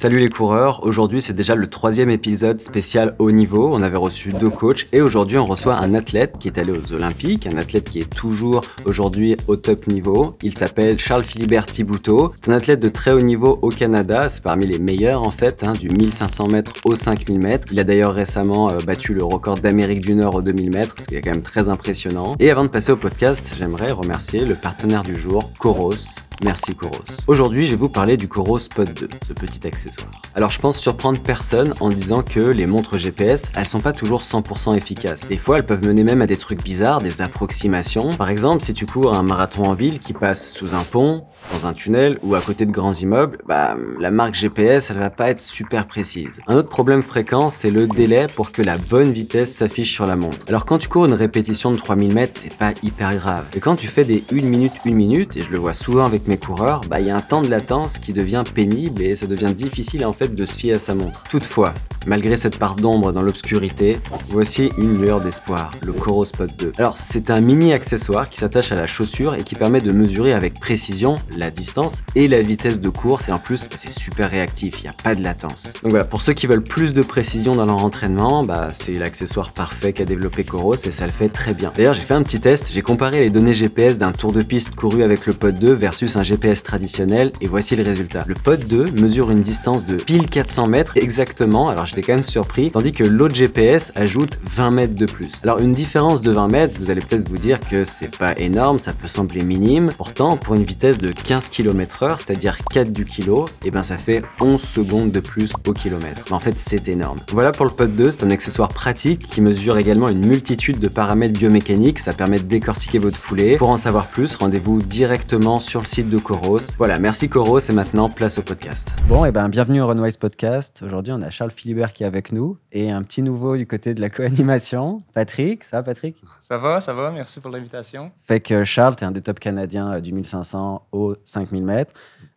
Salut les coureurs, aujourd'hui c'est déjà le troisième épisode spécial haut niveau. On avait reçu deux coachs et aujourd'hui on reçoit un athlète qui est allé aux Olympiques, un athlète qui est toujours aujourd'hui au top niveau. Il s'appelle Charles Philibert Thibouteau. C'est un athlète de très haut niveau au Canada, c'est parmi les meilleurs en fait, hein, du 1500 mètres au 5000 mètres. Il a d'ailleurs récemment euh, battu le record d'Amérique du Nord au 2000 mètres, ce qui est quand même très impressionnant. Et avant de passer au podcast, j'aimerais remercier le partenaire du jour, Coros. Merci Coros. Aujourd'hui, je vais vous parler du Coros Pod 2, ce petit accessoire. Alors je pense surprendre personne en disant que les montres GPS, elles sont pas toujours 100% efficaces. Des fois, elles peuvent mener même à des trucs bizarres, des approximations. Par exemple, si tu cours un marathon en ville qui passe sous un pont, dans un tunnel ou à côté de grands immeubles, bah la marque GPS, elle va pas être super précise. Un autre problème fréquent, c'est le délai pour que la bonne vitesse s'affiche sur la montre. Alors quand tu cours une répétition de 3000 mètres, c'est pas hyper grave. Et quand tu fais des 1 minute 1 minute, et je le vois souvent avec mes coureurs, bah il y a un temps de latence qui devient pénible et ça devient difficile en fait de se fier à sa montre. Toutefois, malgré cette part d'ombre dans l'obscurité, voici une lueur d'espoir, le Coro Spot 2. Alors c'est un mini accessoire qui s'attache à la chaussure et qui permet de mesurer avec précision la distance et la vitesse de course et en plus bah, c'est super réactif, il n'y a pas de latence. Donc voilà, pour ceux qui veulent plus de précision dans leur entraînement, bah, c'est l'accessoire parfait qu'a développé Coros et ça le fait très bien. D'ailleurs j'ai fait un petit test, j'ai comparé les données GPS d'un tour de piste couru avec le Pod 2 versus un GPS traditionnel et voici le résultat. Le Pod 2 mesure une distance de pile 400 mètres exactement, alors j'étais quand même surpris, tandis que l'autre GPS ajoute 20 mètres de plus. Alors une différence de 20 mètres, vous allez peut-être vous dire que c'est pas énorme, ça peut sembler minime, pourtant pour une vitesse de 15 km heure, c'est-à-dire 4 du kilo, et eh ben ça fait 11 secondes de plus au kilomètre. En fait c'est énorme. Voilà pour le Pod 2, c'est un accessoire pratique qui mesure également une multitude de paramètres biomécaniques, ça permet de décortiquer votre foulée. Pour en savoir plus, rendez-vous directement sur le site de Coros. Voilà, merci Coros et maintenant place au podcast. Bon, et eh ben bienvenue au Runwise Podcast. Aujourd'hui, on a Charles Philibert qui est avec nous et un petit nouveau du côté de la co-animation, Patrick. Ça va, Patrick? Ça va, ça va. Merci pour l'invitation. Fait que Charles, tu es un des top canadiens euh, du 1500 au 5000 mètres.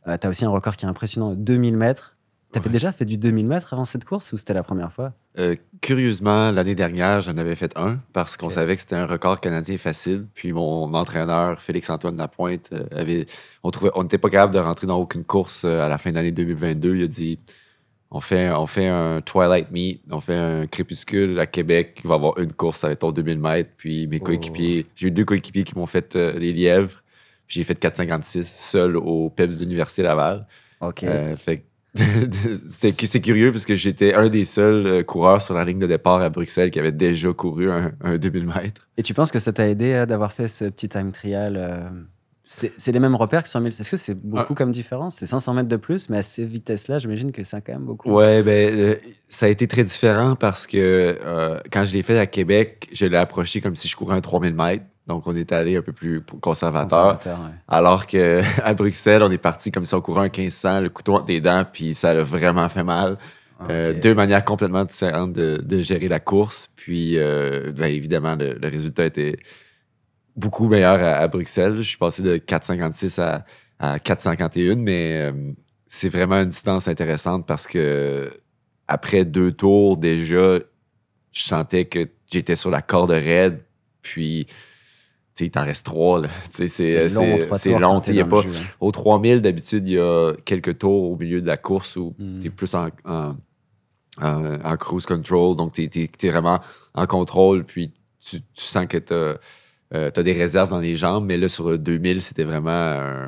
Euh, tu as aussi un record qui est impressionnant, 2000 mètres. T'avais déjà fait du 2000 mètres avant cette course ou c'était la première fois? Euh, curieusement, l'année dernière, j'en avais fait un parce qu'on savait que c'était un record canadien facile. Puis mon entraîneur, Félix-Antoine Lapointe, euh, avait, on trouvait, on n'était pas capable de rentrer dans aucune course euh, à la fin de l'année 2022. Il a dit, on fait, on fait un Twilight Meet, on fait un crépuscule à Québec. Il va y avoir une course, être au 2000 mètres. Puis mes oh. coéquipiers, j'ai eu deux coéquipiers qui m'ont fait les lièvres. Puis j'ai fait 4,56 seul au PEPS de l'Université Laval. OK. fait c'est curieux parce que j'étais un des seuls euh, coureurs sur la ligne de départ à Bruxelles qui avait déjà couru un, 2000 mètres. Et tu penses que ça t'a aidé euh, d'avoir fait ce petit time trial euh, C'est les mêmes repères qui sont 1000 Est-ce que c'est beaucoup ah. comme différence? C'est 500 mètres de plus, mais à ces vitesses-là, j'imagine que c'est quand même beaucoup. Ouais, ben, ça a été très différent parce que quand je l'ai fait à Québec, je l'ai approché comme si je courais un 3000 mètres. Donc, on est allé un peu plus conservateur. Alors qu'à Bruxelles, on est parti comme si on courait un 1500, le couteau entre les dents, puis ça a vraiment fait mal. Euh, deux manières complètement différentes de, gérer la course. Puis, euh, ben, évidemment, le, résultat était beaucoup meilleur à, Bruxelles. Je suis passé de 4,56 à, à 4,51, mais euh, c'est vraiment une distance intéressante parce que après deux tours, déjà, je sentais que j'étais sur la corde raide. Puis, il t'en reste trois. C'est long. C'est long. Y a pas, hein. Au 3000, d'habitude, il y a quelques tours au milieu de la course où hmm. tu es plus en, en, cruise control. Donc, tu es, vraiment en contrôle. Puis, tu, sens que tu as, euh, des réserves dans les jambes. Mais là, sur le 2000, c'était vraiment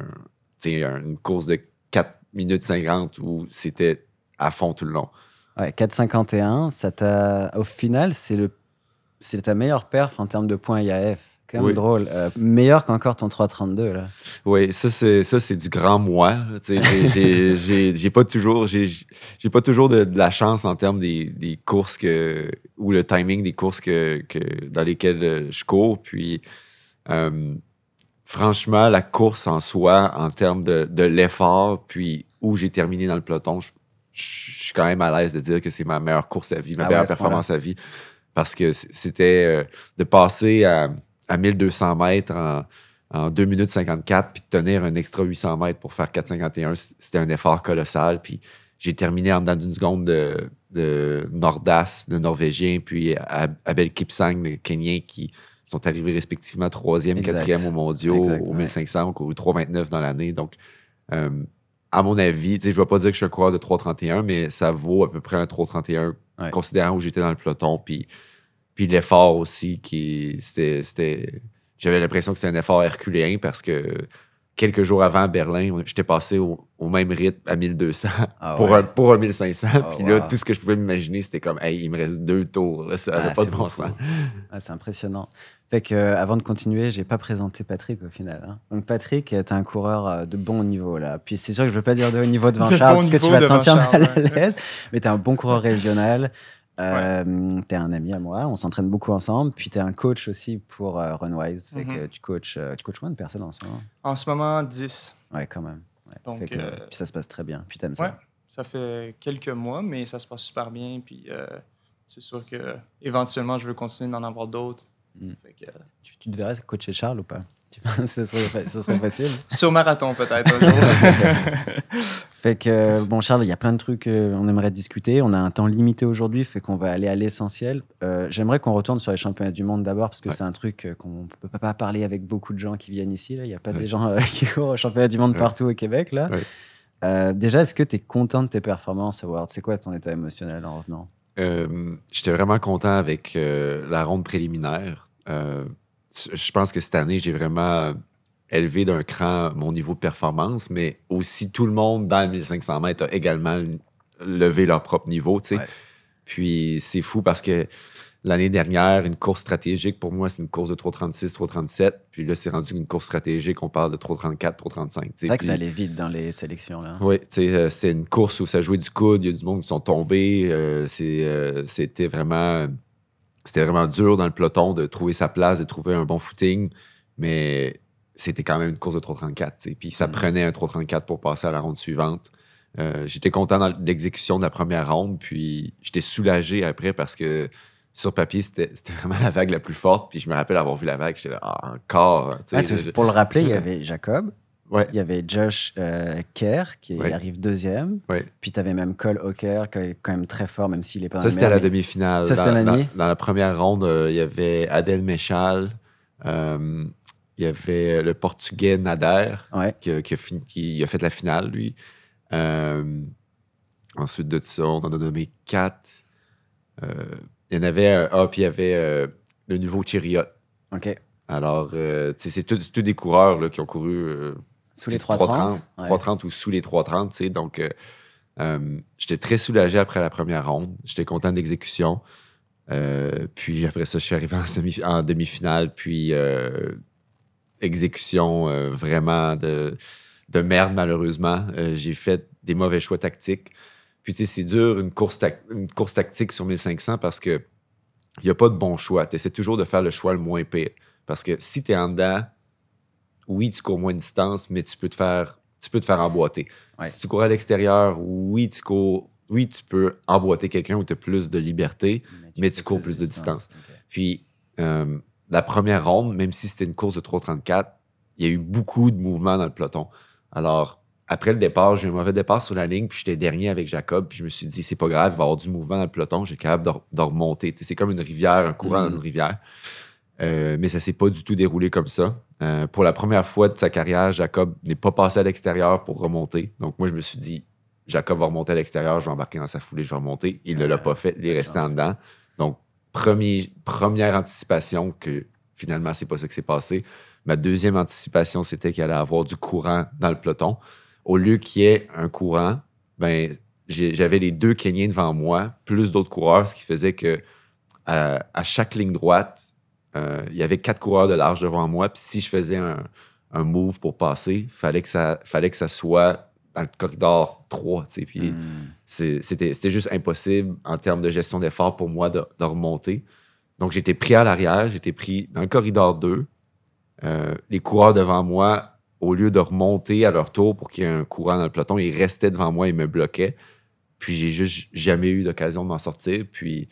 une course de 4 minutes 50 où c'était à fond tout le long. Ouais, 4,51, ça au final, c'est ta meilleure perf en termes de points IAF quand même drôle. Euh, meilleur qu'encore ton 332, là. Oui, ça, c'est, ça, c'est du grand moi. J'ai, pas toujours, j'ai, pas toujours de, la chance en termes des, des, courses que, ou le timing des courses que, que dans lesquelles euh, je cours. Puis, euh, franchement, la course en soi, en termes de, de l'effort, puis où j'ai terminé dans le peloton, je, suis quand même à l'aise de dire que c'est ma meilleure course à vie, ma ah meilleure performance à vie. Parce que c'était de passer à à 1200 mètres en, en 2 minutes 54, puis de tenir un extra 800 mètres pour faire 4,51, c'était un effort colossal. Puis j'ai terminé en dedans d'une seconde de, de Nordas, de Norvégien, puis Abel Kipsang, de Kenyan, qui sont arrivés respectivement troisième, quatrième au mondiaux, au 1500, ont couru 3,29 dans l'année. Donc, euh, à mon avis, je vais pas dire que je suis un coureur de 3,31, mais ça vaut à peu près un 3,31, Ouais. considérant où j'étais dans le peloton. Puis, puis l'effort aussi, qui c'était. c'était- J'avais l'impression que c'était un effort herculéen parce que quelques jours avant à Berlin, j'étais passé au, au même rythme à 1200 Ah pour, ouais. un, pour un 1500. Oh, puis là, wow. tout ce que je pouvais m'imaginer, c'était comme, hey, il me reste deux tours. Là, ça n'a Ah, pas de bon beaucoup. sens. Ah, c'est impressionnant. Fait que, euh, avant de continuer, j'ai pas présenté Patrick au final. hein. Donc Patrick est un coureur euh, de bon niveau là. Puis c'est sûr que je veux pas dire de haut niveau devant De Charles bon parce que tu vas te sentir mal à ouais. l'aise. Mais t'es un bon coureur régional. Euh, T'es un ami à moi. On s'entraîne beaucoup ensemble. Puis t'es un coach aussi pour euh, Runwise. Fait que Mhm. tu coaches, euh, tu coaches combien de personnes en ce moment? En ce moment, 10. Ouais, quand même. Ouais. Donc, Fait que, euh, Puis ça se passe très bien. Puis t'aimes ça? Ouais. Ça fait quelques mois, mais ça se passe super bien. Puis euh, c'est sûr que éventuellement, je veux continuer d'en avoir d'autres. Mm. Euh, Tu, tu devrais coacher Charles ou pas? Tu penses que ça serait, fa- ça serait facile sur marathon, peut-être. Fait que, bon, Charles, il y a plein de trucs qu'on aimerait discuter. On a un temps limité aujourd'hui, fait qu'on va aller à l'essentiel. Euh, J'aimerais qu'on retourne sur les championnats du monde d'abord, parce que Ouais. c'est un truc euh, qu'on ne peut pas parler avec beaucoup de gens qui viennent ici. là. Il n'y a pas Ouais. des gens euh, qui courent aux championnats du monde Ouais. partout au Québec. Là. Ouais. Euh, déjà, est-ce que tu es content de tes performances au World C'est quoi ton état émotionnel en revenant? Euh, J'étais vraiment content avec euh, la ronde préliminaire. Euh, je pense que cette année, j'ai vraiment élevé d'un cran mon niveau de performance, mais aussi tout le monde dans le 1500 mètres a également levé leur propre niveau. Ouais. Puis c'est fou parce que l'année dernière, une course stratégique, pour moi, c'est une course de 3,36, 3,37. Puis là, c'est rendu une course stratégique, on parle de 3,34, 3,35. C'est vrai que ça allait vite dans les sélections. Là. oui, tu sais, euh, c'est une course où ça jouait du coude, il y a du monde qui sont tombés. euh, euh, c'était vraiment, c'était vraiment dur dans le peloton de trouver sa place, de trouver un bon footing, mais c'était quand même une course de 3,34. tu sais, Puis ça Mhm. prenait un 3,34 pour passer à la ronde suivante. Euh, j'étais content dans l'exécution de la première ronde, puis j'étais soulagé après parce que sur papier, c'était, c'était vraiment la vague la plus forte. Puis je me rappelle avoir vu la vague, j'étais là, ah, encore. Ah, tu- je- pour le rappeler, il y avait Jacob, Ouais, il y avait Josh euh, Kerr qui Ouais. arrive deuxième, ouais. puis tu avais même Cole Hawker qui est quand même très fort, même s'il est pas dans Ça, c'était à la demi-finale. Ça, Dans- dans, la première ronde, euh, il y avait Adèle Méchal, euh, il y avait le Portugais Nader, qui, a- qui a fini- qui a fait la finale, lui. Ensuite de ça, on en a nommé quatre. Il y en avait un. Ah, puis il y avait le nouveau Chiriot. Ok. Alors, c'est tous tous des coureurs là, qui ont couru. Sous les c'est 330. 330, 330 ou sous les 330, tu sais. Donc, euh, euh, j'étais très soulagé après la première ronde. J'étais content de l'exécution. Euh, puis après ça, je suis arrivé en, semi- en demi-finale. Puis exécution vraiment de, de merde, malheureusement. J'ai fait des mauvais choix tactiques. Puis, tu sais, c'est dur, une course, une course tactique sur 1500 parce que il n'y a pas de bon choix. Tu essaies toujours de faire le choix le moins pire. Parce que si tu es en dedans, oui, tu cours moins de distance, mais tu peux te faire, tu peux te faire emboîter. Ouais. Si tu cours à l'extérieur, oui, tu cours, oui, tu peux emboîter quelqu'un où tu as plus de liberté. Mais tu cours plus de distance. Puis, euh, la première ronde, même si c'était une course de 3,34, il y a eu beaucoup de mouvements dans le peloton. Alors, après le départ, j'ai eu un mauvais départ sur la ligne, puis j'étais dernier avec Jacob, puis je me suis dit, c'est pas grave, il va y avoir du mouvement dans le peloton, j'ai capable de, re- de remonter. C'est comme une rivière, un courant Mhm. dans une rivière. Euh, mais ça s'est pas du tout déroulé comme ça. Euh, pour la première fois de sa carrière, Jacob n'est pas passé à l'extérieur pour remonter. Donc, moi, je me suis dit, Jacob va remonter à l'extérieur, je vais embarquer dans sa foulée, je vais remonter. Il ne l'a pas fait, il est resté en dedans. Donc, première anticipation que finalement, c'est pas ça qui s'est passé. Ma deuxième anticipation, c'était qu'il allait avoir du courant dans le peloton. Au lieu qu'il y ait un courant, ben, j'avais les deux Kenyans devant moi, plus d'autres coureurs, ce qui faisait que à, à chaque ligne droite, euh, il y avait quatre coureurs de large devant moi. Puis si je faisais un, un move pour passer, fallait que ça, fallait que ça soit dans le corridor 3. tu sais. Puis Hmm. c'était c'était juste impossible en termes de gestion d'effort pour moi de, de remonter. Donc, j'étais pris à l'arrière, j'étais pris dans le corridor 2. Euh, les coureurs devant moi, au lieu de remonter à leur tour pour qu'il y ait un courant dans le peloton, ils restaient devant moi et me bloquaient. Puis, j'ai juste jamais eu d'occasion de m'en sortir. Puis,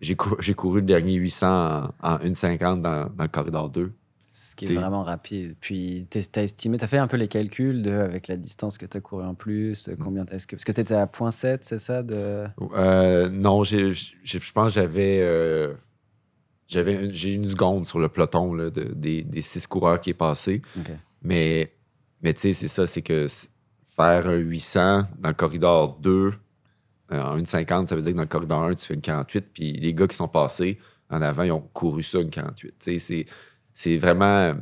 j'ai cou- j'ai couru le dernier 800 en, en 1,50 dans, dans le corridor 2. Ce qui est vraiment rapide. Puis, t'es- t'as estimé, t'as fait un peu les calculs de, avec la distance que t'as couru en plus, Mm. combien est-ce que, parce que t'étais à 0.7, c'est ça de... Euh, non, je pense que j'avais euh, j'avais une- j'ai une seconde sur le peloton là, de- des, des six coureurs qui est passé. Mais, mais tu sais, c'est ça, c'est que faire un 800 dans le corridor 2 euh, en 1,50, ça veut dire que dans le corridor 1, tu fais une 48, puis les gars qui sont passés en avant, ils ont couru ça une 48. Tu sais, C'est vraiment, tu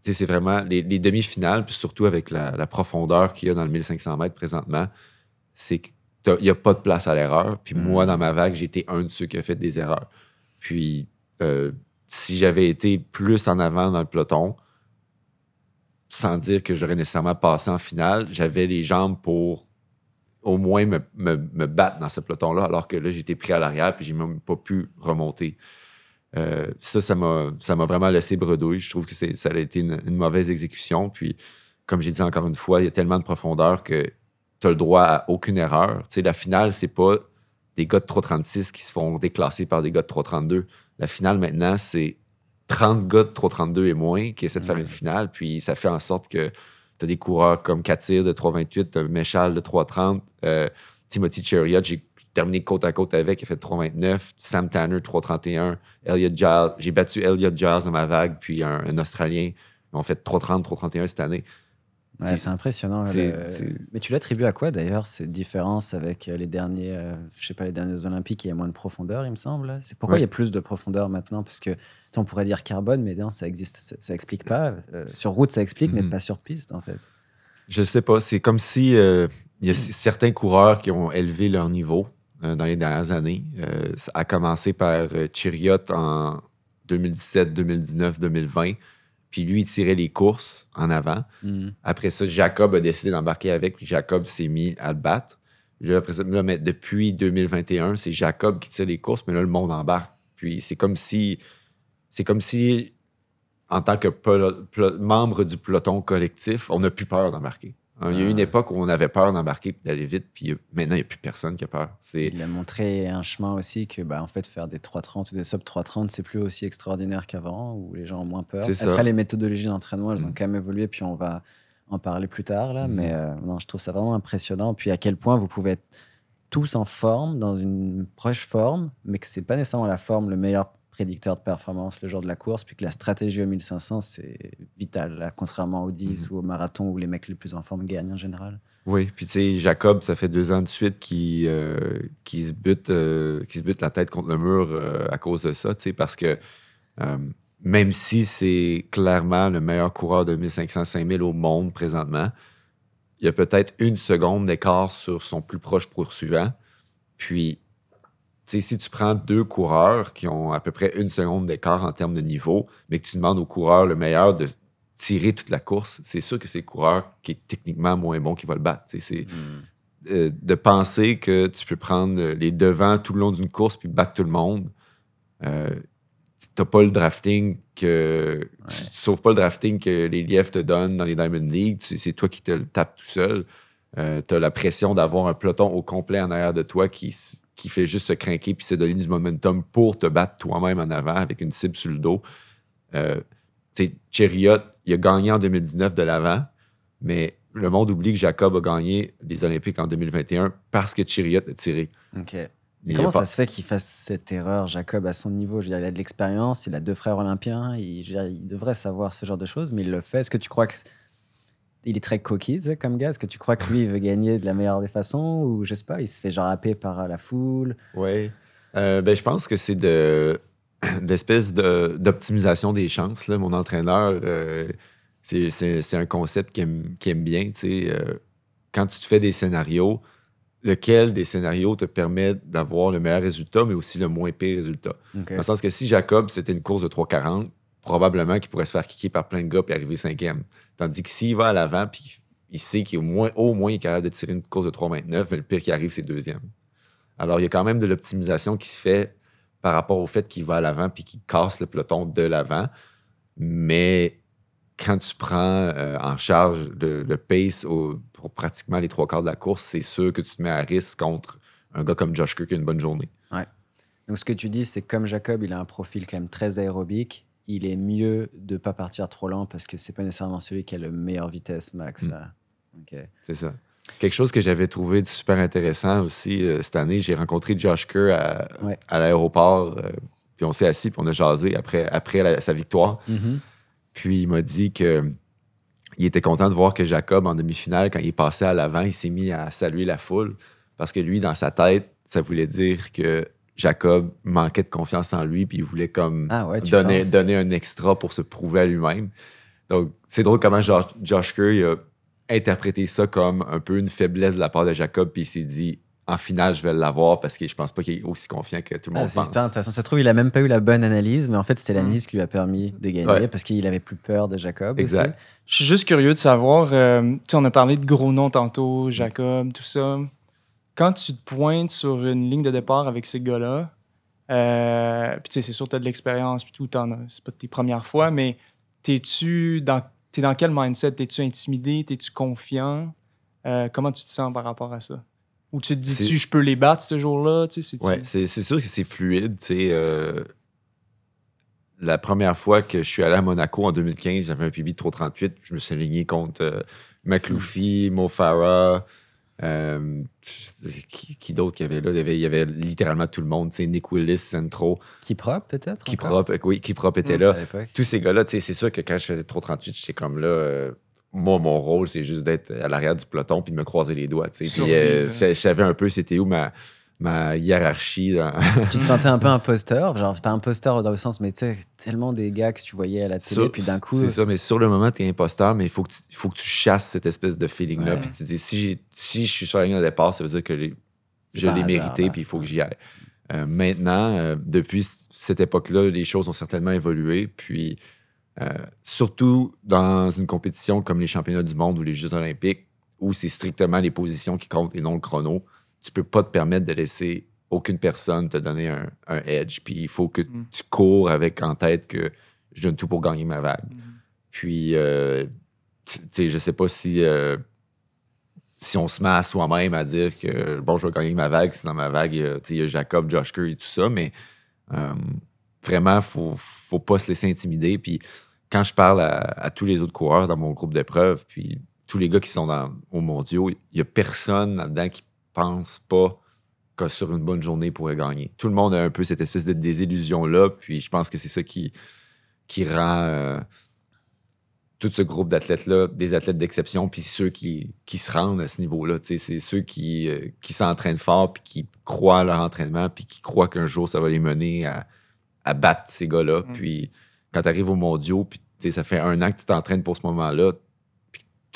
sais, c'est vraiment les, les demi-finales, puis surtout avec la, la profondeur qu'il y a dans le 1500 mètres présentement, c'est qu'il n'y a pas de place à l'erreur. Puis moi, dans ma vague, j'ai été un de ceux qui a fait des erreurs. Puis euh, si j'avais été plus en avant dans le peloton, sans dire que j'aurais nécessairement passé en finale, j'avais les jambes pour au moins me, me- me battre dans ce peloton-là, alors que là, j'étais pris à l'arrière puis j'ai même pas pu remonter. Euh, ça, ça m'a, ça m'a vraiment laissé bredouille. Je trouve que c'est, ça a été une, une mauvaise exécution. Puis, comme j'ai dit encore une fois, il y a tellement de profondeur que tu as le droit à aucune erreur. Tu sais, la finale, c'est pas des gars de 336 qui se font déclasser par des gars de 332. La finale, maintenant, c'est 30 gars de 332 et moins qui essaient de faire une finale. Puis, ça fait en sorte que tu as des coureurs comme Katir de 328, tu as Méchal de 330, euh, Timothy Chariot, j'ai terminé côte à côte avec, il a fait 329, Sam Tanner 331, Elliot Giles, j'ai battu Elliot Giles dans ma vague, puis un, un Australien, ont fait 330, 331 cette année. Ouais, C'est- impressionnant. le- Mais tu l'attribues à quoi d'ailleurs, cette différence avec euh, les derniers, euh, je sais pas, les derniers Olympiques, il y a moins de profondeur, il me semble. C'est pourquoi Ouais. il y a plus de profondeur maintenant? Parce que on pourrait dire carbone, mais non, ça existe, ça, ça explique pas. Euh, sur route, ça explique, mais Mhm. pas sur piste en fait. Je sais pas, c'est comme si euh, il y a certains coureurs qui ont élevé leur niveau dans les dernières années. Ça a commencé par Chiriot en 2017, 2019, 2020. Puis lui, il tirait les courses en avant. Mhm. Après ça, Jacob a décidé d'embarquer avec, puis Jacob s'est mis à le battre. Puis Là, après ça, là, mais depuis 2021, c'est Jacob qui tire les courses, mais là, le monde embarque. Puis c'est comme si, c'est comme si, en tant que membre du peloton collectif, on n'a plus peur d'embarquer. Hein, Il y a eu une Ah. époque où on avait peur d'embarquer et d'aller vite, puis euh, maintenant, il n'y a plus personne qui a peur. C'est Il a montré un chemin aussi que, bah, en fait, faire des 330 ou des sub 330, c'est plus aussi extraordinaire qu'avant, où les gens ont moins peur. Ça. Après, les méthodologies d'entraînement, elles ont Mm. quand même évolué, puis on va en parler plus tard, là. Mhm. Mais euh, non, je trouve ça vraiment impressionnant. Puis à quel point vous pouvez être tous en forme, dans une proche forme, mais que c'est pas nécessairement la forme le meilleur prédicteur de performance le jour de la course, puis que la stratégie au 1500, c'est vital, là, contrairement au 10 ou au marathon où les mecs les plus en forme gagnent en général. Oui, puis tu sais, Jacob, ça fait deux ans de suite qu'il euh, se, bute, euh, se bute la tête contre le mur euh, à cause de ça, tu sais, parce que même si c'est clairement le meilleur coureur de 1500-5000 au monde présentement, il y a peut-être une seconde d'écart sur son plus proche poursuivant. Puis, sais, si tu prends deux coureurs qui ont à peu près une seconde d'écart en termes de niveau, mais que tu demandes au coureur le meilleur de tirer toute la course, c'est sûr que c'est le coureur qui est techniquement moins bon qui va le battre. C'est euh, de penser que tu peux prendre les devants tout le long d'une course puis battre tout le monde. Euh, tu n'as pas le drafting que. Tu, tu sauves pas le drafting que les lièvres te donnent dans les Diamond League. C'est toi qui te le tapes tout seul. tu as la pression d'avoir un peloton au complet en arrière de toi qui, qui fait juste se craquer puis se donner du momentum pour te battre toi-même en avant avec une cible sur le dos. Euh, tu sais, Chariot, il a gagné en 2019 de l'avant, mais le monde oublie que Jacob a gagné les Olympiques en 2021 parce que Chariot a tiré. Ok. Comment pas- ça se fait qu'il fasse cette erreur, Jacob, à son niveau? Je veux dire, Il a de l'expérience, il a deux frères olympiens, il, je veux dire, il devrait savoir ce genre de choses, mais il le fait. Est-ce que tu crois que il est très coquille, tu sais, comme gars Est-ce que tu crois que lui, il veut gagner de la meilleure des façons Ou je sais pas, il se fait genre happer par euh, la foule? Oui. ben, je pense que c'est de d'espèce de- d'optimisation des chances. Là. Mon entraîneur, euh, c'est- un concept qu'il aime, bien. tu sais. Euh, quand tu te fais des scénarios, lequel des scénarios te permet d'avoir le meilleur résultat, mais aussi le moins pire résultat? Dans le sens que si Jacob, c'était une course de 3,40, probablement qu'il pourrait se faire kicker par plein de gars et arriver cinquième. Tandis que s'il va à l'avant, puis il sait qu'il est au moins, au moins il est capable de tirer une course de 3,29, mais le pire qui arrive, c'est deuxième. Alors, il y a quand même de l'optimisation qui se fait par rapport au fait qu'il va à l'avant puis qu'il casse le peloton de l'avant. Mais quand tu prends euh, en charge le, pace pour pratiquement les trois quarts de la course, c'est sûr que tu te mets à risque contre un gars comme Josh Kirk qui a une bonne journée. Donc ce que tu dis, c'est que comme Jacob, il a un profil quand même très aérobique, il est mieux de pas partir trop lent parce que c'est pas nécessairement celui qui a le meilleure vitesse max. Mm. Là. C'est ça. Quelque chose que j'avais trouvé de super intéressant aussi euh, cette année, j'ai rencontré Josh Kerr à, Ouais. à l'aéroport, euh, puis on s'est assis, puis on a jasé après, après la- sa victoire. Mhm. Puis il m'a dit que il était content de voir que Jacob, en demi-finale, quand il est passé à l'avant, il s'est mis à saluer la foule. Parce que lui, dans sa tête, ça voulait dire que Jacob manquait de confiance en lui, puis il voulait comme Ah ouais, donner, penses? donner un extra pour se prouver à lui-même. Donc, c'est drôle comment Josh, Josh Kerr il a interprété ça comme un peu une faiblesse de la part de Jacob, puis il s'est dit en finale, je vais l'avoir parce que je pense pas qu'il est aussi confiant que tout le Ah, monde c'est pense. super intéressant. Ça se trouve, il a même pas eu la bonne analyse, mais en fait, c'était Mm. l'analyse qui lui a permis de gagner Ouais. parce qu'il avait plus peur de Jacob. Exact. aussi. Je suis juste curieux de savoir, euh, tu sais, on a parlé de gros noms tantôt, Jacob, tout ça. Quand tu te pointes sur une ligne de départ avec ces gars-là, euh, puis tu sais, c'est sûr que tu as de l'expérience, puis tout, t'en as- c'est pas tes premières fois, mais t'es-tu dans, t'es dans quel mindset? T'es-tu intimidé? T'es-tu confiant? Euh, comment tu te sens par rapport à ça? Ou tu te dis-tu, je peux les battre ce jour-là? Ouais, c'est c'est sûr que c'est fluide. tu sais, euh, la première fois que je suis allé à Monaco en 2015, j'avais un PB de 338. Je me suis aligné contre McLoufie, Mo Farah. Euh, qui qui d'autre qu'il y avait là? Il y avait, il y avait littéralement tout le monde. tu sais, Nick Willis, Centro, Kiprop, peut-être Kiprop, euh, oui, Kiprop était Mm. là. Tous ces gars-là, tu sais, c'est sûr que quand je faisais 338, j'étais comme là. euh, moi, mon rôle, c'est juste d'être à l'arrière du peloton puis de me croiser les doigts. Puis, euh, hein. je savais un peu c'était où ma, ma hiérarchie. Tu te sentais un peu imposteur, genre pas imposteur dans le sens, mais tu sais, tellement des gars que tu voyais à la télé, Sur- puis d'un coup, C'est ça, mais sur le moment, tu es imposteur, mais il faut, que tu- faut que tu chasses cette espèce de feeling-là. Ouais. Puis tu dis, si, si je suis sur la ligne de départ, ça veut dire que les- je l'ai mérité, puis il faut que j'y aille. Euh, maintenant, euh, depuis cette époque-là, les choses ont certainement évolué. Puis, euh, surtout dans une compétition comme les championnats du monde ou les Jeux olympiques, où c'est strictement les positions qui comptent et non le chrono, tu peux pas te permettre de laisser aucune personne te donner un, un edge. Puis, il faut que Mm. tu cours avec en tête que je donne tout pour gagner ma vague. Mhm. Puis, euh, tu sais, je sais pas si, euh, si on se met à soi-même à dire que, bon, je vais gagner ma vague, si dans ma vague, il y a, tu sais, il y a Jacob, Josh Kerr et tout ça, mais euh, vraiment, faut, faut pas se laisser intimider. Puis, quand je parle à, à tous les autres coureurs dans mon groupe d'épreuves, puis tous les gars qui sont dans, au mondiaux, il y a personne là-dedans qui pense pas que sur une bonne journée, il pourrait gagner. Tout le monde a un peu cette espèce de désillusion-là, puis je pense que c'est ça qui, qui rend euh, tout ce groupe d'athlètes-là des athlètes d'exception, puis ceux qui, qui se rendent à ce niveau-là. C'est ceux qui, euh, qui s'entraînent fort, puis qui croient à leur entraînement, puis qui croient qu'un jour, ça va les mener à, à battre ces gars-là. Mm. Puis quand tu arrives aux mondiaux, puis ça fait un an que tu t'entraînes pour ce moment-là,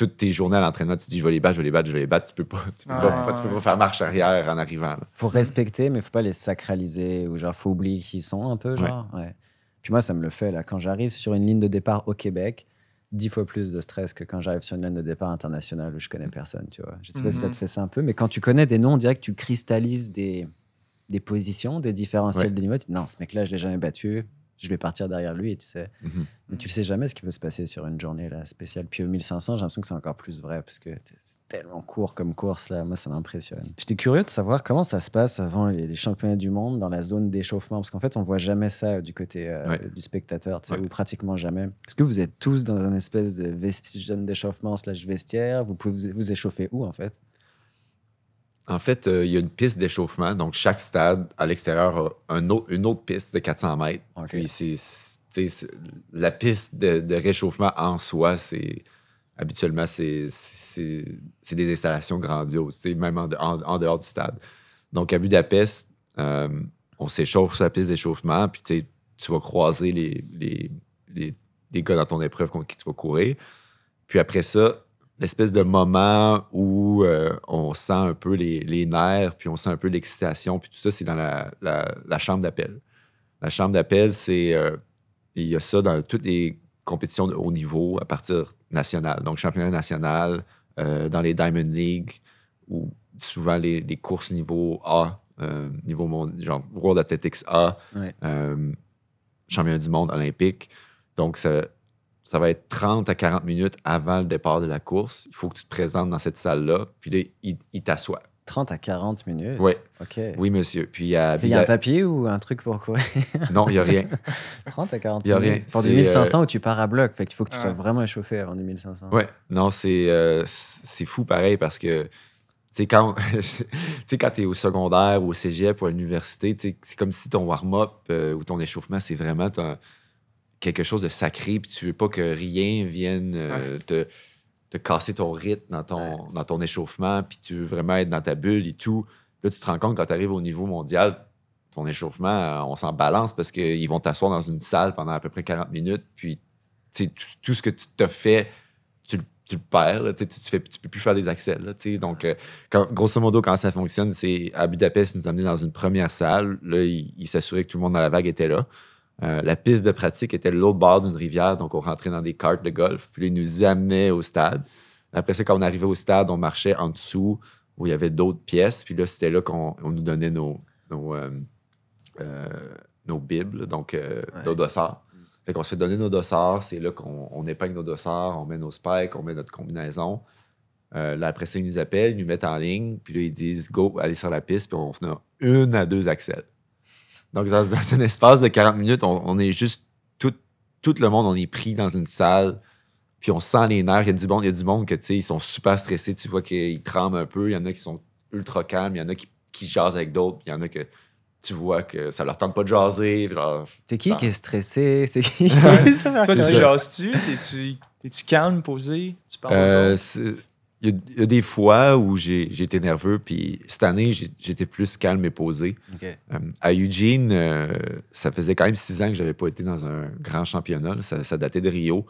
toutes tes journées à l'entraînement, tu te dis je vais les battre, je vais les battre, je vais les battre. Tu peux pas, tu peux Ah, pas, tu peux ouais. pas faire marche arrière en arrivant. là. faut respecter, mais faut pas les sacraliser ou genre faut oublier qui ils sont un peu, genre. Ouais. Puis moi, ça me le fait là. Quand j'arrive sur une ligne de départ au Québec, dix fois plus de stress que quand j'arrive sur une ligne de départ internationale où je connais personne, tu vois. Je sais pas si ça Mhm. te fait ça un peu, mais quand tu connais des noms, on dirait que tu cristallises des, des positions, des différentiels Ouais. de niveau. Tu dis, non, ce mec-là, je l'ai jamais battu. Je vais partir derrière lui, tu sais. Mhm. Mais tu sais jamais ce qui peut se passer sur une journée là, spéciale. Puis au 1500, j'ai l'impression que c'est encore plus vrai parce que c'est tellement court comme course là. Moi, ça m'impressionne. J'étais curieux de savoir comment ça se passe avant les, les championnats du monde dans la zone d'échauffement parce qu'en fait, on voit jamais ça du côté euh, Ouais. du spectateur, tu sais, Ouais. ou pratiquement jamais. Est-ce que vous êtes tous dans un espèce de vesti- zone d'échauffement slash vestiaire? Vous pouvez vous, vous échauffer où en fait? En fait, euh, il y a une piste d'échauffement. Donc, chaque stade à l'extérieur a un autre- une autre piste de 400 mètres. Puis, c'est, la piste de, de réchauffement en soi, c'est habituellement, c'est, des installations grandioses, même en, de- en- en dehors du stade. Donc, à Budapest, euh, on s'échauffe sur la piste d'échauffement, puis tu vas croiser les, les, les, les gars dans ton épreuve contre qui tu vas courir. Puis après ça, l'espèce de moment où euh, on sent un peu les, les nerfs, puis on sent un peu l'excitation, puis tout ça, c'est dans la, la- la chambre d'appel. La chambre d'appel, c'est. euh, il y a ça dans toutes les compétitions de haut niveau à partir national. Donc, championnat national, euh, dans les Diamond League, ou souvent les, les courses niveau A, niveau monde, genre World Athletics A, Ouais. championnat du monde olympique. Donc, ça, ça va être 30 à 40 minutes avant le départ de la course. Il faut que tu te présentes dans cette salle-là. Puis là, il, il t'assoit. 30 à 40 minutes? Oui, Ok. oui, monsieur. Puis à Puis il y a un papier ou un truc pour courir Non, il n'y a rien. 30 à 40 Y a rien. minutes. Pour du C'est, 1500 où tu pars à bloc. Fait qu'il faut que tu sois vraiment échauffé avant du 1500. Ouais, non, c'est euh, c'est fou pareil parce que, tu sais, quand, tu t'es au secondaire ou au cégep ou à l'université, c'est comme si ton warm-up euh, ou ton échauffement, c'est vraiment ton- quelque chose de sacré, puis tu veux pas que rien vienne euh, te, te casser ton rythme dans ton, dans ton échauffement, puis tu veux vraiment être dans ta bulle et tout. Là, tu te rends compte quand tu arrives au niveau mondial, ton échauffement, euh, on s'en balance parce qu'ils vont t'asseoir dans une salle pendant à peu près 40 minutes, puis tout, tout ce que tu te fais, tu, le- tu le perds. là, tu tu peux plus faire des accès. Là, donc, euh, quand- grosso modo, quand ça fonctionne, c'est à Budapest, ils nous amenaient dans une première salle. Là, ils il s'assuraient que tout le monde dans la vague était là. Euh, la piste de pratique était l'autre bord d'une rivière, donc on rentrait dans des cartes de golf. Puis là, ils nous amenaient au stade. Après ça, quand on arrivait au stade, on marchait en dessous où il y avait d'autres pièces. Puis là, c'était là qu'on on nous donnait nos, nos, euh, euh, nos bibles, donc Ouais. nos dossards. Fait qu'on se fait donner nos dossards. C'est là qu'on on épingle nos dossards, on met nos spikes, on met notre combinaison. Là, après ça, ils nous appellent, ils nous mettent en ligne. Puis là, ils disent go, allez sur la piste. Puis on fait une à deux accès. Donc, dans, dans un espace de 40 minutes, on, on est juste tout, tout le monde, on est pris dans une salle, puis on sent les nerfs. Il y a du monde, il y a du monde que, tu sais, ils sont super stressés. Tu vois qu'ils tremblent un peu. Il y en a qui sont ultra calmes. Il y en a qui, qui jasent avec d'autres. puis Il y en a que tu vois que ça leur tente pas de jaser. C'est qui Ah. qui est stressé? C'est qui? Toi, tu jases-tu? T'es-tu t'es-tu calme, posé? Tu parles aux Euh, autres? Il y, a- il y a des fois où j'ai été nerveux, puis cette année, j'étais plus calme et posé. Euh, à Eugene, euh, ça faisait quand même six ans que j'avais pas été dans un grand championnat. là. Ça, ça datait de Rio.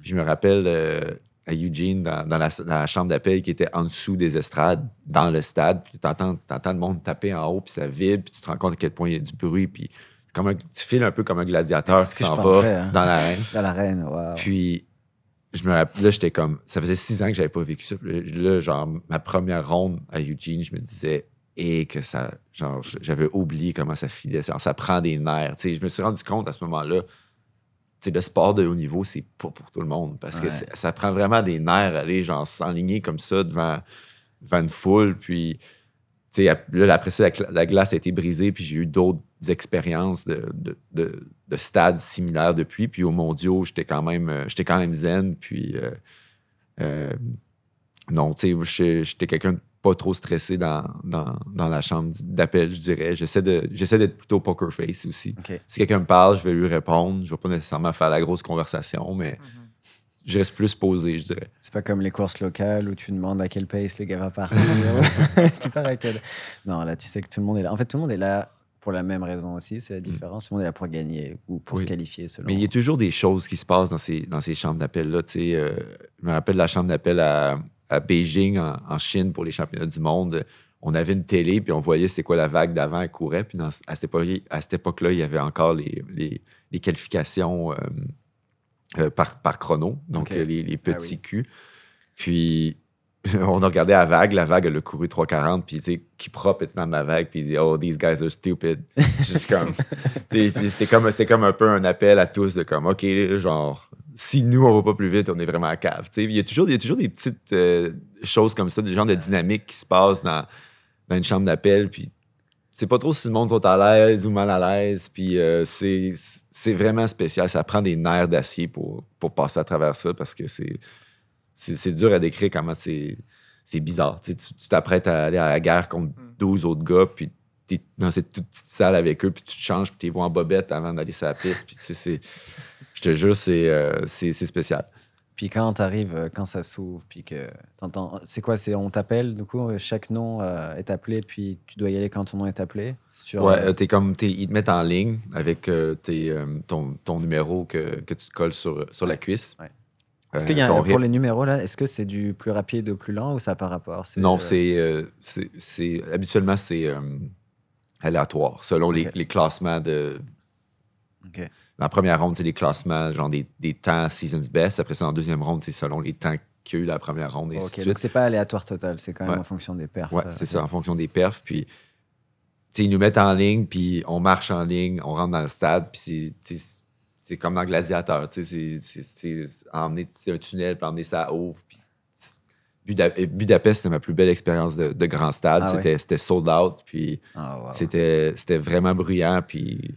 Puis je me rappelle euh, à Eugene, dans, dans la, dans la chambre d'appel qui était en dessous des estrades, dans le stade, puis tu entends, le monde taper en haut, puis ça vibre, puis tu te rends compte à quel point il y a du bruit, puis c'est comme un, tu files un peu comme un gladiateur qui s'en je va hein. dans l'arène. Dans l'arène. Puis, je me là, j'étais comme, ça faisait six ans que j'avais pas vécu ça. Là, genre, ma première ronde à Eugene, je me disais, et que ça, genre, j'avais oublié comment ça filait. Genre, ça prend des nerfs. Tu sais, je me suis rendu compte à ce moment-là, tu sais, le sport de haut niveau, c'est pas pour tout le monde parce que Ouais. ça prend vraiment des nerfs, aller, genre, s'enligner comme ça devant, devant une foule. Puis, tu sais, là, après ça, la, la glace a été brisée, puis j'ai eu d'autres expériences de, de, de- de stades similaires depuis. Puis au mondiaux, j'étais quand même, euh, j'étais quand même zen. Puis, euh, euh, non, tu sais, j'étais- quelqu'un de pas trop stressé dans, dans, dans la chambre d'appel, je dirais. J'essaie de- j'essaie d'être plutôt poker face aussi. Si quelqu'un me parle, je vais lui répondre. Je vais pas nécessairement faire la grosse conversation, mais je reste plus posé, je dirais. C'est pas comme les courses locales où tu demandes à quel pace le gars va partir. tu pars à quel. Non, là, tu sais que tout le monde est là. En fait, tout le monde est là pour la même raison aussi. C'est la différence. Tout le monde est là pour gagner ou pour Mm. Oui. se qualifier selon. Mais il y a toujours des choses qui se passent dans ces, dans ces chambres d'appel-là. tu sais, euh, je me rappelle la chambre d'appel à, à Beijing, en, en Chine, pour les championnats du monde. On avait une télé, puis on voyait c'est quoi la vague d'avant, elle courait. Puis dans- à cette époque- époque-là, il y avait encore les, les- les qualifications euh, euh, par, par chrono, donc les, les Ah petits oui. culs. Puis on a regardé la vague, la vague, elle a couru 3,40, puis tu sais, qui prop était dans ma vague, puis il dit Oh, these guys are stupid. Juste comme. tu sais, C'était comme, c'était comme un peu un appel à tous de comme OK, genre, si nous, on va pas plus vite, on est vraiment à cave. Tu sais, Il y, a toujours, il y a toujours des petites euh, choses comme ça, des genres de dynamiques qui se passent dans, dans une chambre d'appel, puis c'est pas trop si le monde sont à l'aise ou mal à l'aise, puis euh, c'est c'est vraiment spécial. Ça prend des nerfs d'acier pour, pour passer à travers ça parce que c'est c'est c'est dur à décrire comment c'est c'est bizarre. Tu t'apprêtes à aller à la guerre contre 12 autres gars, puis t'es dans cette toute petite salle avec eux, puis tu te changes, puis t'es vois en bobette avant d'aller sur la piste. Puis c'est- je te jure, c'est euh, c'est c'est spécial. Puis quand t'arrives, euh, quand ça s'ouvre, puis que t'entends. C'est quoi C'est on t'appelle, du coup, euh, chaque nom euh, est appelé, puis tu dois y aller quand ton nom est appelé sur, Ouais, euh, t'es comme, t'es- ils te mettent en ligne avec euh, tes, euh, ton, ton numéro que, que tu te colles sur, sur la cuisse. Ouais. Est-ce qu'il y Euh, a ton un- pour les numéros là? Est-ce que c'est du plus rapide ou plus lent ou ça pas rapport? Non, euh, c'est, euh, c'est, c'est- habituellement, c'est euh, aléatoire, selon les, classements de. Dans la première ronde, c'est les classements, genre des, des temps seasons best. Après ça, en deuxième ronde, c'est selon les temps qu'il y a eu la première ronde, et Ok, donc c'est pas aléatoire total, c'est quand même Ouais. en fonction des perfs. Ouais, euh, c'est ça, en fonction des perfs. Puis, tu sais, ils nous mettent en ligne, puis on marche en ligne, on rentre dans le stade, puis c'est, c'est comme dans Gladiateur. Tu sais, c'est, emmener un tunnel, puis emmener ça ouvre. Puis, Buda- Budapest, c'était ma plus belle expérience de, de grand stade. Ah c'était, sold out, puis Ah, wow. c'était vraiment bruyant, puis.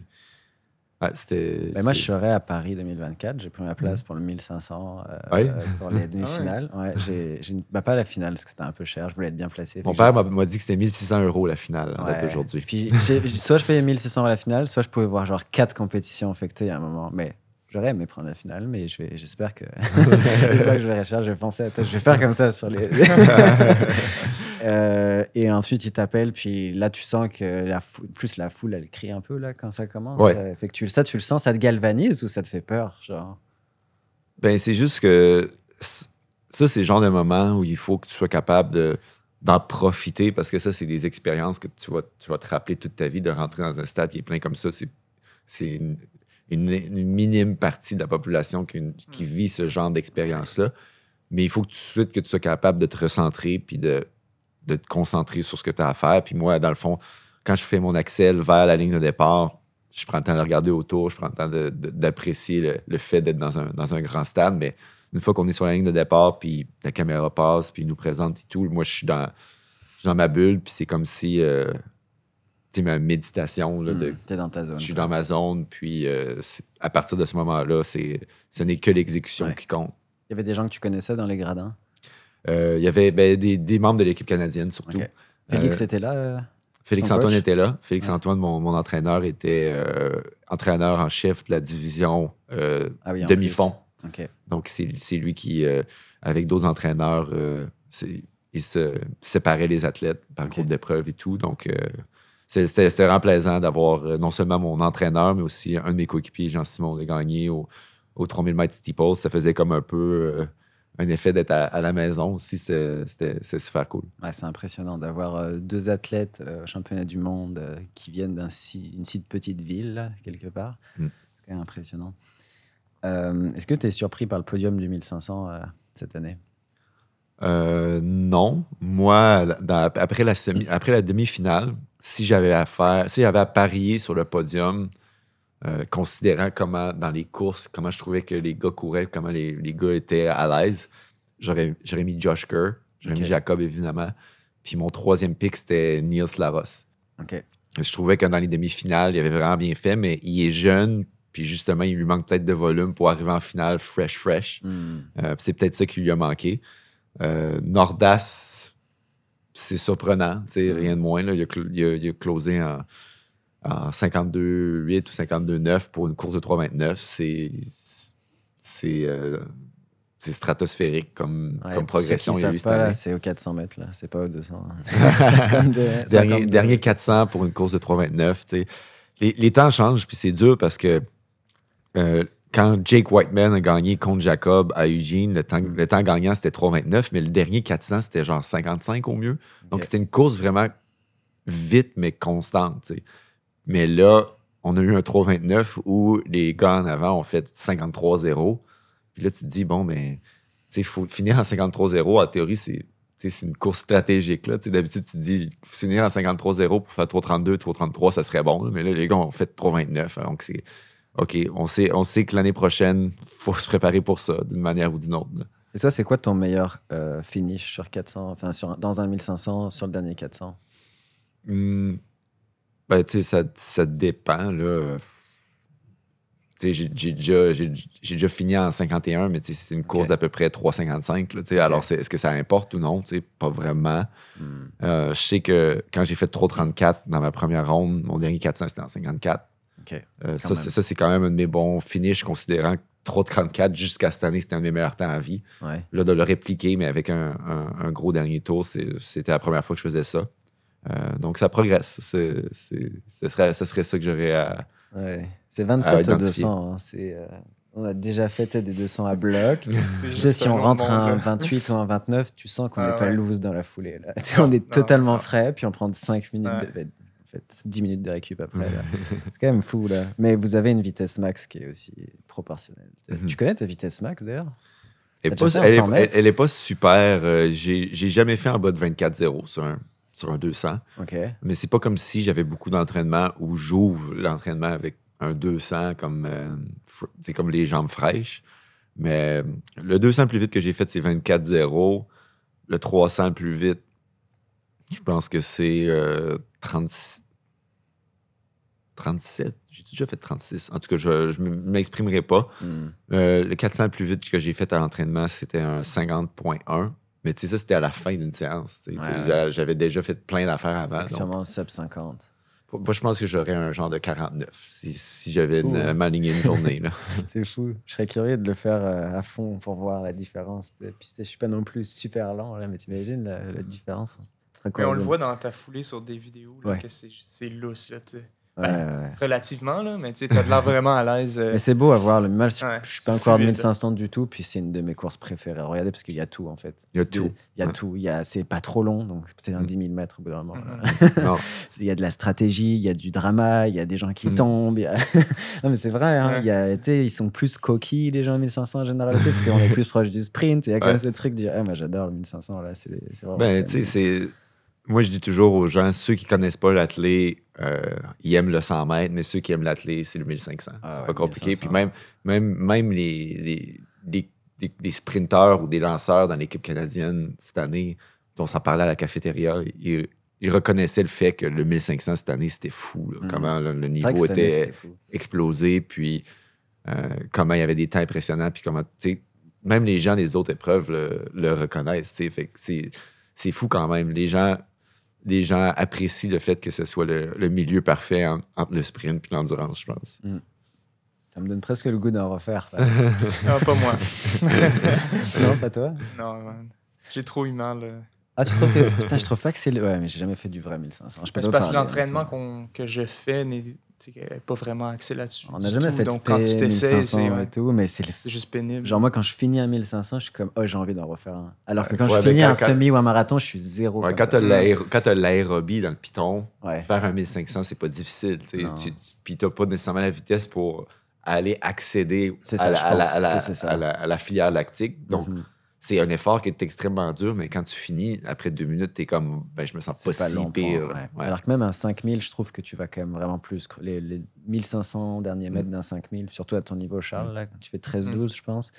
Ouais, c'était. Ben, moi, je serai à Paris 2024. J'ai pris ma place pour le 1500 euh, euh, pour les demi-finales. Ouais, j'ai, j'ai une- bah, pas la finale, parce que c'était un peu cher. Je voulais être bien placé. Mon père m'a, m'a dit que c'était 1600 euros la finale, en date Ouais. d'aujourd'hui. Puis j'ai- j'ai- soit je payais 1600 à la finale, soit je pouvais voir genre quatre compétitions affectées à un moment. Mais J'aurais aimé prendre la finale, mais je vais, j'espère que, que je vais réussir. Je vais penser à toi. Je vais faire comme ça sur les. Euh, et ensuite, il t'appelle, puis là, tu sens que la foule, plus la foule, elle crie un peu là quand ça commence. Ouais. Euh, fait que tu, ça, tu le sens, ça te galvanise ou ça te fait peur, genre? Ben, c'est juste que ça, c'est le genre de moment où il faut que tu sois capable de, d'en profiter parce que ça, c'est des expériences que tu vas, tu vas te rappeler toute ta vie de rentrer dans un stade qui est plein comme ça. C'est, c'est une, minime partie de la population qui, qui vit ce genre d'expérience-là. Mais il faut que tout de suite que tu sois capable de te recentrer puis de, de te concentrer sur ce que tu as à faire. Puis moi, dans le fond, quand je fais mon Excel vers la ligne de départ, je prends le temps de regarder autour, je prends le temps d'apprécier le, le fait d'être dans un, dans un grand stade. Mais une fois qu'on est sur la ligne de départ, puis la caméra passe, puis il nous présente et tout, moi, je suis dans, ma bulle, puis c'est comme si, euh, ma méditation, là, de, Hmm, T'es dans ta zone. je suis dans ma zone, puis euh, à partir de ce moment-là, c'est, ce n'est que l'exécution Ouais. qui compte. Il y avait des gens que tu connaissais dans les gradins? Euh, Il y avait ben, des, des membres de l'équipe canadienne, surtout. Félix Euh, était là. Félix Ton Antoine coach? était là. Félix Ouais. Antoine, mon, mon entraîneur, était entraîneur en chef de la division Ah oui, demi-fond. Donc, c'est c'est lui qui, avec d'autres entraîneurs, il se séparait les athlètes par Ok. groupe d'épreuves et tout. Donc, c'était vraiment plaisant d'avoir euh, non seulement mon entraîneur, mais aussi un de mes coéquipiers, Jean-Simon Desgagnés, au, au 3000 mètres steeple. Ça faisait comme un peu euh, un effet d'être à, à la maison aussi. C'était super cool. Ouais, c'est impressionnant d'avoir euh, deux athlètes euh, au championnat du monde qui viennent d'une si, petite ville, quelque part. Mm. C'est impressionnant. Est-ce que tu es surpris par le podium du 1500 euh, cette année? Euh, non. Moi, dans- après la, semi, après la demi-finale, si j'avais à faire, si j'avais à parier sur le podium, euh, considérant comment, dans les courses, comment je trouvais que les gars couraient, comment les, les gars étaient à l'aise, j'aurais, j'aurais mis Josh Kerr, j'aurais mis Jacob, évidemment. Puis mon troisième pick, c'était Niels Laros. Ok. Je trouvais que dans les demi-finales, il avait vraiment bien fait, mais il est jeune, puis justement, il lui manque peut-être de volume pour arriver en finale fresh, fresh. Hmm. Euh, c'est peut-être ça qui lui a manqué. Euh, Nordas, c'est surprenant, sais, rien de moins. Là. Il, a cl- il a- il a closé en, en 52-8 ou 52-9 pour une course de 3,29. C'est c'est euh, c'est stratosphérique comme, Ouais, progression c'est aux 400 mètres, là. C'est pas aux 200. 52, Dernier, 52. dernier 400 pour une course de 3,29. tu sais. Les, les temps changent, puis c'est dur parce que euh, quand Jake Whiteman a gagné contre Jacob à Eugene, le temps, Mm. le temps gagnant, c'était 3,29, mais le dernier 400, c'était genre 55 au mieux. Donc, c'était une course vraiment vite, mais constante. Mais là, on a eu un 3,29 où les gars en avant ont fait 53-0. Puis là, tu te dis, bon, mais il faut finir en 53-0. En théorie, c'est une course stratégique. D'habitude, tu te dis, finir en 53-0 pour faire 3,32, 3,33, ça serait bon. là. Mais là, les gars ont fait 3,29. Donc, c'est OK, on sait, on sait que l'année prochaine, il faut se préparer pour ça, d'une manière ou d'une autre. là. Et toi, c'est quoi ton meilleur euh, finish sur 400, enfin, sur, dans un 1500, sur le dernier 400 Hmm, ben, tu sais, ça, ça dépend, là. Tu sais, j'ai déjà, fini en 51, mais tu sais, c'est une course d'à peu près 3,55. là, tu sais. Alors, c'est- est-ce que ça importe ou non? Tu sais, Pas vraiment. Hmm. Euh, je sais que quand j'ai fait 3,34 dans ma première ronde, mon dernier 400, c'était en 54. Euh, ça, c'est- ça, c'est quand même un de mes bons finishes, considérant que 3,34 jusqu'à cette année, c'était un de mes meilleurs temps à vie. Ouais. Là, de le répliquer, mais avec un, un- un gros dernier tour, c'était la première fois que je faisais ça. Euh, donc, ça progresse. C'est- ce, serait, ce serait ça que j'aurais à. Ouais. C'est À 27 au identifier. 200. hein. Euh, on a déjà fait des 200 à bloc. Si on rentre à un monde, là. 28 ou un 29, tu sens qu'on n'est Ah pas ouais. loose dans la foulée. Là. Non, on est non, totalement non. frais, puis on prend 5 minutes, Ouais. de, en fait, 10 minutes de récup après. C'est quand même fou. Là. Mais vous avez une vitesse max qui est aussi proportionnelle. Mhm. Tu connais ta vitesse max d'ailleurs? Elle elle est- 100 mètres? elle- elle est pas super. euh, j'ai jamais fait en bas de 24-0 sur un, sur un 200. Ok. Mais c'est pas comme si j'avais beaucoup d'entraînement où j'ouvre l'entraînement avec un 200 comme, euh, c'est comme les jambes fraîches. Mais euh, le 200 le plus vite que j'ai fait, c'est 24-0. Le 300 le plus vite, je pense que c'est euh, 36 37. J'ai déjà fait 36. En tout cas, je ne m'exprimerai pas. Hmm. Euh, le 400 le plus vite que j'ai fait à l'entraînement, c'était un 50.1. Mais tu sais, ça, c'était à la fin d'une séance. Ouais, ouais. J'avais déjà fait plein d'affaires avant. Donc- Sûrement sub 50. Moi, je pense que j'aurais un genre de 49 si, si j'avais Ouh. une- m'aligner une journée. C'est fou. Je serais curieux de le faire euh, à fond pour voir la différence. Puis je suis pas non plus super lent, là, mais t'imagines la, la différence. Mais on le voit dans ta foulée sur des vidéos, là, Ouais. que c'est c'est lousse, là, tu sais. Ouais, ouais. Relativement, là, mais tu sais, t'as de l'air vraiment à l'aise. euh, Mais c'est beau à voir. Le mal, je Ouais, je suis pas encore fluide. 1500 du tout. Puis c'est une de mes courses préférées. Regardez, parce qu'il y a tout, en fait. Il y a C'est- tout. Il y a Ouais. tout. Il y a, c'est pas trop long, donc c'est un Mm. 10 000 mètres au bout d'un moment. Non. Il y a de la stratégie, il y a du drama, il y a des gens qui Mm. tombent. a- non, mais c'est vrai, hein, Ouais. il y a, tu sais, ils sont plus coquilles, les gens à 1500 en général, parce qu'on est plus proche du sprint. Il y a quand Ouais. même ce truc de dire, Ah, moi j'adore le 1500, là, c'est c'est vraiment. Ben, tu sais, c'est. Moi, je dis toujours aux gens, ceux qui connaissent pas l'athlé, euh, ils aiment le 100 mètres, mais ceux qui aiment l'athlé, c'est le 1500. Ah c'est ouais, pas compliqué. 1500. Puis même, même, même les, les, sprinteurs ou des lanceurs dans l'équipe canadienne cette année, dont on s'en parlait à la cafétéria, ils, ils reconnaissaient le fait que le 1500 cette année, c'était fou. là. Mhm. Comment le niveau année, était explosé, puis euh, comment il y avait des temps impressionnants, puis comment, tu sais, même les gens des autres épreuves le, le reconnaissent. Fait que c'est, c'est fou quand même. Les gens, les gens apprécient le fait que ce soit le, le milieu parfait en- entre le sprint et l'endurance, je pense. Ça me donne presque le goût d'en refaire. Ah, pas moi. non, pas toi? Non. J'ai trop eu mal. euh. Ah, tu trouves que. Putain, je trouve pas que c'est le. Ouais, mais j'ai jamais fait du vrai 1500. Je peux Mais C'est pas parce que parler, l'entraînement qu'on- que je fais n'est tu pas vraiment axé là-dessus. On n'a jamais tout. fait de Donc, quand tu t'essayes, 1500 c'est ouais, et tout, mais c'est le c'est juste pénible. Genre, moi, quand je finis un 1500, je suis comme, oh, j'ai envie d'en refaire un. Alors que quand Ouais, je finis quand- un quand- semi ou un marathon, je suis zéro. Ouais, comme quand quand t'as l'aérobie dans le piton, Ouais. faire un 1500, c'est pas difficile. tu. Non. Tu- tu- Puis t'as pas nécessairement la vitesse pour aller accéder à, la, à à à à la filière lactique. Donc, Mhm. C'est un effort qui est extrêmement dur, mais quand tu finis, après deux minutes, t'es comme, ben, je me sens pas, pas si long. pire. là. ouais. Ouais. Alors que même un 5000, je trouve que tu vas quand même vraiment plus. Les, les 1500 derniers Mm. mètres d'un 5000, surtout à ton niveau, Charles, là, quand tu fais 13-12, je pense.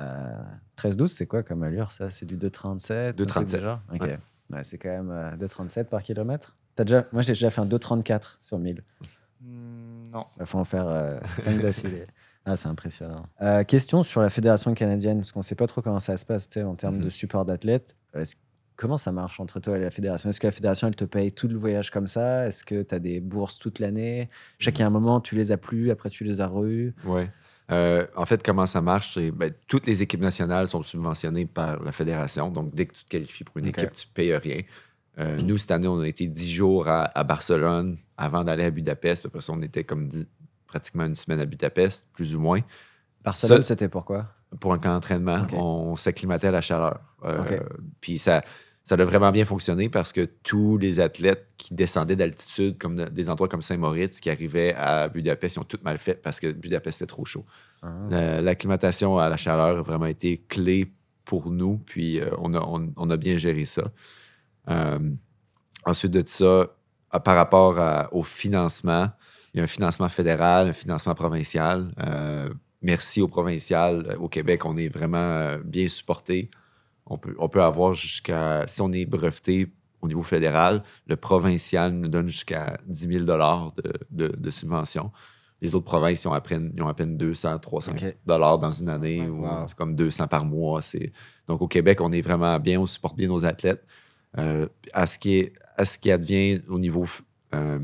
Euh, 13-12, c'est quoi comme allure, ça? C'est du 2,37 un truc 2,37, du genre? Ok. ouais. Ouais, c'est quand même euh, 2,37 par kilomètre. As déjà... Moi, j'ai déjà fait un 2,34 sur 1000. Hmm, non. Il faut en faire 5 d'affilée. Ah, c'est impressionnant. Euh, question sur la fédération canadienne, parce qu'on ne sait pas trop comment ça se passe en termes Mhm. de support d'athlètes. Comment ça marche entre toi et la fédération? Est-ce que la fédération, elle te paye tout le voyage comme ça? Est-ce que tu as des bourses toute l'année? A un moment, tu les as plus, après tu les as re Ouais. Euh, en fait, comment ça marche? C'est ben, toutes les équipes nationales sont subventionnées par la fédération. Donc, dès que tu te qualifies pour une équipe, tu ne payes rien. Euh, nous, cette année, on a été 10 jours à, à Barcelone avant d'aller à Budapest. Après ça, on était comme dix- pratiquement une semaine à Budapest, plus ou moins. Barcelone, c'était pourquoi Pour un camp d'entraînement, on s'acclimatait à la chaleur. Euh. Puis ça, ça a vraiment bien fonctionné parce que tous les athlètes qui descendaient d'altitude, comme de- des endroits comme Saint-Moritz, qui arrivaient à Budapest, ils ont tout mal fait parce que Budapest était trop chaud. Ah. La- L'acclimatation à la chaleur a vraiment été clé pour nous, puis euh, on, a, on- on a bien géré ça. Euh, ensuite de ça, par rapport à- au financement, il y a un financement fédéral, un financement provincial. Euh, merci au provincial. Euh, Au Québec, on est vraiment euh, bien supporté. On peut, on peut avoir jusqu'à, si on est breveté au niveau fédéral, le provincial nous donne jusqu'à 10 000 de, de, de subvention. Les autres provinces, ils ont à peine, ils ont à peine 200, 300 Ok. dollars dans une année, ou c'est comme 200 par mois. C'est... Donc, au Québec, on est vraiment bien, on supporte bien nos athlètes. Euh, à, ce qui est, à ce qui advient au niveau, euh,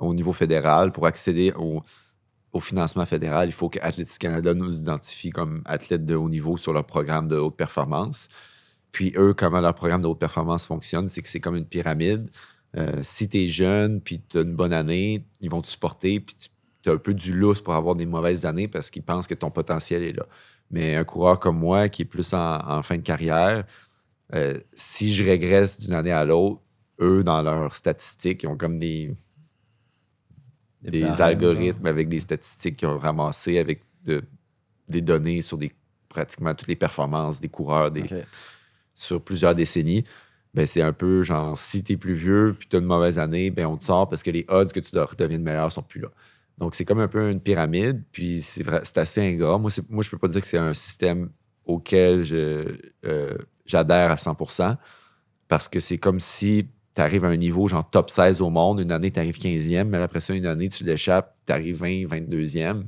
au niveau fédéral, pour accéder au, financement fédéral, il faut que Athletics Canada nous identifie comme athlètes de haut niveau sur leur programme de haute performance. Puis eux, comment leur programme de haute performance fonctionne, c'est que c'est comme une pyramide. Euh, si tu es jeune, puis tu as une bonne année, ils vont te supporter, puis tu as un peu du lousse pour avoir des mauvaises années parce qu'ils pensent que ton potentiel est là. Mais un coureur comme moi, qui est plus en, en fin de carrière, euh, si je régresse d'une année à l'autre, eux, dans leurs statistiques, ils ont comme des, des, algorithmes avec des statistiques qu'ils ont ramassées avec de- des données sur des, pratiquement toutes les performances des coureurs des, sur plusieurs décennies. Ben, c'est un peu genre, si tu es plus vieux puis tu as une mauvaise année, ben, on te sort parce que les odds que tu dois redeviennes meilleur sont plus là. Donc, c'est comme un peu une pyramide, puis c'est vrai- c'est assez ingrat. Moi, c'est- moi je peux pas dire que c'est un système auquel je, euh, j'adhère à 100% parce que c'est comme si tu arrives à un niveau genre top 16 au monde, une année tu arrives 15e, mais après ça, une année tu l'échappes, tu arrives 20, 22e.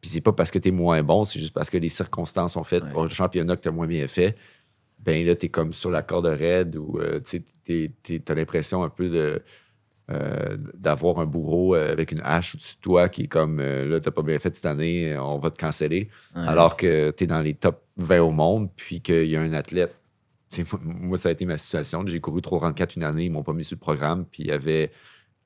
Puis c'est pas parce que tu es moins bon, c'est juste parce que les circonstances sont faites Ouais. au championnat que tu as moins bien fait. Ben là, tu es comme sur la corde raide ou euh, tu as l'impression un peu de. euh, d'avoir un bourreau euh, avec une hache au-dessus de toi qui est comme euh, là, t'as pas bien fait cette année, on va te canceller. Ouais. Alors que tu es dans les top 20 au monde, puis qu'il y a un athlète. Moi, ça a été ma situation. J'ai couru 334 une année, ils m'ont pas mis sur le programme, puis il y avait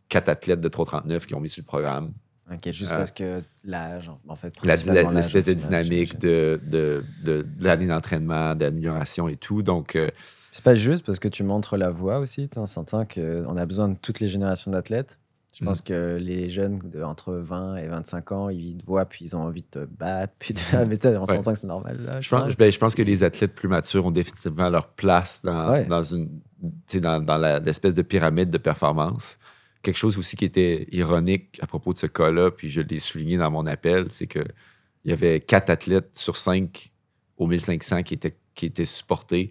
quatre athlètes de 339 qui ont mis sur le programme. Ok, juste Ah. parce que l'âge, en fait. L'espèce de dynamique de, de, de, de l'année d'entraînement, d'amélioration et tout. Donc, euh, C'est pas juste parce que tu montres la voie aussi. On s'entend qu'on a besoin de toutes les générations d'athlètes? Je pense que les jeunes de entre 20 et 25 ans, ils te voient, puis ils ont envie de te battre, puis de faire. Mais tu sais, on Ouais. s'entend que c'est normal. Là, je, pense, ben, je pense que les athlètes plus matures ont définitivement leur place dans, Ouais. dans, une, dans, dans l'espèce de pyramide de performance. Quelque chose aussi qui était ironique à propos de ce cas-là, puis je l'ai souligné dans mon appel, c'est qu'il y avait quatre athlètes sur cinq au 1500 qui étaient, qui étaient supportés,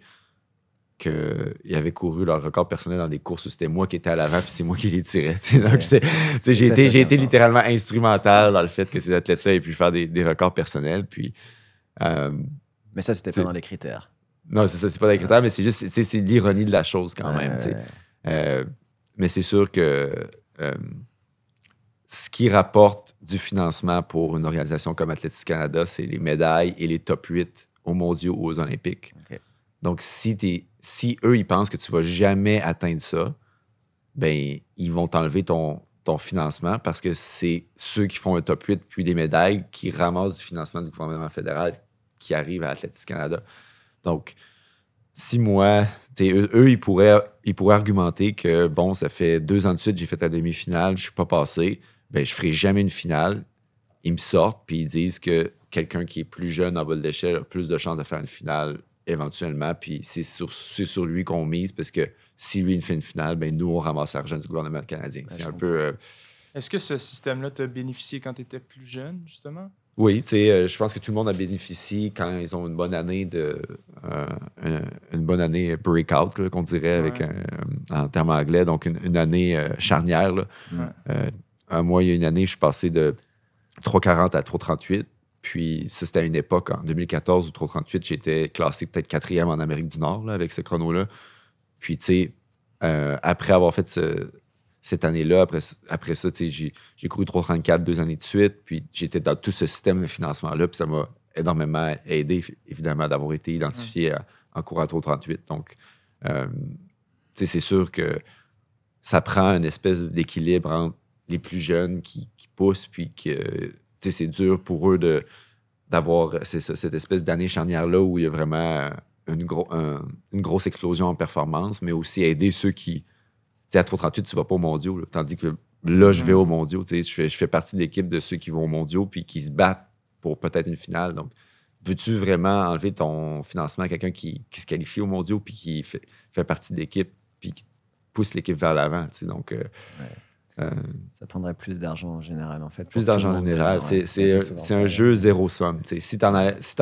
qu'ils avaient couru leur record personnel dans des courses où c'était moi qui étais à l'avant, puis c'est moi qui les tirais. tu. Donc, Ouais. tu j'ai été, été littéralement instrumental dans le fait que ces athlètes-là aient pu faire des, des records personnels. Puis, euh, Mais ça, c'était pas dans les critères. non, c'est ça, c'est pas des critères, mais c'est juste, c'est, c'est l'ironie de la chose quand même. Ouais, tu. Euh, mais c'est sûr que euh, ce qui rapporte du financement pour une organisation comme Athletics Canada, c'est les médailles et les top 8 aux mondiaux ou aux Olympiques. Donc, si, t'es- si eux, ils pensent que tu vas jamais atteindre ça, ben, ils vont t'enlever ton, financement parce que c'est ceux qui font un top 8 puis des médailles qui ramassent du financement du gouvernement fédéral qui arrive à Athletics Canada. Donc, si moi, eux, ils, pourraient, argumenter que, bon, ça fait deux ans de suite, j'ai fait la demi-finale, je suis pas passé, ben, je ferai jamais une finale. Ils me sortent, puis ils disent que quelqu'un qui est plus jeune en bas de a plus de chances de faire une finale éventuellement, puis c'est sur, c'est sur lui qu'on mise, parce que si lui, il fait une finale, ben, nous, on ramasse l'argent du gouvernement canadien. c'est je un peu... euh, Est-ce que ce système-là t'a bénéficié quand tu étais plus jeune, justement? Oui, tu sais, euh, je pense que tout le monde a bénéficié quand ils ont une bonne année de euh, un- une bonne année breakout, là, qu'on dirait avec un- en termes anglais, donc une, une année euh, charnière. Là. Ouais. Euh, à moi, il y a une année, je suis passé de 3,40 à 3,38. Puis ça, c'était à une époque, en 2014 ou 3,38, j'étais classé peut-être quatrième en Amérique du Nord là, avec ce chrono-là. Puis, tu sais, euh, après avoir fait ce- cette année-là, après, après ça, tu sais, j'ai, j'ai couru 3,34 deux années de suite. Puis j'étais dans tout ce système de financement-là. Puis ça m'a énormément aidé, évidemment, d'avoir été identifié à- en courant 3,38. Donc, euh, tu sais, c'est sûr que ça prend une espèce d'équilibre entre les plus jeunes qui, qui poussent, puis que c'est dur pour eux de, d'avoir c'est ça, cette espèce d'année charnière-là où il y a vraiment une, gros, un- une grosse explosion en performance, mais aussi aider ceux qui. Tu sais, à 338, tu vas pas au mondiaux, là, tandis que là, je vais au mondiaux. tu sais, Je fais, je fais partie de l'équipe de ceux qui vont au mondiaux puis qui se battent pour peut-être une finale. Donc, veux-tu vraiment enlever ton financement à quelqu'un qui, qui se qualifie au mondiaux puis qui fait, fait partie de l'équipe puis qui pousse l'équipe vers l'avant? tu sais, Donc, euh, euh, Ça prendrait plus d'argent en général, en fait. plus d'argent en général. C'est, Ouais, un jeu zéro somme. tu. Si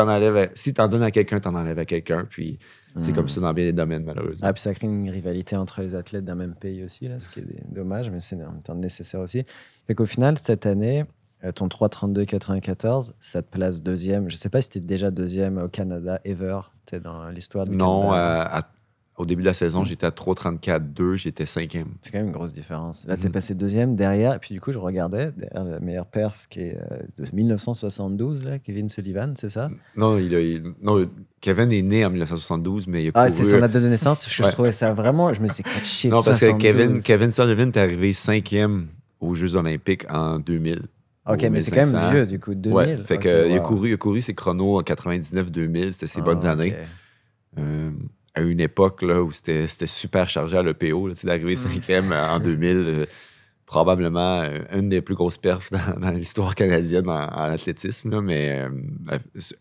enlèves, si t'en donnes à quelqu'un, t'en enlèves à quelqu'un. Puis c'est comme ça dans bien des domaines, malheureusement. Ah, puis ça crée une rivalité entre les athlètes d'un même pays aussi, là, ce qui est dommage, mais c'est en même temps nécessaire aussi. Fait qu'au final, cette année, euh, ton 3,32,94, ça te place deuxième. Je sais pas si tu déjà deuxième au Canada ever, tu dans l'histoire du non, Canada. euh, à- au début de la saison, j'étais à 3,34,2, j'étais cinquième. C'est quand même une grosse différence. Là, tu es Mhm. passé deuxième derrière, et puis du coup, je regardais, derrière la meilleure perf qui est euh, de 1972, là, Kevin Sullivan, c'est ça? Non, il a- il- non, Kevin est né en 1972, mais il a Ah, c'est son date de naissance. Je, Ouais. trouvais ça vraiment. Je me suis shit, Non, parce que 72. Kevin, Kevin Sullivan est arrivé cinquième aux Jeux olympiques en 2000. Ok, mais c'est quand même 1500. vieux, du coup, 2000. Ouais, fait que, il, a couru, il a couru ses chronos en 99-2000, c'était ses Ah, bonnes années. Euh, à une époque là, où c'était c'était super chargé à l'EPO, d'arriver cinquième euh, en 2000, euh, probablement euh, une des plus grosses perfs dans, dans l'histoire canadienne en, en athlétisme, là, mais euh,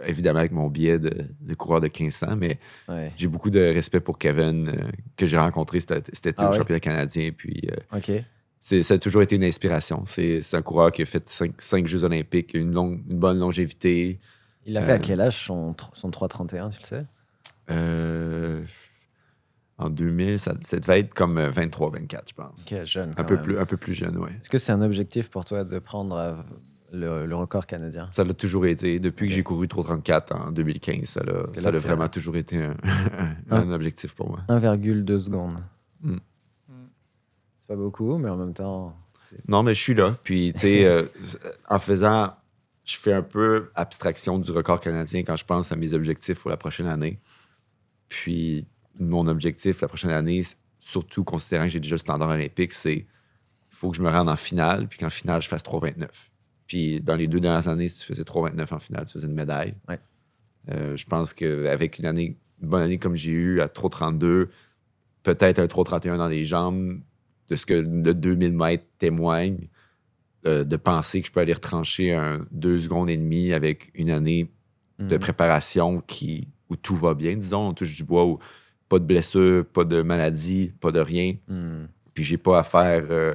évidemment avec mon biais de, de coureur de 1500, mais Ouais. j'ai beaucoup de respect pour Kevin euh, que j'ai rencontré été Ah au ouais? championnat canadien, puis ça a toujours été une inspiration. C'est un coureur qui a fait cinq, cinq Jeux olympiques, une, longue, une bonne longévité. Il a fait à quel âge son, son 3,31, tu le sais? Euh, en 2000, ça, ça devait être comme 23-24, je pense. Ok, jeune. Un peu, même. plus, un peu plus jeune, oui. Est-ce que c'est un objectif pour toi de prendre euh, le, le record canadien? Ça l'a toujours été. Depuis que j'ai couru 334 en 2015, ça l'a vraiment toujours été un, un objectif pour moi. 1,2 secondes. Hmm. C'est pas beaucoup, mais en même temps. Non, mais je suis là. Puis, tu sais, euh, en faisant, je fais un peu abstraction du record canadien quand je pense à mes objectifs pour la prochaine année. Puis, mon objectif la prochaine année, surtout considérant que j'ai déjà le standard olympique, c'est il faut que je me rende en finale, puis qu'en finale, je fasse 3,29. Puis, dans les deux dernières années, si tu faisais 3,29 en finale, tu faisais une médaille. Ouais. Euh, je pense qu'avec une année, une bonne année comme j'ai eu à 3,32, peut-être un 3,31 dans les jambes, de ce que le 2000 mètres témoigne, euh, de penser que je peux aller retrancher un 2 secondes et demie avec une année de Mhm. préparation qui, où tout va bien, disons, on touche du bois, où pas de blessure, pas de maladie, pas de rien. Hmm. Puis j'ai pas à faire euh,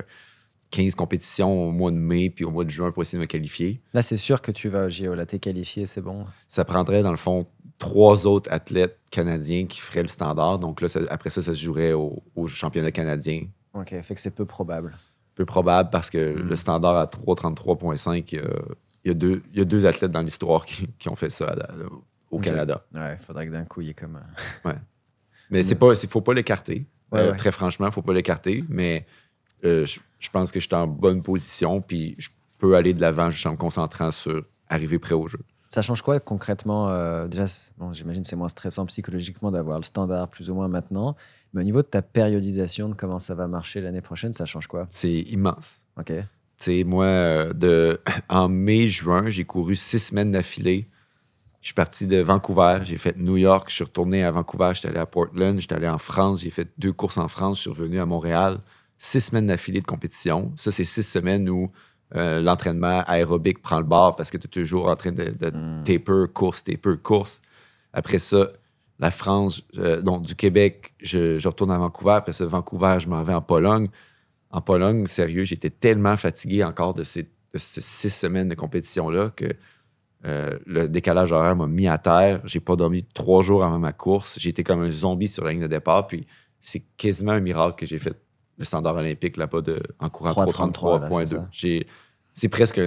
15 compétitions au mois de mai puis au mois de juin pour essayer de me qualifier. Là, c'est sûr que tu vas au JO. Là, t'es qualifié, c'est bon. Ça prendrait, dans le fond, trois autres athlètes canadiens qui feraient le standard. Donc là, ça- après ça, ça se jouerait au, au championnat canadien. Ok, fait que c'est peu probable. Peu probable parce que Mm. le standard à 3,33,5, euh, il y, a deux- il y a deux athlètes dans l'histoire qui, qui ont fait ça à au. Canada. Ouais, faudrait que d'un coup, il y ait comme. un- Mais c'est pas, il faut pas l'écarter. Ouais, Euh, ouais. Très franchement, il faut pas l'écarter. Mais euh, je, je pense que je suis en bonne position, puis je peux aller de l'avant juste en me concentrant sur arriver prêt au jeu. Ça change quoi concrètement euh, Déjà, bon, j'imagine que c'est moins stressant psychologiquement d'avoir le standard plus ou moins maintenant. Mais au niveau de ta périodisation, de comment ça va marcher l'année prochaine, ça change quoi? C'est immense. Ok. Tu sais, moi, euh, de, en mai-juin, j'ai couru six semaines d'affilée. Je suis parti de Vancouver, j'ai fait New York, je suis retourné à Vancouver, j'étais allé à Portland, j'étais allé en France, j'ai fait deux courses en France, je suis revenu à Montréal. Six semaines d'affilée de compétition. Ça, c'est six semaines où euh, l'entraînement aérobique prend le bord parce que tu es toujours en train de, de Hmm. taper, course, taper, course. Après ça, la France, euh, donc du Québec, je, je retourne à Vancouver. Après ça, Vancouver, je m'en vais en Pologne. En Pologne, sérieux, j'étais tellement fatigué encore de ces, de ces six semaines de compétition-là que euh, le décalage horaire m'a mis à terre. J'ai pas dormi trois jours avant ma course. J'ai été comme un zombie sur la ligne de départ. Puis c'est quasiment un miracle que j'ai fait le standard olympique là-bas de, en courant 3,33, là, c'est 3,33.2. ça. J'ai- C'est presque.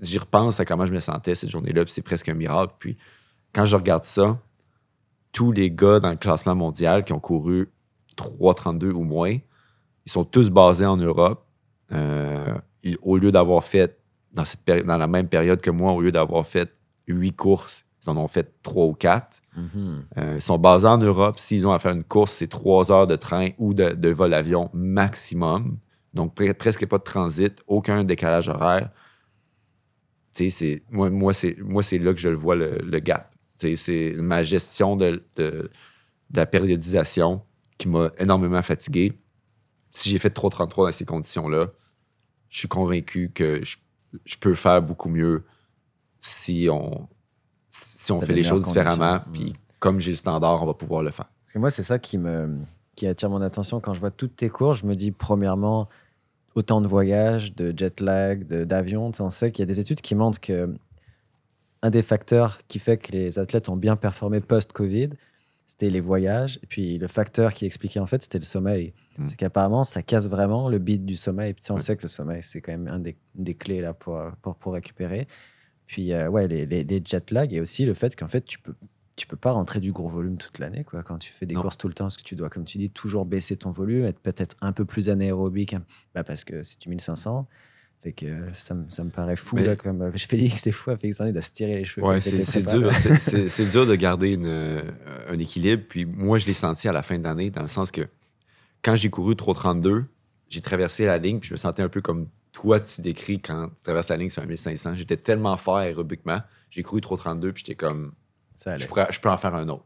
J'y repense à comment je me sentais cette journée-là. Puis c'est presque un miracle. Puis quand je regarde ça, tous les gars dans le classement mondial qui ont couru 3,32 ou moins, ils sont tous basés en Europe. Euh, au lieu d'avoir fait, dans, cette dans la même période que moi, au lieu d'avoir fait huit courses, ils en ont fait trois ou quatre. Mhm. Euh, ils sont basés en Europe. S'ils ont à faire une course, c'est trois heures de train ou de, de vol avion maximum. Donc, pre- presque pas de transit, aucun décalage horaire. Moi, moi, c'est, là que je le vois, le, le gap. C'est ma gestion de, de, de la périodisation qui m'a énormément fatigué. Si j'ai fait 3,33 dans ces conditions-là, je suis convaincu que je, je peux faire beaucoup mieux si on, si on fait les choses différemment. Puis comme j'ai le standard, on va pouvoir le faire. Parce que moi, c'est ça qui me qui attire mon attention quand je vois toutes tes cours. Je me dis, premièrement, autant de voyages, de jet lag, d'avion. On sait qu'il y a des études qui montrent que un des facteurs qui fait que les athlètes ont bien performé post-Covid, c'était les voyages. Et puis le facteur qui expliquait en fait, c'était le sommeil. Mm. C'est qu'apparemment, ça casse vraiment le beat du sommeil. Puis on sait que le sommeil, c'est quand même un des, clés là, pour, pour, pour récupérer. Puis euh, ouais, les, les, les jet lag et aussi le fait qu'en fait, tu peux tu peux pas rentrer du gros volume toute l'année quoi quand tu fais des Non. courses tout le temps parce que tu dois comme tu dis toujours baisser ton volume être peut-être un peu plus anaérobique hein. bah, parce que c'est du 1500 fait que euh, ça, me- ça me paraît fou Mais- là comme euh, je Félix des fois Félix en est de se tirer les cheveux Ouais, c'est dur. c'est- dur de garder une, euh, un équilibre. Puis moi, je l'ai senti à la fin de l'année, dans le sens que quand j'ai couru 3,32, j'ai traversé la ligne, puis je me sentais un peu comme toi, tu décris quand tu traverses la ligne sur un 1500. J'étais tellement fort aérobiquement. J'ai couru 3,32, puis j'étais comme, ça je, pourrais- je peux en faire un autre.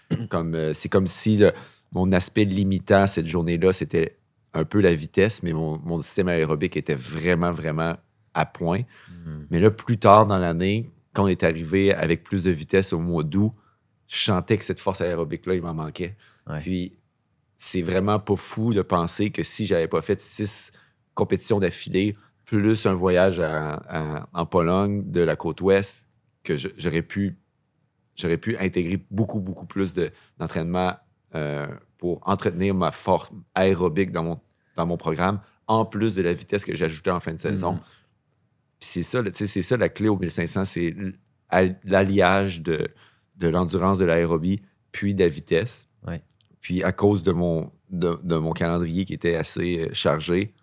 Comme, euh, c'est comme si le- mon aspect limitant cette journée-là, c'était un peu la vitesse, mais mon, mon système aérobique était vraiment, vraiment à point. Mhm. Mais là, plus tard dans l'année, quand on est arrivé avec plus de vitesse au mois d'août, je sentais que cette force aérobique-là, il m'en manquait. Ouais. Puis, c'est vraiment pas fou de penser que si j'avais pas fait six compétitions d'affilée, plus un voyage à- à- en Pologne de la côte ouest, que j'aurais pu, j'aurais pu intégrer beaucoup, beaucoup plus de- d'entraînement euh, pour entretenir ma force aérobique dans mon, dans mon programme, en plus de la vitesse que j'ajoutais en fin de saison. Mhm. Puis c'est ça, c'est ça la clé au 1500, c'est l'alliage de, de l'endurance de l'aérobie puis de la vitesse. Ouais. puis à cause de mon, de, de mon calendrier qui était assez euh, chargé,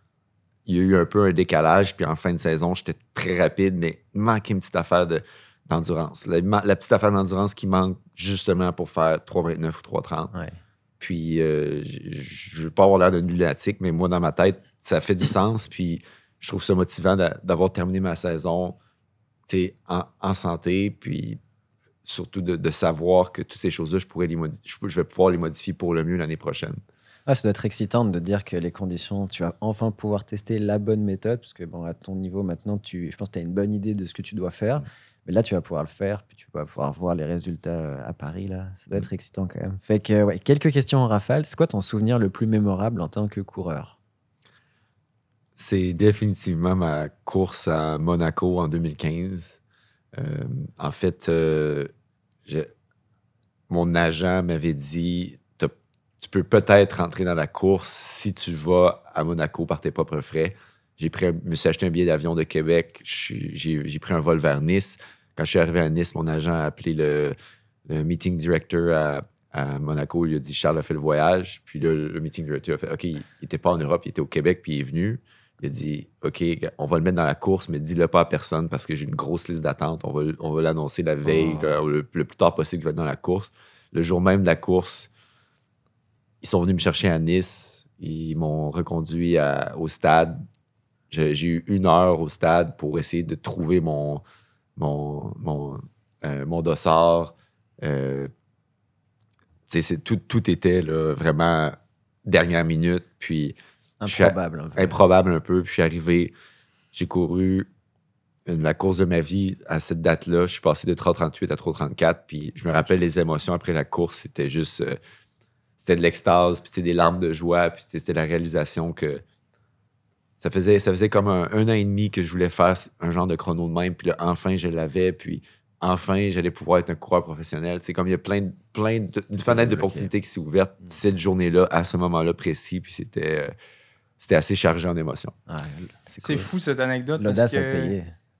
il y a eu un peu un décalage. Puis en fin de saison, j'étais très rapide, mais il manquait une petite affaire de- d'endurance. La, la petite affaire d'endurance qui manque justement pour faire 3,29 ou 3,30. Ouais. Puis euh, je ne veux pas avoir l'air d'un lunatique, mais moi, dans ma tête, ça fait du sens. Puis je trouve ça motivant d'a- d'avoir terminé ma saison en, en santé. Puis surtout de, de savoir que toutes ces choses-là, je, pourrais les modi- je, je vais pouvoir les modifier pour le mieux l'année prochaine. Ah, ça doit être excitant de dire que les conditions, tu vas enfin pouvoir tester la bonne méthode, parce que bon, à ton niveau maintenant, tu, je pense que tu as une bonne idée de ce que tu dois faire. Mais là, tu vas pouvoir le faire, puis tu vas pouvoir voir les résultats euh, à Paris. Là. Ça doit être excitant quand même. Fait que, ouais, quelques questions en rafale. C'est quoi ton souvenir le plus mémorable en tant que coureur? C'est définitivement ma course à Monaco en 2015. Euh, en fait, euh, je- mon agent m'avait dit tu peux peut-être rentrer dans la course si tu vas à Monaco par tes propres frais. J'ai pris, me suis acheté un billet d'avion de Québec. J'ai pris un vol vers Nice. Quand je suis arrivé à Nice, mon agent a appelé le, le meeting director à, à Monaco. Il a dit Charles a fait le voyage. Puis là, le meeting director a fait OK, il n'était pas en Europe, il était au Québec, puis il est venu. Il a dit OK, on va le mettre dans la course, mais dis-le pas à personne parce que j'ai une grosse liste d'attente. On va, on va l'annoncer la veille, Oh. là, le, le plus tard possible qu'il va être dans la course. Le jour même de la course, ils sont venus me chercher à Nice. Ils m'ont reconduit à- au stade. J'ai eu une heure au stade pour essayer de trouver mon, mon, mon, euh, mon dossard. Euh, tout, tout était là, vraiment dernière minute. Puis Improbable. un peu. improbable un peu. Puis je suis arrivé, j'ai couru une- la course de ma vie à cette date-là. Je suis passé de 3,38 à 3,34. Puis je me rappelle les émotions après la course. C'était juste. euh, c'était de l'extase, puis c'était des larmes de joie. Puis c'était la réalisation que. Ça faisait, ça faisait comme un, un an et demi que je voulais faire un genre de chrono de même. Puis là, enfin, je l'avais. Puis enfin, j'allais pouvoir être un coureur professionnel. C'est comme il y a plein, de- plein de, une fenêtre Ok. d'opportunité qui s'est ouverte cette journée-là, à ce moment-là précis. Puis c'était. euh, c'était assez chargé en émotions. Ah, c'est cool. fou cette anecdote. L'audace. Tu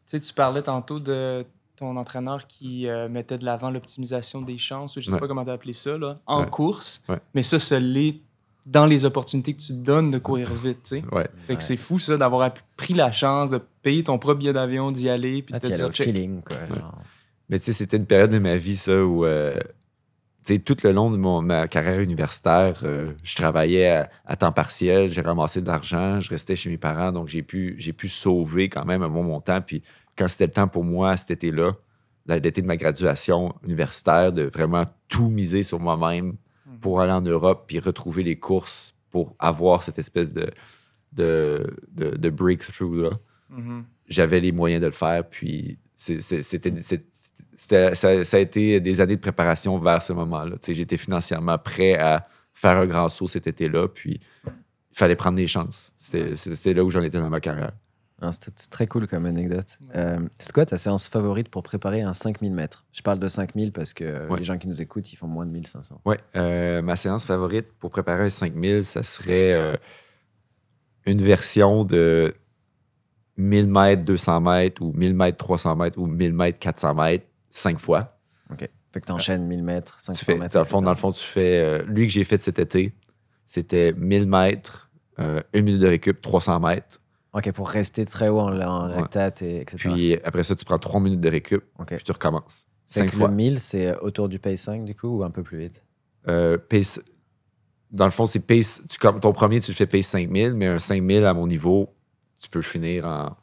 sais, tu parlais tantôt de ton entraîneur qui euh, mettait de l'avant l'optimisation des chances, ou je sais Ouais. pas comment tu appelé ça, là, en Ouais. course. Ouais. Mais ça, ça l'est dans les opportunités que tu te donnes de courir vite, tu sais. Ouais. Fait que Ouais. c'est fou, ça, d'avoir pris la chance de payer ton propre billet d'avion, d'y aller, puis Ah, de te dire, feeling, quoi. genre. Mais tu sais, c'était une période de ma vie, ça, où, euh, tout le long de mon, ma carrière universitaire, euh, je travaillais à, à temps partiel, j'ai ramassé de l'argent, je restais chez mes parents, donc j'ai pu, j'ai pu sauver quand même un bon montant. Puis quand c'était le temps pour moi, cet été-là, l'été de ma graduation universitaire, de vraiment tout miser sur moi-même Mhm. pour aller en Europe puis retrouver les courses pour avoir cette espèce de, de, de, de breakthrough-là Mhm. j'avais les moyens de le faire. Puis ça, ça a été des années de préparation vers ce moment-là. J'étais financièrement prêt à faire un grand saut cet été-là. Puis il fallait prendre des chances. C'est, là où j'en étais dans ma carrière. C'était très cool comme anecdote. Euh, c'est quoi ta séance favorite pour préparer un 5000 mètres? Je parle de 5000 parce que Ouais. les gens qui nous écoutent, ils font moins de 1500. Ouais, euh, ma séance favorite pour préparer un 5000, ça serait euh, une version de 1000 mètres, 200 mètres, ou 1000 mètres, 300 mètres, ou 1000 mètres, 400 mètres, cinq fois. Ok. Fait que t'enchaînes 1000 mètres, Tu 500 fais, mètres. dans, le fond, dans le fond, tu fais. euh, lui que j'ai fait cet été, c'était 1000 mètres, euh, une minute de récup, 300 mètres. Ok, pour rester très haut en, en Ouais. lactate, et etc. Puis après ça, tu prends 3 minutes de récup, puis tu recommences. Fait Cinq que fois. le 1000, c'est autour du pace 5 du coup ou un peu plus vite? Euh, pace- dans le fond, c'est pace. Tu, comme, ton premier, tu le fais pace 5000, mais un 5000 à mon niveau, tu peux finir en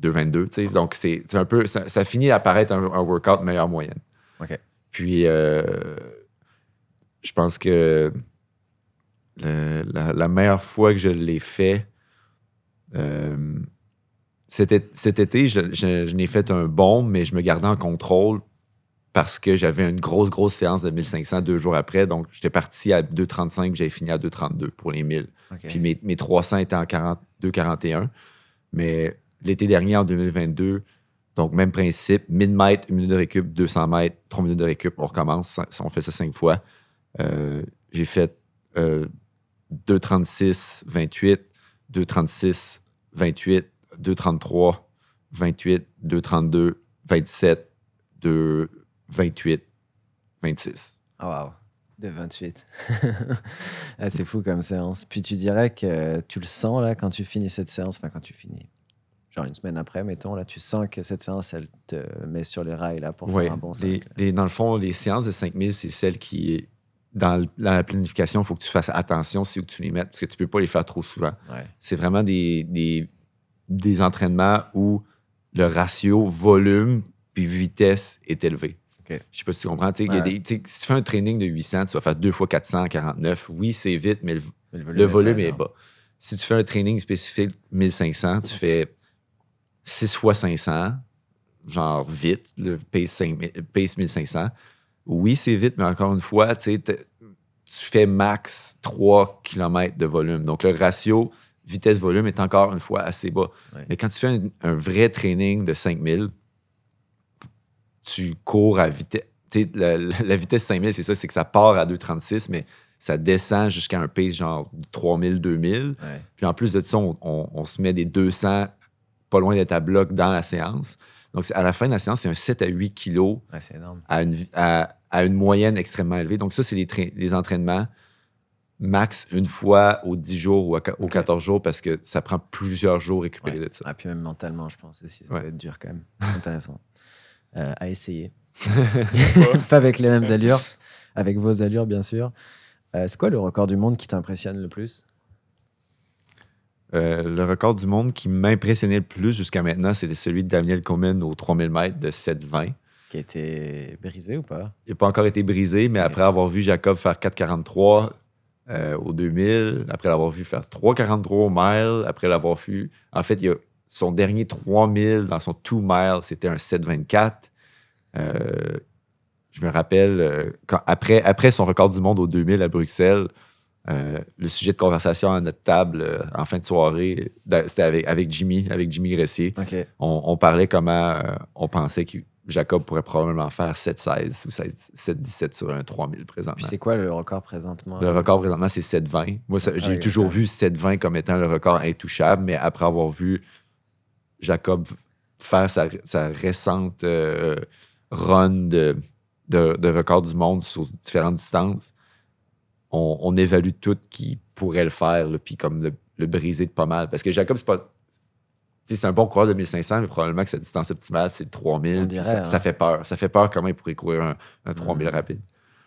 2,22. tu sais. Donc, c'est un peu. Ça, ça finit à paraître un, un workout meilleure moyenne. Ok. Puis, euh, je pense que le- la, la meilleure fois que je l'ai fait, euh, cet, été, je, je- je n'ai fait un bon, mais je me gardais en contrôle parce que j'avais une grosse, grosse séance de 1500 deux jours après. Donc, j'étais parti à 2,35 j'avais fini à 2,32 pour les 1000. Ok. Puis mes, mes 300 étaient en 42-41. Mais l'été dernier, en 2022, donc même principe, 1000 mètres, 1 minute de récup, 200 mètres, 3 minutes de récup, on recommence. On fait ça cinq fois. Euh, J'ai fait euh, 2,36, 28, 2,36, 28, 2,33, 28, 2,32, 27, 2, 28, 26. Ah, wow. De 28. Ah, c'est fou comme séance. Puis tu dirais que tu le sens là quand tu finis cette séance, enfin quand tu finis, genre une semaine après, mettons, là, tu sens que cette séance, elle te met sur les rails là pour Ouais, faire un bon les, les- dans le fond, les séances de 5000, c'est celles qui, dans, le- dans la planification, il faut que tu fasses attention c'est où tu les mets, parce que tu peux pas les faire trop souvent. Ouais. C'est vraiment des, des, des entraînements où le ratio volume puis vitesse est élevé. Ok. Je sais pas si tu comprends. y a des- si tu fais un training de 800, tu vas faire 2 fois 449. Oui, c'est vite, mais le, Mais le volume est bas. Si tu fais un training spécifique 1500, tu fais 6 fois 500, genre vite, le pace, 5000 pace 1500. Oui, c'est vite, mais encore une fois, tu fais max 3 km de volume. Donc, le ratio vitesse-volume est encore une fois assez bas. Ouais. Mais quand tu fais un, un vrai training de 5000, tu cours à vitesse. Tu sais, la, la- vitesse 5000, c'est ça, c'est que ça part à 2,36, mais ça descend jusqu'à un pace genre 3000, 2000. Ouais. Puis en plus de ça, on, on- on se met des 200 pas loin d'être à bloc dans la séance. Donc, à la fin de la séance, c'est un 7 à 8 kilos Ouais, c'est énorme. à une, à, à une moyenne extrêmement élevée. Donc, ça, c'est des entraînements max une fois aux 10 jours ou à qua- aux Ok. 14 jours parce que ça prend plusieurs jours récupérer Ouais. de ça. Ah, puis même mentalement, je pense aussi, ça Ouais. doit être dur quand même. Intéressant. Euh, à essayer. Pas avec les mêmes allures, avec vos allures, bien sûr. Euh, c'est quoi le record du monde qui t'impressionne le plus? Euh, le record du monde qui m'impressionnait le plus jusqu'à maintenant, c'était celui de Daniel Coleman aux 3000 mètres de 7,20. Qui a été brisé ou pas? Il n'a pas encore été brisé, mais après avoir vu Jacob faire 4,43 euh, au 2000, après l'avoir vu faire 3,43 au mile, après l'avoir vu. En fait, il a, son dernier 3000 dans son 2 mile, c'était un 7,24. Euh, je me rappelle, euh, quand- après, après son record du monde au 2000 à Bruxelles, euh, le sujet de conversation à notre table euh, en fin de soirée, c'était avec, avec Jimmy, avec Jimmy Gressier. On, on parlait comment euh, on pensait que Jacob pourrait probablement faire 7,16 ou 7,17 sur un 3000 Puis présentement. c'est quoi le record présentement? Le record présentement, c'est 7,20. Moi, ça- Ah j'ai oui, toujours vu 7,20 comme étant le record intouchable, mais après avoir vu Jacob faire sa, sa récente euh, run de, de, de record du monde sur différentes distances, on, on évalue tout qui pourrait le faire, là, puis comme le, le briser de pas mal. Parce que Jacob, c'est pas. C'est un bon coureur de 1500, mais probablement que sa distance optimale, c'est le 3000. On puis dirait, ça, hein. ça fait peur. Ça fait peur comment il pourrait courir un, un 3000 Mhm. rapide.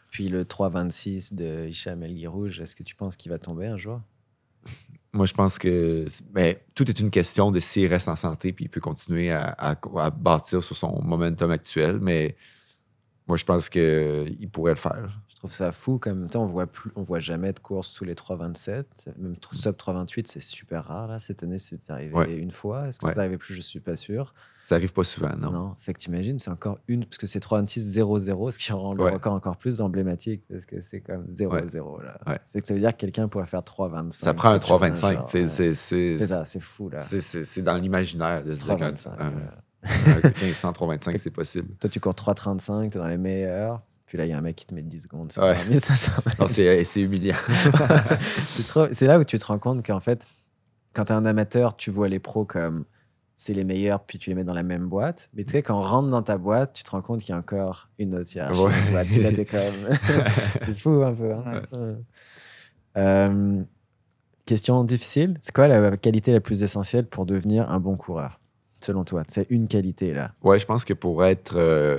Puis le 3,26 de Hicham El Guirouj, est-ce que tu penses qu'il va tomber un jour? Moi, je pense que ben, tout est une question de s'il reste en santé puis il peut continuer à, à- à bâtir sur son momentum actuel. Mais moi, je pense qu'il pourrait le faire. Trouve ça fou comme tu on voit plus, on voit jamais de course sous les 3,27, même sub 3,28, c'est super rare là. Cette année, c'est arrivé Ouais. une fois. Est-ce que Ouais. c'est arrivé plus? Je suis pas sûr. Ça arrive pas souvent, non? Non. Fait que t'imagines, c'est encore une parce que c'est 3,26,00, ce qui rend le Ouais. record encore plus emblématique parce que c'est comme 0,0 là. C'est que ça veut dire que quelqu'un pourrait faire 3,25. Ça prend un quelque chose dans le 3,25. genre, C'est ça, c'est fou là. c'est- dans l'imaginaire de se dire qu'un 3,25. un- ouais. un 1500, 3,25, c'est possible. Toi, tu cours 3,35, t'es dans les meilleurs. Puis là, il y a un mec qui te met 10 secondes. sur Ouais. 1500 Non, c'est c'est humiliant. c'est trop- c'est là où tu te rends compte qu'en fait, quand tu es un amateur, tu vois les pros comme c'est les meilleurs, puis tu les mets dans la même boîte. Mais tu sais, quand on rentre dans ta boîte, tu te rends compte qu'il y a encore une autre hiérarchie Ouais. boîte. Puis là, t'es comme. c'est fou un peu. hein. Ouais. Euh, question difficile. C'est quoi la qualité la plus essentielle pour devenir un bon coureur, selon toi? C'est une qualité là. Ouais, je pense que pour être euh,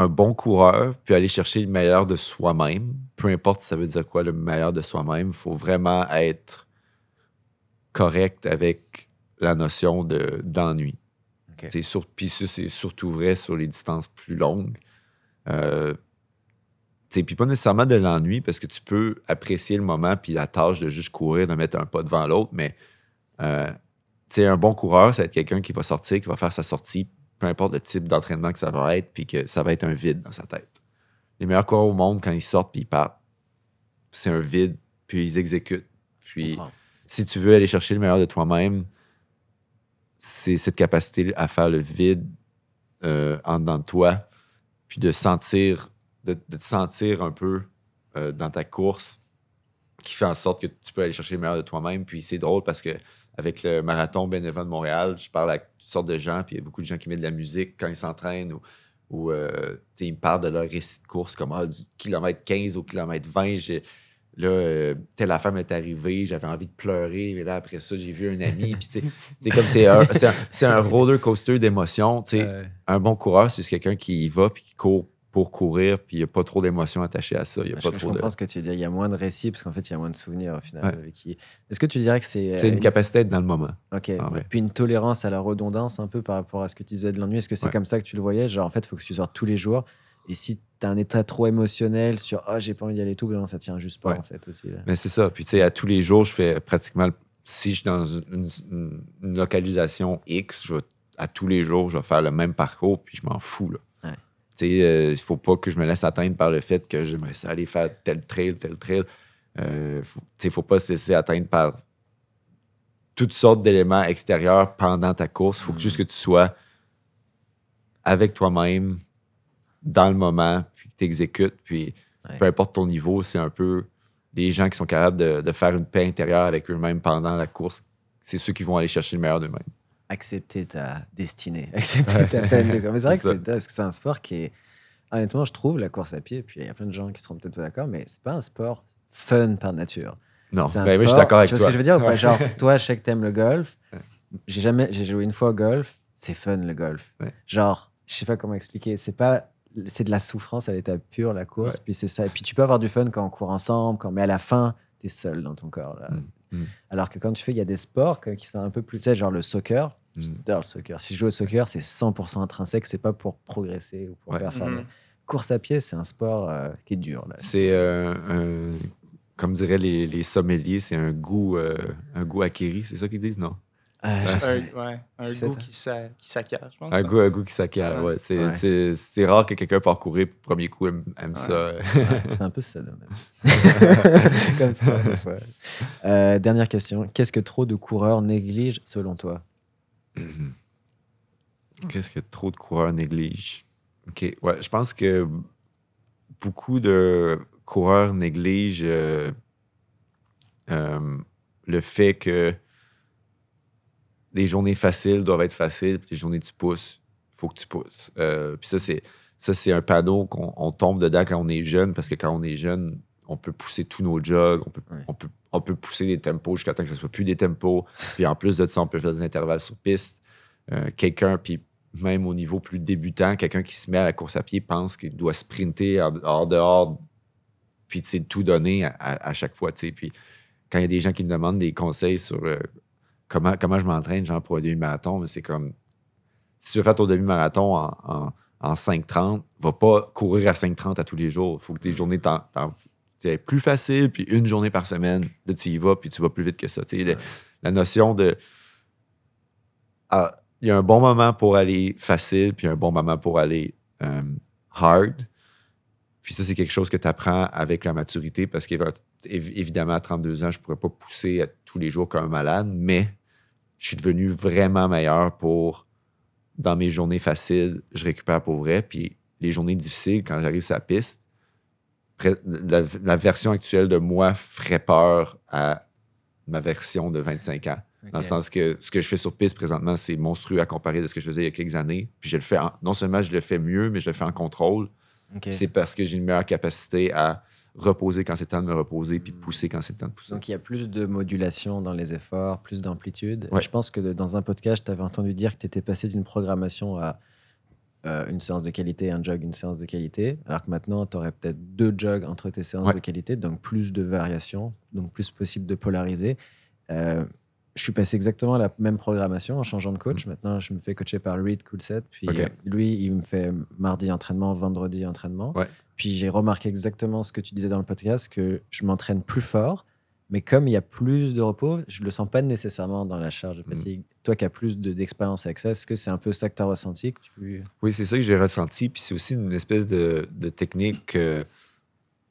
un bon coureur, puis aller chercher le meilleur de soi-même, peu importe si ça veut dire quoi le meilleur de soi-même, il faut vraiment être correct avec la notion de- d'ennui. Sur, puis ça, c'est surtout vrai sur les distances plus longues. Euh, puis pas nécessairement de l'ennui, parce que tu peux apprécier le moment puis la tâche de juste courir, de mettre un pas devant l'autre, mais euh, un bon coureur, ça va être quelqu'un qui va sortir, qui va faire sa sortie, peu importe le type d'entraînement que ça va être, puis que ça va être un vide dans sa tête. Les meilleurs coureurs au monde, quand ils sortent puis ils partent, c'est un vide, puis ils exécutent. Puis si tu veux aller chercher le meilleur de toi-même, c'est cette capacité à faire le vide euh, en dedans de toi, puis de sentir, de, de te sentir un peu euh, dans ta course, qui fait en sorte que tu peux aller chercher le meilleur de toi-même. Puis c'est drôle parce que avec le marathon bénévole de Montréal, je parle à sortes de gens, puis il y a beaucoup de gens qui mettent de la musique quand ils s'entraînent ou, euh, ils me parlent de leur récit de course, comme ah, du kilomètre 15 au kilomètre 20. j'ai- Là, euh, telle affaire m'est arrivée, j'avais envie de pleurer, mais là, après ça, j'ai vu un ami. Puis, tu sais, c'est comme c'est un, c'est un, un roller coaster d'émotions. Tu sais. Un bon coureur, c'est juste quelqu'un qui y va puis qui court pour courir, puis il n'y a pas trop d'émotions attachées à ça. Y a Je, pas je trop de. comprends ce que tu veux dire. Il y a moins de récits parce qu'en fait, il y a moins de souvenirs au final. Ouais. avec qui- Est-ce que tu dirais que c'est. C'est euh, une capacité d'être dans le moment. Ok. Ah ouais. Puis une tolérance à la redondance un peu par rapport à ce que tu disais de l'ennui. Est-ce que c'est Ouais. comme ça que tu le voyais Genre, en fait, il faut que tu sortes tous les jours. Et si tu as un état trop émotionnel sur Ah, j'ai pas envie d'y aller tout, ben non, ça tient juste pas en fait aussi. là. Mais c'est ça. Puis, tu sais, à tous les jours, je fais pratiquement. Si je suis dans une, une- une localisation X, je vais- à tous les jours, je vais faire le même parcours, puis je m'en fous. Là. Tu sais, euh, il faut pas que je me laisse atteindre par le fait que j'aimerais ça aller faire tel trail, tel trail. Euh, faut, tu sais, faut pas se laisser atteindre par toutes sortes d'éléments extérieurs pendant ta course. Il faut que juste que tu sois avec toi-même, dans le moment, puis que tu exécutes. Puis Ouais. peu importe ton niveau, c'est un peu les gens qui sont capables de, de faire une paix intérieure avec eux-mêmes pendant la course. C'est ceux qui vont aller chercher le meilleur d'eux-mêmes. Accepter ta destinée, accepter ta peine de. Mais c'est vrai que C'est parce que c'est un sport qui est. Honnêtement, je trouve la course à pied, puis il y a plein de gens qui seront peut-être pas d'accord, mais c'est pas un sport fun par nature. Non, C'est un ben oui, je suis sport- d'accord avec tu vois toi. ce que je veux dire? Ouais. Genre, toi, je sais que t'aimes le golf. J'ai jamais, j'ai joué une fois au golf. C'est fun le golf. Ouais. Genre, je sais pas comment expliquer. C'est pas, c'est de la souffrance à l'état pur la course. Puis c'est ça. Et puis tu peux avoir du fun quand on court ensemble, quand, mais à la fin, t'es seul dans ton corps. Là. Mm. Mm. Alors que quand tu fais, il y a des sports qui sont un peu plus, tu sais, genre le soccer. Mm. J'adore le soccer. Si je joue au soccer, c'est 100% intrinsèque. C'est pas pour progresser ou pour Ouais. performer. Mhm. Course à pied, c'est un sport euh, qui est dur. C'est euh, un- comme diraient les, les sommeliers, c'est un goût, euh, un goût acquéri, c'est ça qu'ils disent, non? Ah, je Un- ouais, goût qui s'a- qui s'acquiert, je pense. Un goût, un goût qui s'acquiert, Ouais. ouais. C'est, rare que quelqu'un parcourir premier coup aime, aime ça. C'est un peu ça. Comme ça. Euh, dernière question. Qu'est-ce que trop de coureurs négligent selon toi? Qu'est-ce que trop de coureurs négligent? OK. Ouais, je pense que beaucoup de coureurs négligent euh, euh, le fait que des journées faciles doivent être faciles, puis des journées tu pousses, il faut que tu pousses. Euh, puis ça, c'est ça, c'est un panneau qu'on on tombe dedans quand on est jeune, parce que quand on est jeune, on peut pousser tous nos jogs, on peut, Ouais. on peut, on peut pousser des tempos jusqu'à temps que ce soit plus des tempos. Puis en plus de ça, on peut faire des intervalles sur piste. Euh, quelqu'un, puis même au niveau plus débutant, quelqu'un qui se met à la course à pied pense qu'il doit sprinter hors dehors, puis tu sais, tout donner à, à- à chaque fois. Puis quand il y a des gens qui me demandent des conseils sur euh, comment, comment je m'entraîne, genre pour un demi-marathon, mais c'est comme si tu veux faire ton demi-marathon en, en, en 5.30, va pas courir à 5.30 à tous les jours. Il faut que tes journées t'en- c'est plus facile, puis une journée par semaine, là, tu y vas, puis tu vas plus vite que ça. Le- la notion de. Ah, il y a un bon moment pour aller facile, puis un bon moment pour aller euh, hard. Puis ça, c'est quelque chose que tu apprends avec la maturité, parce qu'évidemment, à 32 ans, je pourrais pas pousser à tous les jours comme un malade, mais je suis devenu vraiment meilleur pour, dans mes journées faciles, je récupère pour vrai. Puis les journées difficiles, quand j'arrive sur la piste, la, la version actuelle de moi ferait peur à ma version de 25 ans. Dans le sens que ce que je fais sur piste présentement, c'est monstrueux à comparer de ce que je faisais il y a quelques années. Puis je le fais, en- non seulement je le fais mieux, mais je le fais en contrôle. Ok. Puis C'est parce que j'ai une meilleure capacité à reposer quand c'est temps de me reposer, puis pousser quand c'est temps de pousser. Donc il y a plus de modulation dans les efforts, plus d'amplitude. Ouais. Je pense que dans un podcast, tu avais entendu dire que tu étais passé d'une programmation à euh, une séance de qualité, un jog, une séance de qualité, alors que maintenant, tu aurais peut-être deux jogs entre tes séances Ouais. de qualité, donc plus de variations, donc plus possible de polariser. Euh, je suis passé exactement à la même programmation en changeant de coach. Maintenant, je me fais coacher par Reed Coolset. Puis Mm. Euh, lui, il me fait mardi entraînement, vendredi entraînement. Ouais. Puis j'ai remarqué exactement ce que tu disais dans le podcast, que je m'entraîne plus fort, mais comme il y a plus de repos, je le sens pas nécessairement dans la charge de Mm. fatigue. Toi qui as plus de- d'expérience avec ça, est-ce que c'est un peu ça que tu as ressenti que tu... Oui, c'est ça que j'ai ressenti. Puis c'est aussi une espèce de, de technique que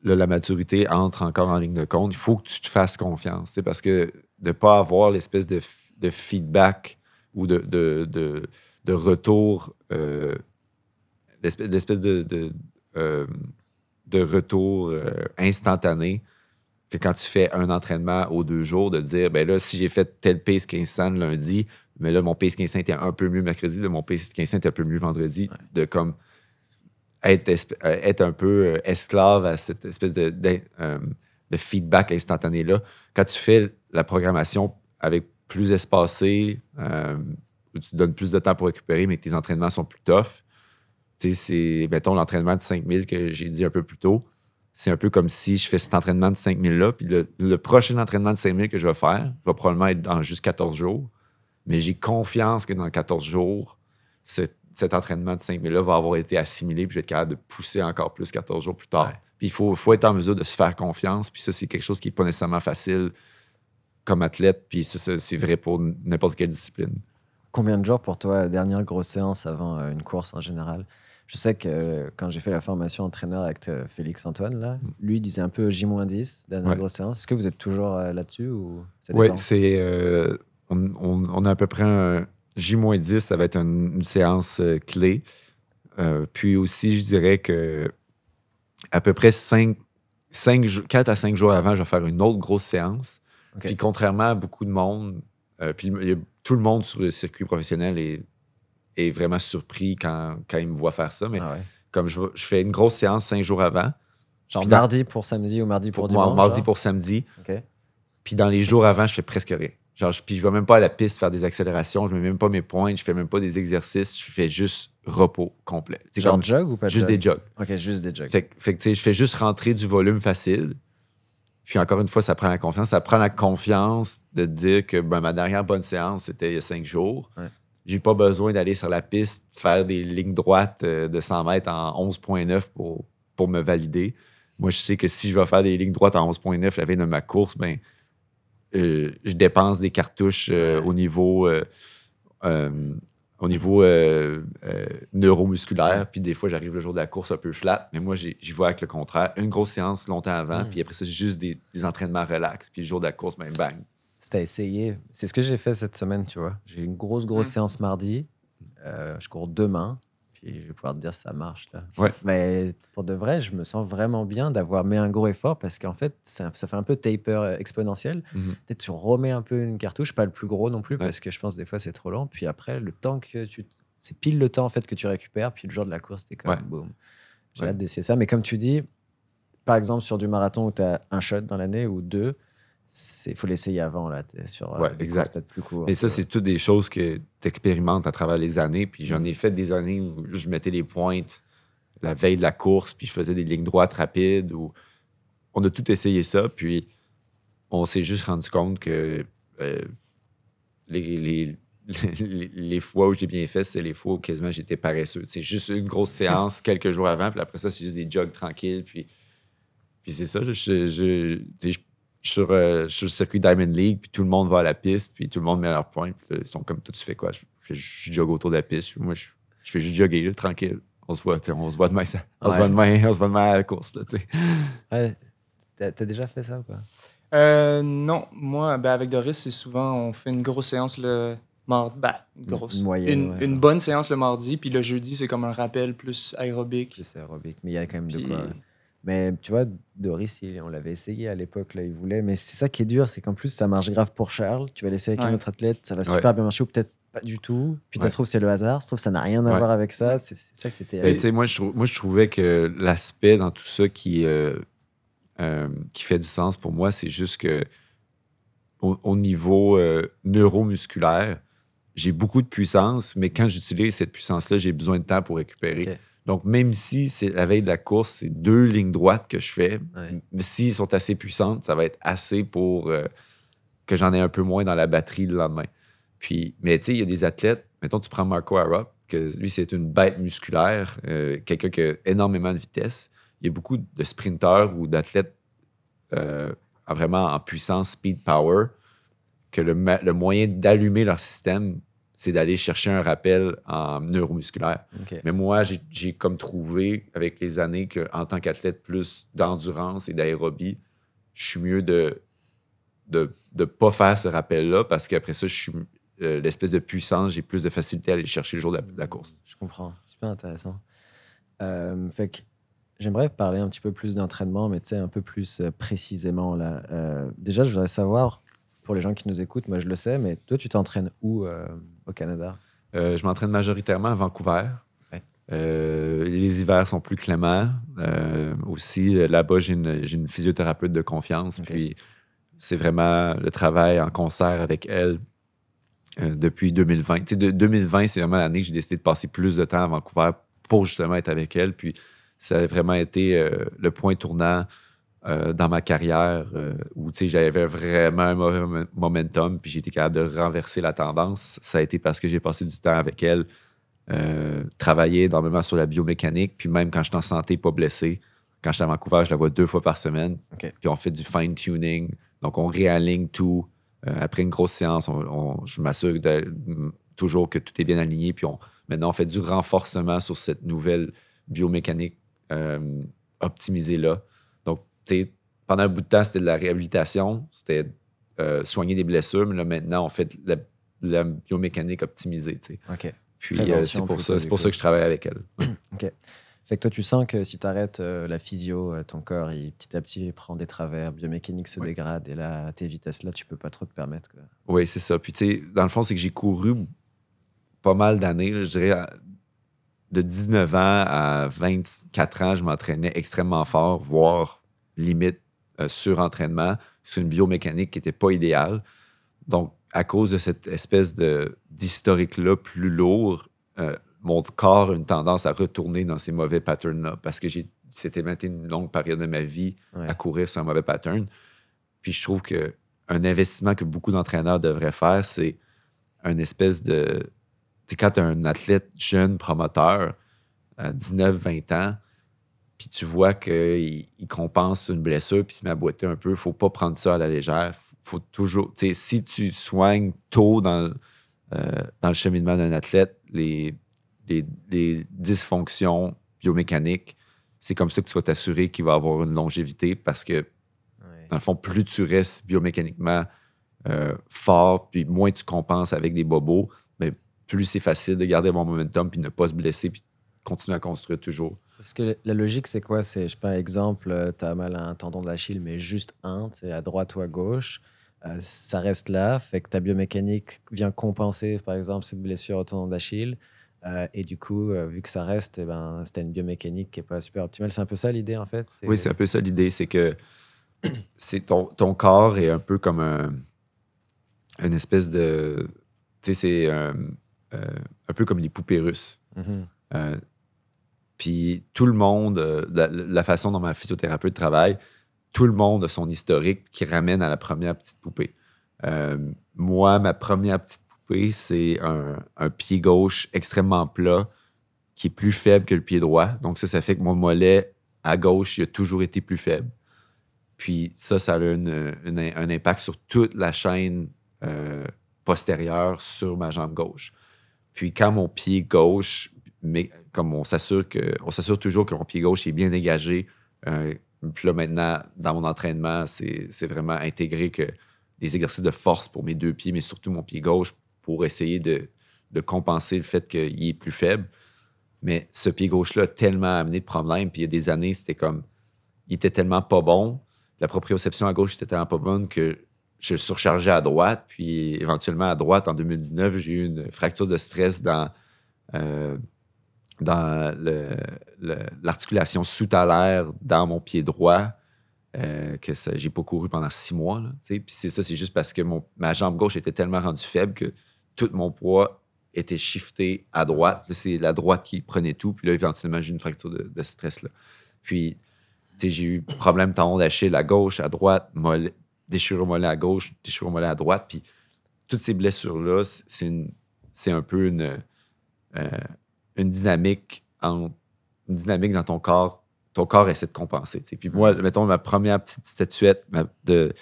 la maturité entre encore en ligne de compte. Il faut que tu te fasses confiance. C'est parce que de ne pas avoir l'espèce de, de feedback ou de, de, retour, euh, l'espèce de, de, euh, retour euh, instantané que quand tu fais un entraînement aux deux jours, de dire, ben là, si j'ai fait tel pace 1500 le lundi, mais là, mon pace 1500 était un peu mieux mercredi, là, mon pace 1500 était un peu mieux vendredi, de comme être, euh, être un peu euh, esclave à cette espèce de, de, euh, de feedback instantané-là. Quand tu fais la programmation avec plus espacé, euh, où tu donnes plus de temps pour récupérer, mais que tes entraînements sont plus tough, tu sais, c'est, mettons, l'entraînement de 5000 que j'ai dit un peu plus tôt, c'est un peu comme si je fais cet entraînement de 5000-là, puis le, le prochain entraînement de 5000 que je vais faire va probablement être dans juste 14 jours, mais j'ai confiance que dans 14 jours, ce- cet entraînement de 5000-là va avoir été assimilé, puis je vais être capable de pousser encore plus 14 jours plus tard. Ouais. Puis il faut, faut être en mesure de se faire confiance, puis ça, c'est quelque chose qui n'est pas nécessairement facile comme athlète, puis c'est vrai pour n'importe quelle discipline. Combien de jours pour toi, dernière grosse séance avant euh, une course en général? Je sais que euh, quand j'ai fait la formation entraîneur avec euh, Félix Antoine, là, lui il disait un peu J-10, dernière Ouais. grosse séance. Est-ce que vous êtes toujours euh, là-dessus ou Oui, c'est. on, on- on a à peu près un J-10, ça va être une, une séance clé. Puis aussi, je dirais que à peu près 5, 4 à 5 jours avant, je vais faire une autre grosse séance. Puis contrairement à beaucoup de monde, puis il y a- tout le monde sur le circuit professionnel est, est vraiment surpris quand, quand il me voit faire ça. Mais Ah ouais. comme je, je fais une grosse séance 5 jours avant, Genre dans- mardi pour samedi ou mardi pour, pour, dimanche mardi genre? pour samedi. Puis dans les jours avant, je fais presque rien. Genre, je, puis je vais même pas à la piste faire des accélérations, je mets même pas mes points, je fais même pas des exercices, je fais juste repos complet. C'est Genre comme jog ou pas juste jog? des jogs. Ok, juste des jogs. Fait, que- fait que, tu sais, je fais juste rentrer du volume facile. Puis encore une fois, ça prend la confiance. Ça prend la confiance de dire que ben, ma dernière bonne séance, c'était il y a cinq jours. Ouais. J'ai pas besoin d'aller sur la piste, faire des lignes droites euh, de 100 mètres en 11.9 pour, pour me valider. Moi, je sais que si je vais faire des lignes droites en 11.9 la veille de ma course, ben, euh, je dépense des cartouches euh, au niveau, euh, au niveau neuromusculaire. Puis des fois, j'arrive le jour de la course un peu flat. Mais moi, j'y vois avec le contraire. Une grosse séance longtemps avant. Mm. Puis après ça, juste des, des entraînements relax. Puis le jour de la course, ben bang. C'est à essayer. C'est ce que j'ai fait cette semaine, tu vois. J'ai une grosse, grosse Mm. séance mardi. Euh, je cours demain. Puis je vais pouvoir te dire ça marche. Là. Ouais. Mais pour de vrai, je me sens vraiment bien d'avoir mis un gros effort parce qu'en fait, ça, ça fait un peu taper euh, exponentiel. Mhm. Peut-être tu remets un peu une cartouche, pas le plus gros non plus Ouais. parce que je pense des fois c'est trop lent. Puis après, le temps que tu. C'est pile le temps en fait que tu récupères. Puis le jour de la course, t'es comme Ouais. boum. J'ai Ouais. hâte d'essayer ça. Mais comme tu dis, par exemple, sur du marathon où tu as un shot dans l'année ou deux, il faut l'essayer avant. Là, sur euh, Ouais, exact. peut-être plus courtes. Mais ça, c'est toutes des choses que tu expérimentes à travers les années. Puis j'en ai fait des années où je mettais les pointes la veille de la course, puis je faisais des lignes droites rapides. Ou... On a tout essayé ça, puis on s'est juste rendu compte que euh, les, les, les, les fois où j'ai bien fait, c'est les fois où quasiment j'étais paresseux. C'est juste une grosse séance quelques jours avant, puis après ça, c'est juste des jogs tranquilles. Puis, puis c'est ça, je, je, je, sur, euh, sur le circuit Diamond League, puis tout le monde va à la piste, puis tout le monde met leur point. Puis là, ils sont comme, toi, tu fais quoi? Je, je, je jogue autour de la piste. Moi, je, je fais juste jogger, là, tranquille. On se voit, tu sais, on se voit demain, ça. On se voit demain, on se voit demain à la course, là, tu sais. Ouais, T'as déjà fait ça ou pas? Euh, non, moi, ben, avec Doris, c'est souvent, on fait une grosse séance le mardi. Ben, une grosse. Moyenne, Une, ouais. une bonne séance le mardi, puis le jeudi, c'est comme un rappel plus aérobique. Plus aérobique, mais il y a quand même de Puis- quoi. Mais tu vois, Doris, il- on l'avait essayé à l'époque, là, il voulait. Mais c'est ça qui est dur, c'est qu'en plus, ça marche grave pour Charles. Tu vas laisser avec un autre athlète, ça va Ouais. super bien marcher ou peut-être pas du tout. Puis ça Ouais. se trouve, c'est le hasard. Ça se trouve, ça n'a rien à voir avec ça. C'est ça qui était. Tu sais, moi, je, moi, je trouvais que l'aspect dans tout ça qui, euh, euh, qui fait du sens pour moi, c'est juste que au, au niveau euh, neuromusculaire, j'ai beaucoup de puissance, mais quand j'utilise cette puissance-là, j'ai besoin de temps pour récupérer. Donc, même si c'est la veille de la course, c'est deux lignes droites que je fais, Ouais. s'ils sont assez puissantes, ça va être assez pour euh, que j'en ai un peu moins dans la batterie le lendemain. Puis, mais tu sais, il y a des athlètes, mettons, tu prends Marco Arop, que lui, c'est une bête musculaire, euh, quelqu'un qui a énormément de vitesse. Il y a beaucoup de sprinteurs ou d'athlètes euh, en vraiment en puissance, speed, power, que le moyen d'allumer leur système, c'est d'aller chercher un rappel en neuromusculaire. Mais moi, j'ai- comme trouvé avec les années qu'en tant qu'athlète plus d'endurance et d'aérobie, je suis mieux de de ne pas faire ce rappel-là parce qu'après ça, je suis euh, l'espèce de puissance, j'ai plus de facilité à aller le chercher le jour de la, de la course. Je comprends. Super intéressant. Euh, fait que j'aimerais parler un petit peu plus d'entraînement, mais tu sais, un peu plus euh, précisément. Là. Euh, déjà, je voudrais savoir, pour les gens qui nous écoutent, moi je le sais, mais toi, tu t'entraînes où au Canada? Euh, je m'entraîne majoritairement à Vancouver. Ouais. Euh, les hivers sont plus cléments. Euh, aussi, là-bas, j'ai une, physiothérapeute de confiance. Puis, c'est vraiment le travail en concert avec elle depuis 2020. Tu sais, de 2020, c'est vraiment l'année que j'ai décidé de passer plus de temps à Vancouver pour justement être avec elle. Puis, ça a vraiment été le point tournant euh, dans ma carrière euh, où j'avais vraiment un mauvais mom- momentum, puis j'ai été capable de renverser la tendance. Ça a été parce que j'ai passé du temps avec elle, euh, travailler énormément sur la biomécanique, puis même quand je suis en santé, pas blessé. Quand je suis à Vancouver, je la vois deux fois par semaine. Puis on fait du fine-tuning. Donc, on réaligne tout. Euh, après une grosse séance, on- on- je m'assure toujours que tout est bien aligné. Puis on, maintenant, on fait du renforcement sur cette nouvelle biomécanique optimisée-là. Pendant un bout de temps, c'était de la réhabilitation, c'était euh, soigner des blessures, mais là, maintenant, on fait de la, la biomécanique optimisée, tu sais. OK. Puis euh, c'est pour ça, pour ça que je travaille avec elle. Fait que toi, tu sens que si tu arrêtes la physio, euh, ton corps, il, petit à petit, il prend des travers, biomécanique se dégrade, et là, à tes vitesses-là, tu peux pas trop te permettre. quoi. Oui, c'est ça. Puis, tu sais, dans le fond, c'est que j'ai couru pas mal d'années. Je dirais, de 19 ans à 24 ans, je m'entraînais extrêmement fort, voire limite euh, surentraînement sur une biomécanique qui n'était pas idéale. Donc, à cause de cette espèce de- d'historique-là plus lourd, euh, mon corps a une tendance à retourner dans ces mauvais patterns-là parce que j'ai c'était une longue période de ma vie Ouais. à courir sur un mauvais pattern. Puis je trouve que un investissement que beaucoup d'entraîneurs devraient faire, c'est un espèce de. Tu sais, quand tu un athlète jeune, promoteur, à 19-20 ans, puis tu vois qu'il il compense une blessure, puis il se met à boiter un peu, faut pas prendre ça à la légère. Faut toujours. Si tu soignes tôt dans, le- euh, dans le cheminement d'un athlète, les, les, les dysfonctions biomécaniques, c'est comme ça que tu vas t'assurer qu'il va avoir une longévité parce que Ouais. dans le fond, plus tu restes biomécaniquement euh, fort, puis moins tu compenses avec des bobos, mais plus c'est facile de garder mon momentum, puis ne pas se blesser, puis continuer à construire toujours. Parce que la logique, c'est quoi? C'est, je sais pas, exemple, tu as mal à un tendon d'Achille, mais juste un, c'est à droite ou à gauche. Euh, ça reste là, fait que ta biomécanique vient compenser, par exemple, cette blessure au tendon d'Achille. Euh, et du coup, euh, vu que ça reste, eh ben, c'était une biomécanique qui n'est pas super optimale. C'est un peu ça l'idée, en fait? Oui, c'est un peu ça l'idée, c'est que c'est ton, ton corps est un peu comme un, une espèce de. Tu sais, c'est euh, euh, un peu comme les poupées russes. Mhm. Euh, puis tout le monde, euh, la, façon dont ma physiothérapeute travaille, tout le monde a son historique qui ramène à la première petite poupée. Euh, moi, ma première petite poupée, c'est un, pied gauche extrêmement plat qui est plus faible que le pied droit. Donc ça, ça fait que mon mollet à gauche, il a toujours été plus faible. Puis ça, ça a un impact sur toute la chaîne euh, postérieure sur ma jambe gauche. Puis quand mon pied gauche, mais comme on s'assure que on s'assure toujours que mon pied gauche est bien dégagé, euh, puis là maintenant, dans mon entraînement, c'est vraiment intégré que des exercices de force pour mes deux pieds, mais surtout mon pied gauche, pour essayer de, de compenser le fait qu'il est plus faible. Mais ce pied gauche-là a tellement amené de problèmes. Puis il y a des années, c'était comme. Il était tellement pas bon. La proprioception à gauche était tellement pas bonne que je surchargeais à droite. Puis éventuellement, à droite, en 2019, j'ai eu une fracture de stress dans, euh, dans l'articulation sous-talaire dans mon pied droit. euh, que j'ai pas couru pendant six mois. Puis c'est ça, c'est juste parce que mon, ma jambe gauche était tellement rendue faible que tout mon poids était shifté à droite. C'est la droite qui prenait tout. Puis là, éventuellement, j'ai eu une fracture de, de stress. Là. Puis, j'ai eu problème tendon d'Achille à gauche, à droite, mollet, déchirure mollet à gauche, déchirure mollet à droite. Puis, toutes ces blessures-là, c'est un peu une, euh, une dynamique dans ton corps. Ton corps essaie de compenser. Puis moi, mettons, ma première petite statuette de,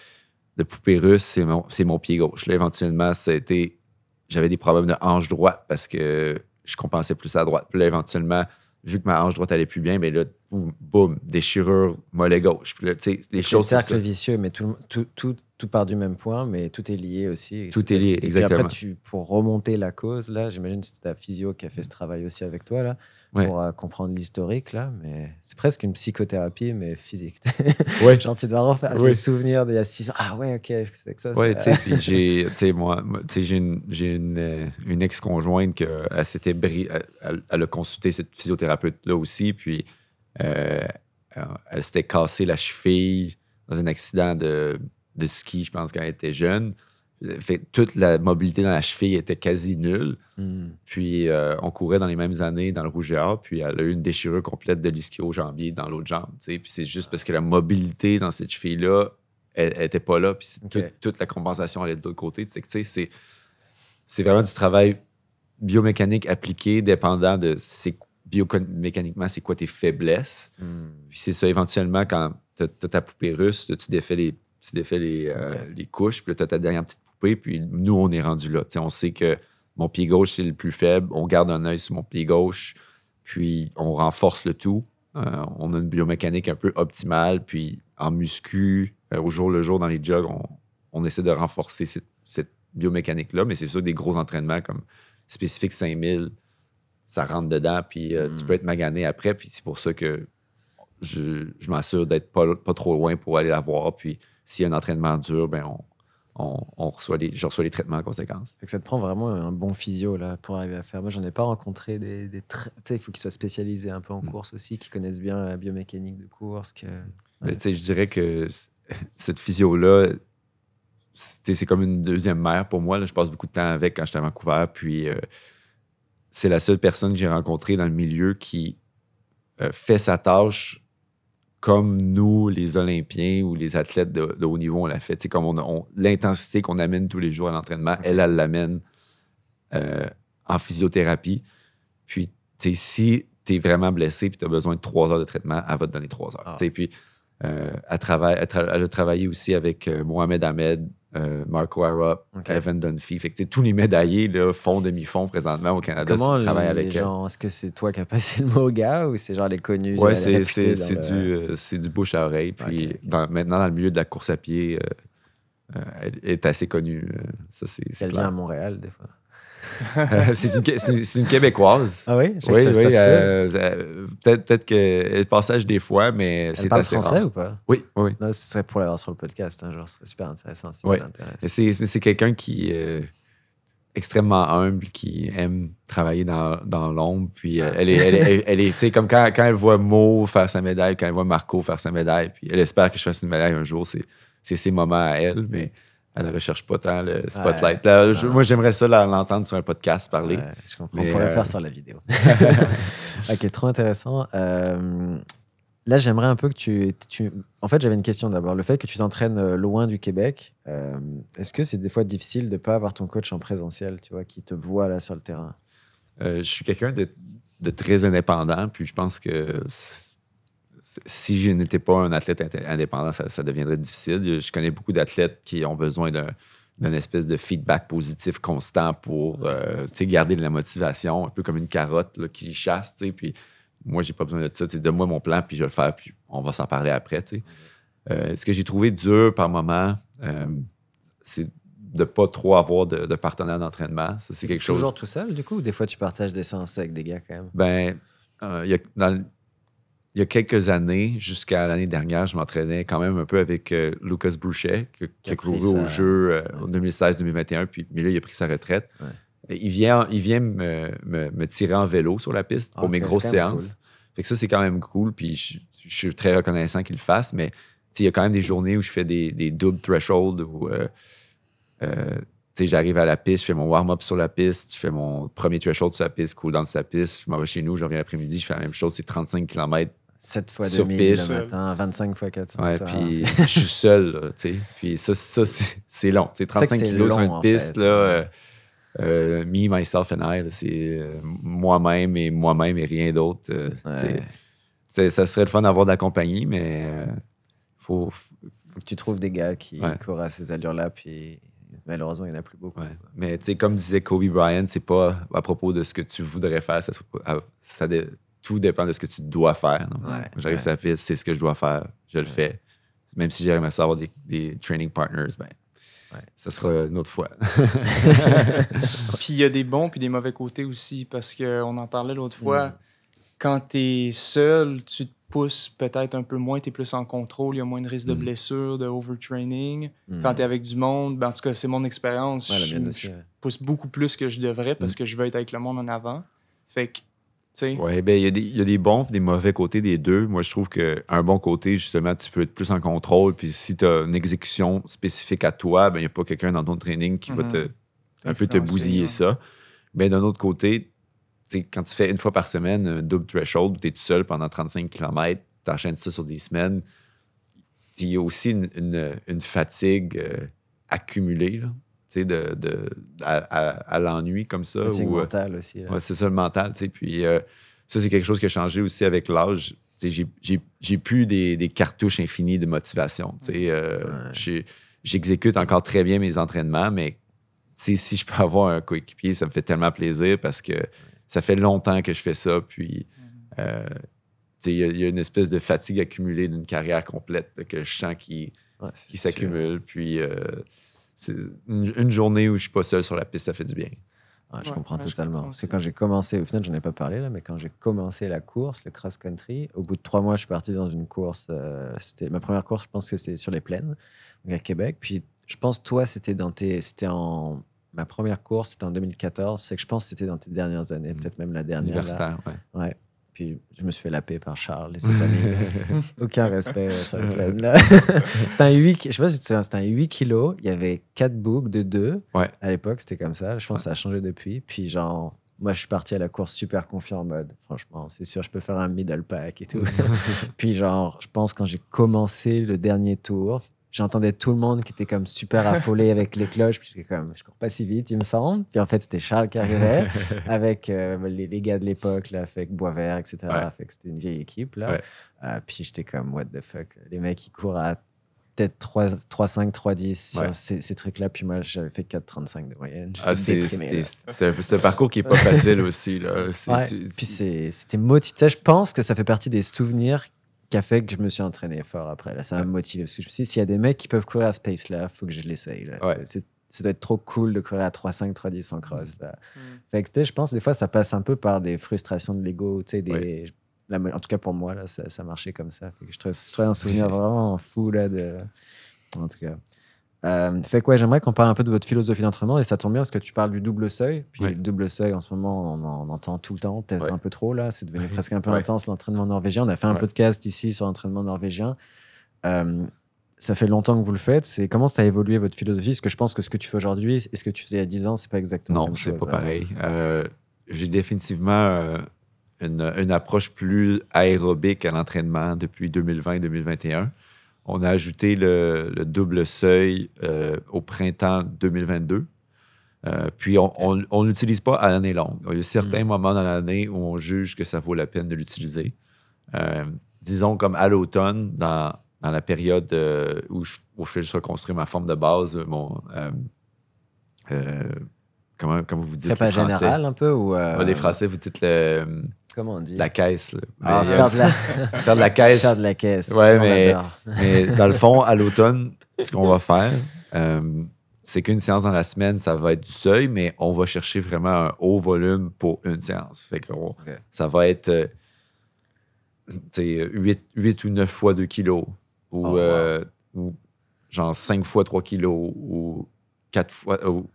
de poupée russe, c'est mon, mon pied gauche. Là, éventuellement, ça a été. J'avais des problèmes de hanche droite parce que je compensais plus à droite. Puis là, éventuellement, vu que ma hanche droite allait plus bien, mais là, ou boum, déchirure, mollet gauche. Puis là, tu sais, les C'est un choses. cercle ça. vicieux, mais tout, tout, tout, tout part du même point, mais tout est lié aussi. Tout C'est est lié, et puis exactement. après, tu, pour remonter la cause, là, j'imagine que c'est ta physio qui a fait ce travail aussi avec toi, là, Ouais. pour euh, comprendre l'historique, là, mais c'est presque une psychothérapie, mais physique. Ouais. Genre, tu dois refaire Ouais. le souvenir d'il y a six ans. Ah ouais, ok, c'est que ça. Ouais, tu sais, puis j'ai, tu sais, moi, tu sais, j'ai une, j'ai une, euh, une ex-conjointe qui elle s'était bri- elle, a consulté cette physiothérapeute-là aussi, puis euh, elle s'était cassé la cheville dans un accident de, de ski, je pense, quand elle était jeune. Fait, toute la mobilité dans la cheville était quasi nulle. Hmm. Puis euh, on courait dans les mêmes années dans le Rouge et Or, puis elle a eu une déchirure complète de l'ischio-jambier dans l'autre jambe. tu sais. Puis c'est juste parce que la mobilité dans cette cheville-là, elle n'était pas là. Puis toute- toute la compensation allait de l'autre côté. C'est, c'est vraiment du travail biomécanique appliqué, dépendant de c'est, biomécaniquement, c'est quoi tes faiblesses. Hmm. Puis c'est ça, éventuellement, quand tu as, ta poupée russe, tu défais les, tu défais les, euh, les couches, puis là, tu as ta dernière petite puis nous, on est rendu là. On sait que mon pied gauche, c'est le plus faible. On garde un œil sur mon pied gauche, puis on renforce le tout. Euh, on a une biomécanique un peu optimale, puis en muscu, euh, au jour le jour, dans les jogs, on, on essaie de renforcer cette, cette biomécanique-là, mais c'est sûr que des gros entraînements comme spécifique 5000, ça rentre dedans, puis euh, tu Mm. peux être magané après, puis c'est pour ça que je, je m'assure d'être pas, pas trop loin pour aller la voir, puis s'il y a un entraînement dur, ben on, on, on reçoit les, je reçois les traitements en conséquence. Ça te prend vraiment un bon physio là pour arriver à faire. Moi, j'en ai pas rencontré des, tu sais, il faut qu'ils soient spécialisés un peu en Mm. course aussi, qui connaissent bien la biomécanique de course. Que... Ouais. tu sais, je dirais que cette physio-là, c'est comme une deuxième mère pour moi. là. Je passe beaucoup de temps avec quand j'étais à Vancouver. Puis euh, c'est la seule personne que j'ai rencontrée dans le milieu qui euh, fait sa tâche comme nous, les Olympiens ou les athlètes de, de haut niveau, on l'a fait. Comme on, l'intensité qu'on amène tous les jours à l'entraînement, elle, elle l'amène euh, en physiothérapie. Puis, si tu es vraiment blessé et tu as besoin de trois heures de traitement, elle va te donner trois heures. Ah. Puis, euh, elle, travaille, elle, tra- elle a travaillé aussi avec euh, Mohamed Ahmed, euh, Marco Arop, Ok. Evan Dunphy. Fait que, tous les médaillés là, font demi-fond présentement au Canada. Comment c'est- travaillent avec elle. gens, est-ce que c'est toi qui as passé le mot au gars ou c'est genre les connus les c'est, réputés c'est, dans c'est le- du, euh, c'est du bouche à oreille. Puis dans- maintenant, dans le milieu de la course à pied, euh, euh, elle est assez connue. euh, ça, c'est, c'est Elle vient à Montréal des fois. Euh, c'est, une, une Québécoise. Ah oui, Oui, que ça, oui. peut. euh, euh, peut-être, peut-être qu'elle passage des fois, mais c'est assez français rare. ou pas? Oui, oui, oui. Non, ce serait pour l'avoir sur le podcast, un jour, ce serait super intéressant si. Mais c'est, quelqu'un qui est extrêmement humble, qui aime travailler dans, dans l'ombre. Puis euh, elle est, elle est, elle, elle est, tu sais, comme quand, quand elle voit Mo faire sa médaille, quand elle voit Marco faire sa médaille, puis elle espère que je fasse une médaille un jour, c'est, c'est ses moments à elle, mais elle ne recherche pas tant le spotlight. Là, je- moi, j'aimerais ça l'entendre sur un podcast parler. Ouais, je comprends. Mais, On pourrait euh, faire sur la vidéo. ok, trop intéressant. Euh, là, j'aimerais un peu que tu, tu- En fait, j'avais une question d'abord. Le fait que tu t'entraînes euh, loin du Québec, euh, est-ce que c'est des fois difficile de ne pas avoir ton coach en présentiel, tu vois, qui te voit là sur le terrain? Je suis quelqu'un de, de très indépendant, puis je pense que si je n'étais pas un athlète indépendant, ça, ça deviendrait difficile. Je connais beaucoup d'athlètes qui ont besoin d'un d'une espèce de feedback positif constant pour euh, garder de la motivation, un peu comme une carotte là, qui chasse. Puis moi, j'ai pas besoin de ça. Donne-moi mon plan, puis je vais le faire, puis on va s'en parler après. Euh, ce que j'ai trouvé dur par moment, euh, c'est de pas trop avoir de, de partenaire d'entraînement. Ça, c'est quelque chose. Toujours tout seul, du coup, ou des fois tu partages des séances avec des gars quand même? Ben, il y a, dans il y a quelques années, jusqu'à l'année dernière, je m'entraînais quand même un peu avec euh, Lucas Boucher, qui, qui a couru au jeu euh, en ouais. 2016-2021, puis mais là, il a pris sa retraite. Ouais. Il vient, il vient me, me- me tirer en vélo sur la piste pour Ah, mes grosses séances. Fait que ça, c'est quand même cool, puis je, je suis très reconnaissant qu'il le fasse, mais il y a quand même des journées où je fais des, des double threshold, où euh, j'arrive à la piste, je fais mon warm-up sur la piste, je fais mon premier threshold sur la piste, cool sur la piste, je m'en vais chez nous, je reviens l'après-midi, je fais la même chose, c'est 35 km. 7 fois Sur 2000 piste. le matin, 25 fois 400. Ouais, puis je suis seul, tu sais. Puis ça, ça c'est- c'est long. Que 35 c'est kilos sur une piste, fait. là, euh, euh, me, myself and I, c'est euh, moi-même et moi-même et rien d'autre. Ouais. c'est- c'est- ça serait le fun d'avoir de la compagnie, mais faut, Faut que tu trouves des gars qui Ouais. courent à ces allures-là, puis malheureusement, il n'y en a plus beaucoup. Ouais. Mais tu sais, comme disait Kobe Bryant, c'est pas à propos de ce que tu voudrais faire. Ça, ça tout dépend de ce que tu dois faire. Ouais, J'arrive ouais. sur la piste, c'est ce que je dois faire, je le fais. Même si j'aimerais ça avoir des, des training partners, ben, ça sera une autre fois. Puis il y a des bons puis des mauvais côtés aussi, parce qu'on en parlait l'autre fois. Mm. Quand tu es seul, tu te pousses peut-être un peu moins, tu es plus en contrôle, il y a moins de risque de Mm. blessure, de overtraining. Mm. Quand tu es avec du monde, ben, en tout cas, c'est mon expérience. Je, aussi, je pousse beaucoup plus que je devrais parce Mm. que je veux être avec le monde en avant. Fait que, Oui, ben, il y, a des- il y a des bons et des mauvais côtés des deux. Moi, je trouve qu'un bon côté, justement, tu peux être plus en contrôle. Puis si tu as une exécution spécifique à toi, ben, il n'y a pas quelqu'un dans ton training qui va te, un peu te bousiller ouais. ça. Mais d'un autre côté, tu sais, quand tu fais une fois par semaine un double threshold, tu es tout seul pendant 35 km, tu enchaînes ça sur des semaines, il y a aussi une, une- une fatigue euh, accumulée là, de, de- à, à- à l'ennui comme ça. Fatigue ou, euh, mentale aussi. Ouais, c'est ça le mental, tu sais. Puis euh, ça, c'est quelque chose qui a changé aussi avec l'âge. J'ai, j'ai, j'ai plus des, des cartouches infinies de motivation. Euh, Ouais. J'exécute encore très bien mes entraînements, mais si je peux avoir un coéquipier, ça me fait tellement plaisir parce que ça fait longtemps que je fais ça. Puis euh, tu sais, il y, a- il y a une espèce de fatigue accumulée d'une carrière complète que je sens qui, Ouais, c'est qui s'accumule. Puis euh, c'est une, une journée où je suis pas seul sur la piste, ça fait du bien. Ouais, je Ouais, comprends ouais, je totalement. comprends Parce que aussi. quand j'ai commencé, au final, j'en ai pas parlé là, mais quand j'ai commencé la course, le cross-country, au bout de trois mois, je suis parti dans une course. euh, c'était ma première course, je pense que c'était sur les plaines, donc à Québec. Puis je pense, toi, c'était dans tes. C'était en. Ma première course, c'était en 2014. C'est que je pense que c'était dans tes dernières années, Mm. peut-être même la dernière. là. Universitaire, ouais. Ouais. Puis je me suis fait laper par Charles et ses amis. Aucun respect sur le là. c'était un 8, ki- je sais pas si tu c'était un 8 kilos. Il y avait 4 boucles de 2. Ouais. À l'époque, c'était comme ça. Je pense que ça a changé depuis. Puis genre, moi, je suis parti à la course super confiant en mode, franchement, c'est sûr, je peux faire un middle pack et tout. Puis genre, je pense quand j'ai commencé le dernier tour, j'entendais tout le monde qui était comme super affolé avec les cloches. Puis comme, je cours pas si vite, il me semble. Puis en fait, c'était Charles qui arrivait avec euh, les, les gars de l'époque, là, avec Boisvert, etc. Ouais. Fait que c'était une vieille équipe, là. Ouais. Euh, puis j'étais comme, what the fuck. Les mecs, ils courent à peut-être 3, 3,5, 3,10 sur Ouais. ces, ces trucs-là. Puis moi, j'avais fait 4,35 de moyenne. Ah, c'est un, parcours qui n'est pas facile aussi. Là. Tu- Puis c'était motivé. Je pense que ça fait partie des souvenirs qui a fait que je me suis entraîné fort après. Là, ça m'a motivé. Parce que je me suis dit, s'il y a des mecs qui peuvent courir à ce pace-là, il faut que je l'essaye. Ouais. C'est- Ça doit être trop cool de courir à 3,5, 3,10 en cross. Là. Mm. Fait que, je pense, des fois, ça passe un peu par des frustrations de l'ego. Des... Ouais. la- en tout cas, pour moi, là, ça, ça marchait comme ça. Fait que je, trouvais, je trouvais un souvenir vraiment fou. Là, de... En tout cas. Euh, fait que, ouais, j'aimerais qu'on parle un peu de votre philosophie d'entraînement et ça tombe bien parce que tu parles du double seuil. Puis Ouais. le double seuil, en ce moment, on en entend tout le temps, peut-être Ouais. un peu trop là. C'est devenu presque un peu intense l'entraînement norvégien. On a fait un podcast ici sur l'entraînement norvégien. Euh, ça fait longtemps que vous le faites. C'est comment ça a évolué votre philosophie? Parce que je pense que ce que tu fais aujourd'hui et ce que tu faisais il y a 10 ans, c'est pas exactement Non, c'est pas hein. pareil. Euh, J'ai définitivement euh, une, une approche plus aérobique à l'entraînement depuis 2020-2021. On a ajouté le, le double seuil euh, au printemps 2022. Euh, puis on ne l'utilise pas à l'année longue. Il y a certains Mm. moments dans l'année où on juge que ça vaut la peine de l'utiliser. Euh, disons comme à l'automne, dans, dans la période où, je, où je fais juste reconstruire ma forme de base, mon, comment, comment vous dites Prépa les Français? générale un peu ou euh, Ouais, les Français, vous dites le- Comment on dit? la caisse. Ah, Mais, euh, faire, de la... faire de la caisse. faire de la caisse. Ouais, mais-. Mais dans le fond, à l'automne, ce qu'on va faire, euh, c'est qu'une séance dans la semaine, ça va être du seuil, mais on va chercher vraiment un haut volume pour une séance. Fait que ça va être euh, tu sais, 8, ou 9 fois 2 kilos, ou, Oh, wow. euh, ou genre 5 fois 3 kilos, ou 4 fois. Ou,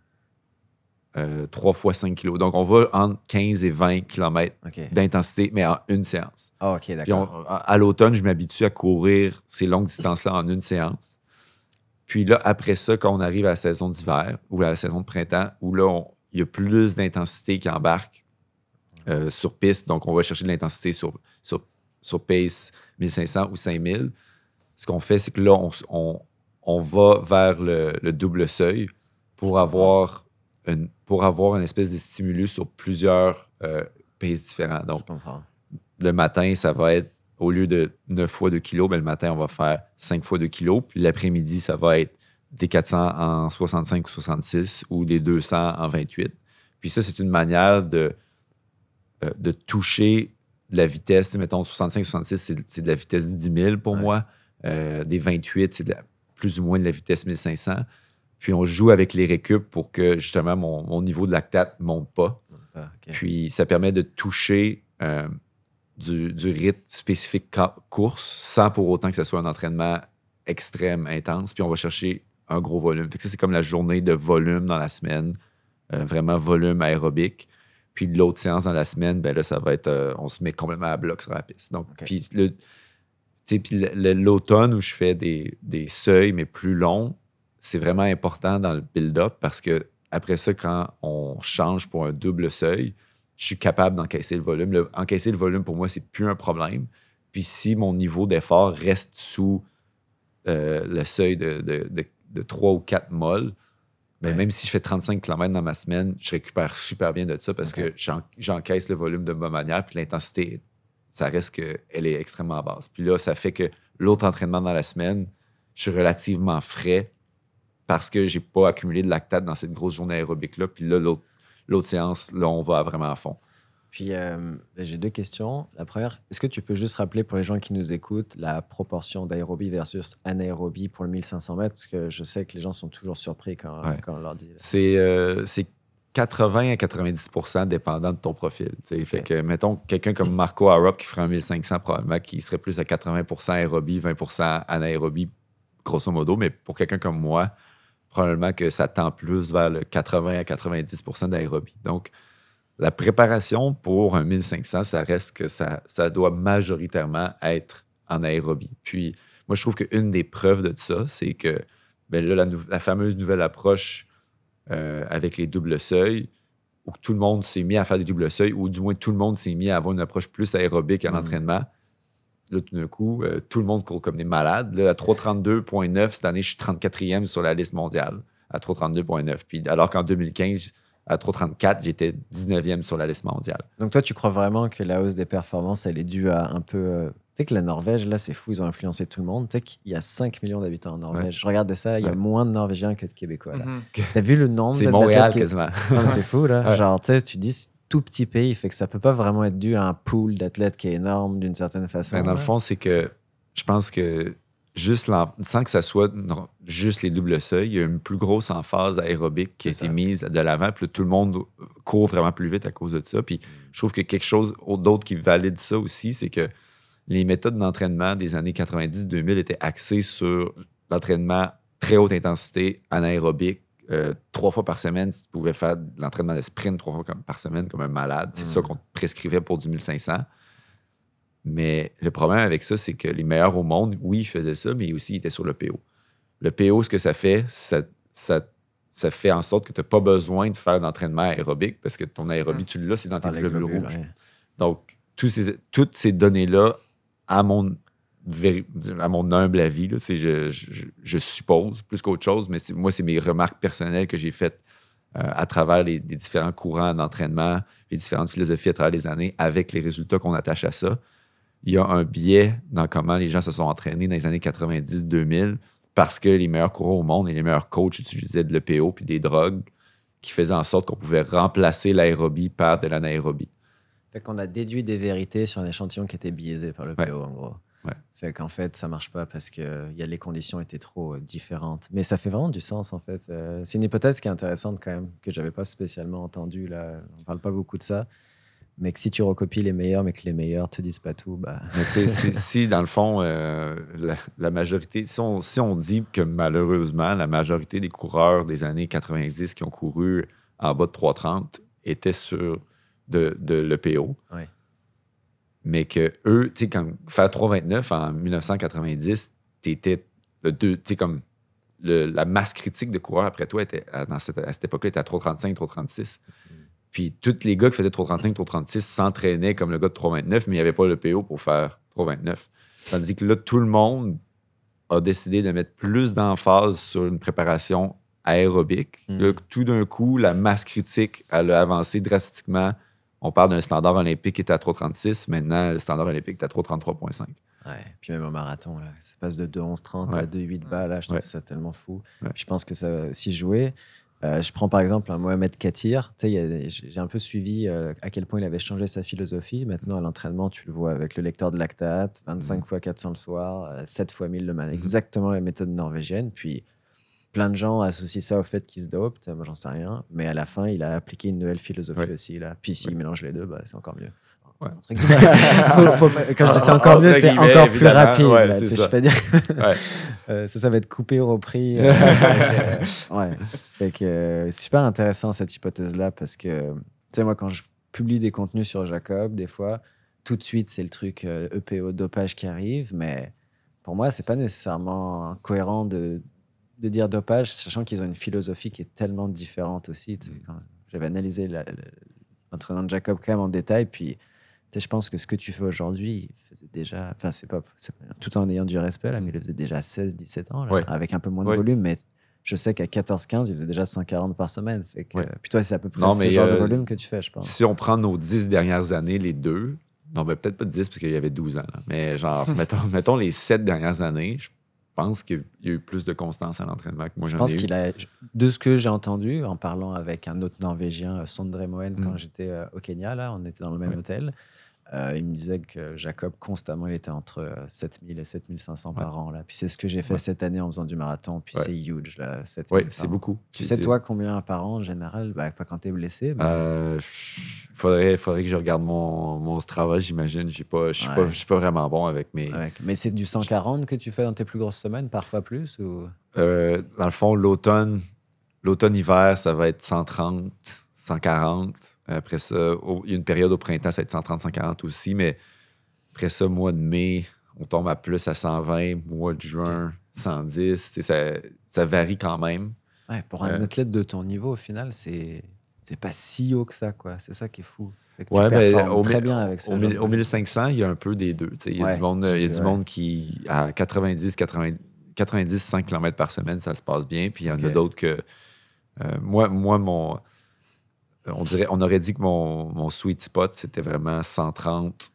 3 fois 5 kilos. Donc, on va entre 15 et 20 km d'intensité, mais en une séance. Ah, ok, d'accord. à l'automne, je m'habitue à courir ces longues distances-là en une séance. Puis là, après ça, quand on arrive à la saison d'hiver ou à la saison de printemps, où là, il y a plus d'intensité qui embarque euh, sur piste. Donc, on va chercher de l'intensité sur, sur, sur pace 1500 ou 5000. Ce qu'on fait, c'est que là, on, on- on va vers le, le double seuil pour avoir, une, pour avoir une espèce de stimulus sur plusieurs euh, paces différents. Donc, le matin, ça va être, au lieu de 9 fois 2 kilos, ben, le matin, on va faire 5 fois 2 kilos. Puis l'après-midi, ça va être des 400 en 65 ou 66 ou des 200 en 28. Puis ça, c'est une manière de, euh, de toucher de la vitesse. Mettons, 65-66, c'est c'est de la vitesse 10 000 pour Ouais. moi. Euh, des 28, c'est de la- plus ou moins de la vitesse 1500. Puis on joue avec les récup pour que justement mon, mon niveau de lactate ne monte pas. Ah. Puis ça permet de toucher euh, du, du rythme spécifique course sans pour autant que ce soit un entraînement extrême, intense. Puis on va chercher un gros volume. Fait que ça, c'est comme la journée de volume dans la semaine, euh, vraiment volume aérobique. Puis l'autre séance dans la semaine, ben là, ça va être, euh, on se met complètement à bloc sur la piste. Donc, puis l'automne où je fais des, des seuils, mais plus longs, c'est vraiment important dans le build-up parce que après ça, quand on change pour un double seuil, je suis capable d'encaisser le volume. Le- encaisser le volume, pour moi, c'est plus un problème. Puis si mon niveau d'effort reste sous euh, le seuil de, de, de, de 3 ou 4 molles, ben, Ouais. même si je fais 35 km dans ma semaine, je récupère super bien de ça parce que j'en- j'encaisse le volume de bonne manière. Puis l'intensité, ça reste qu'elle est extrêmement basse. Puis là, ça fait que l'autre entraînement dans la semaine, je suis relativement frais parce que j'ai pas accumulé de lactate dans cette grosse journée aérobique-là. Puis là, l'autre séance, là, on va vraiment à fond. Puis euh, j'ai deux questions. La première, est-ce que tu peux juste rappeler pour les gens qui nous écoutent la proportion d'aérobie versus anaérobie pour le 1500 mètres? Parce que je sais que les gens sont toujours surpris quand, Ouais. quand on leur dit. C'est euh, c'est 80 à 90% dépendant de ton profil. sais. Fait que, mettons, quelqu'un comme Marco Arup qui ferait un 1500, probablement qui serait plus à 80% aérobie, 20% anaérobie, grosso modo. Mais pour quelqu'un comme moi, probablement que ça tend plus vers le 80 à 90% d'aérobie. Donc, la préparation pour un 1500, ça reste que ça, ça doit majoritairement être en aérobie. Puis, moi, je trouve qu'une des preuves de ça, c'est que ben là, la, fameuse nouvelle approche euh, avec les doubles seuils, où tout le monde s'est mis à faire des doubles seuils, ou du moins tout le monde s'est mis à avoir une approche plus aérobique à l'entraînement. Là, tout d'un coup, euh, tout le monde court comme des malades. Là, à 332.9, cette année, je suis 34e sur la liste mondiale, à 332.9. Puis, alors qu'en 2015, à 334, j'étais 19e sur la liste mondiale. Donc toi, tu crois vraiment que la hausse des performances, elle est due à un peu... euh, Tu sais que la Norvège, là, c'est fou, ils ont influencé tout le monde. Tu sais qu'il y a 5 millions d'habitants en Norvège. Ouais. Je regardais ça, il y a Ouais. moins de Norvégiens que de Québécois. là. Mhm. T'as vu le nombre C'est Montréal quasiment. C'est fou, là. Ouais. Genre, tu sais, tu dis, tout petit pays, fait que ça peut pas vraiment être dû à un pool d'athlètes qui est énorme d'une certaine façon. Ben, dans le fond, c'est que je pense que juste sans que ça soit non, juste les doubles seuils, il y a une plus grosse emphase aérobique qui a été mise de l'avant. Puis là, tout le monde court vraiment plus vite à cause de ça. Puis je trouve que quelque chose d'autre qui valide ça aussi, c'est que les méthodes d'entraînement des années 90-2000 étaient axées sur l'entraînement très haute intensité, anaérobique. Euh, trois fois par semaine, tu pouvais faire de l'entraînement de sprint trois fois comme- par semaine comme un malade. C'est Mm. ça qu'on te prescrivait pour du 1500. Mais le problème avec ça, c'est que les meilleurs au monde, oui, ils faisaient ça, mais aussi ils étaient sur le PO. Le PO, ce que ça fait, ça, ça, ça fait en sorte que tu n'as pas besoin de faire d'entraînement aérobique parce que ton aérobie, tu l'as, c'est dans tes globules globules, rouges. ouais. Donc, tous ces, toutes ces données-là, à mon, à mon humble avis, là, c'est- je, je- je suppose, plus qu'autre chose, mais moi, c'est mes remarques personnelles que j'ai faites euh, à travers les, les différents courants d'entraînement, les différentes philosophies à travers les années, avec les résultats qu'on attache à ça. Il y a un biais dans comment les gens se sont entraînés dans les années 90-2000 parce que les meilleurs coureurs au monde et les meilleurs coachs utilisaient de l'EPO puis des drogues qui faisaient en sorte qu'on pouvait remplacer l'aérobie par de l'anaérobie. Fait qu'on a déduit des vérités sur un échantillon qui était biaisé par le Ouais. PO, en gros. Fait qu'en fait, ça marche pas parce que y a, les conditions étaient trop euh, différentes. Mais ça fait vraiment du sens, en fait. Euh, c'est une hypothèse qui est intéressante, quand même, que j'avais pas spécialement entendue. Là. On parle pas beaucoup de ça. Mais que si tu recopies les meilleurs, mais que les meilleurs te disent pas tout, bah. Mais tu sais, si, si, dans le fond, euh, la, la majorité, si on, si on dit que malheureusement, la majorité des coureurs des années 90 qui ont couru en bas de 3,30 étaient sur de, de l'EPO, Ouais. Mais que eux, tu sais, quand faire 3,29 en 1990, t'étais le deux, tu sais, comme le- la masse critique de coureurs après toi était, à- dans cette, à cette époque-là était à 3,35, 3,36. Puis tous les gars qui faisaient 3,35, 3,36 s'entraînaient comme le gars de 3,29, mais il n'y avait pas le PO pour faire 3,29. Tandis que là, tout le monde a décidé de mettre plus d'emphase sur une préparation aérobique. Mm. Là, tout d'un coup, la masse critique, elle a avancé drastiquement. On parle d'un standard olympique qui était à 3,36. Maintenant, le standard olympique est à 3,33,5. Ouais, puis même au marathon, là, ça passe de 2,11,30 à Ouais. 2,8 bas, là, je trouve Ouais. ça tellement fou. Je pense que ça a aussi joué. Euh, je prends par exemple un Mohamed Katir. J'ai un peu suivi euh, à quel point il avait changé sa philosophie. Maintenant, à l'entraînement, tu le vois avec le lecteur de lactate, 25 Mhm. fois 400 le soir, euh, 7 fois 1000 le matin. Exactement la méthode norvégienne. Puis plein de gens associent ça au fait qu'il se dope. Moi, j'en sais rien. Mais à la fin, il a appliqué une nouvelle philosophie Ouais. aussi. Là. Puis s'il Ouais. mélange les deux, bah, c'est encore mieux. Ouais. Faut- faut quand je dis c'est encore mieux, c'est encore plus rapide. Là, je peux dire. Euh, ça, ça va être coupé au repris. euh, euh, ouais. Fait que euh, c'est super intéressant cette hypothèse-là parce que, tu sais, moi, quand je publie des contenus sur Jacob, des fois, tout de suite, c'est le truc euh, EPO dopage qui arrive, mais pour moi, c'est pas nécessairement cohérent de, de dire dopage, sachant qu'ils ont une philosophie qui est tellement différente aussi. Quand J'avais analysé l'entraînement de Jacob quand même en détail, puis je pense que ce que tu fais aujourd'hui, il faisait déjà, enfin, c'est pas, tout en ayant du respect, là, mais il le faisait déjà 16, 17 ans, là, Ouais. avec un peu moins de Ouais. volume, mais je sais qu'à 14, 15, il faisait déjà 140 par semaine. Fait que, Ouais. Puis toi, c'est à peu près Non, ce genre de euh, volume que tu fais, je pense. Si on prend nos dix dernières années, les deux, non, ben, peut-être pas 10 parce qu'il y avait 12 ans, là, mais genre, mettons, mettons les sept dernières années, je pense qu'il y a eu plus de constance à l'entraînement que moi Je pense qu'il a, de ce que j'ai entendu en parlant avec un autre Norvégien, euh, Sondre Moen, quand Mm. j'étais euh, au Kenya, là, on était dans le même Ouais. hôtel. Euh, il me disait que Jacob, constamment, il était entre euh, 7000 et 7500 par an. Là. Puis c'est ce que j'ai fait Ouais. cette année en faisant du marathon. Puis Ouais. c'est huge, là, 7000 Oui, c'est beaucoup. Tu sais, toi, combien par an en général? Bah, Pas quand t'es blessé. mais- Euh, faudrait, faudrait que je regarde mon, mon Strava, j'imagine. Je suis pas, Ouais. je suis pas vraiment bon avec mes. Ouais. Mais c'est du 140 que tu fais dans tes plus grosses semaines, parfois plus ou... Euh, dans le fond, l'automne, l'automne-hiver, ça va être 130, 140. Après ça, au- il y a une période au printemps, ça va être 130, 140 aussi. Mais après ça, mois de mai, on tombe à plus à 120. Mois de juin, 110. Tu sais, Ça, ça varie quand même. Ouais, pour un Euh. athlète de ton niveau, au final, c'est c'est pas si haut que ça, quoi. C'est ça qui est fou. Ouais, performes au, très bien avec ce au, genre mille- de- au 1500, il y a un peu des deux. Il y a Ouais, du monde, il y a du monde qui, à 90, 80, 90, 100 km par semaine, ça se passe bien. Puis il y en a d'autres que. euh, moi, moi, mon. On, dirait, on aurait dit que mon, mon sweet spot, c'était vraiment 130. Tu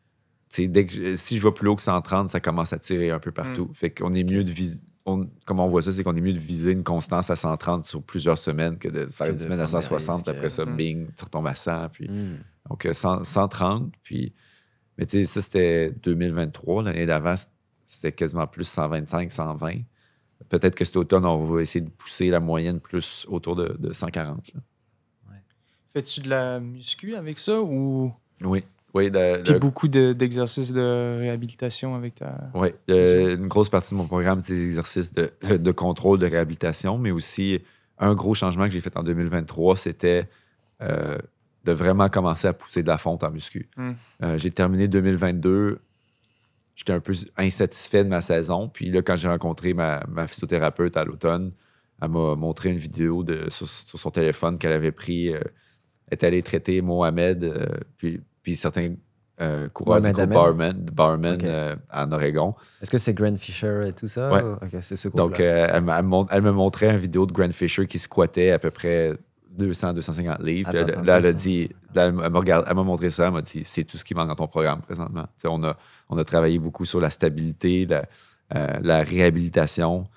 sais, dès que, si je vais plus haut que 130, ça commence à tirer un peu partout. Fait qu'on est mieux de viser. On, comment on voit ça, c'est qu'on est mieux de viser une constance à 130 sur plusieurs semaines que de faire Que une de semaine à prendre des 160, risques, puis après ça, euh, bing, tu retombes à 100. Puis, Hmm. donc, euh, 100 130. Puis, mais tu sais, ça, c'était 2023. L'année d'avant, c'était quasiment plus 125, 120. Peut-être que cet automne, on va essayer de pousser la moyenne plus autour de, de 140. là. Fais-tu de la muscu avec ça ou? Oui. Oui, de- puis beaucoup de- d'exercices de, réhabilitation avec ta. oui. Euh, une grosse partie de mon programme, c'est des exercices de, de contrôle, de réhabilitation, mais aussi un gros changement que j'ai fait en 2023, c'était euh, de vraiment commencer à pousser de la fonte en muscu. Mm. Euh, j'ai terminé 2022. J'étais un peu insatisfait de ma saison. Puis là, quand j'ai rencontré ma, ma physiothérapeute à l'automne, elle m'a montré une vidéo de, sur, sur son téléphone qu'elle avait pris. Est allée traiter Mohamed, euh, puis, puis certains euh, coureurs du groupe? Barman, euh, en Oregon. Est-ce que c'est Grand Fisher et tout ça? Ouais. ou- Ok, c'est ce Donc, euh, elle, elle me montrait une vidéo de Grant Fisher qui squattait à peu près 200, 250 livres. Attends, elle- là, elle a 200. dit, là, elle m'a regardé- elle m'a montré ça, elle m'a dit, c'est tout ce qui manque dans ton programme présentement. On, a, on a travaillé beaucoup sur la stabilité, la, la réhabilitation,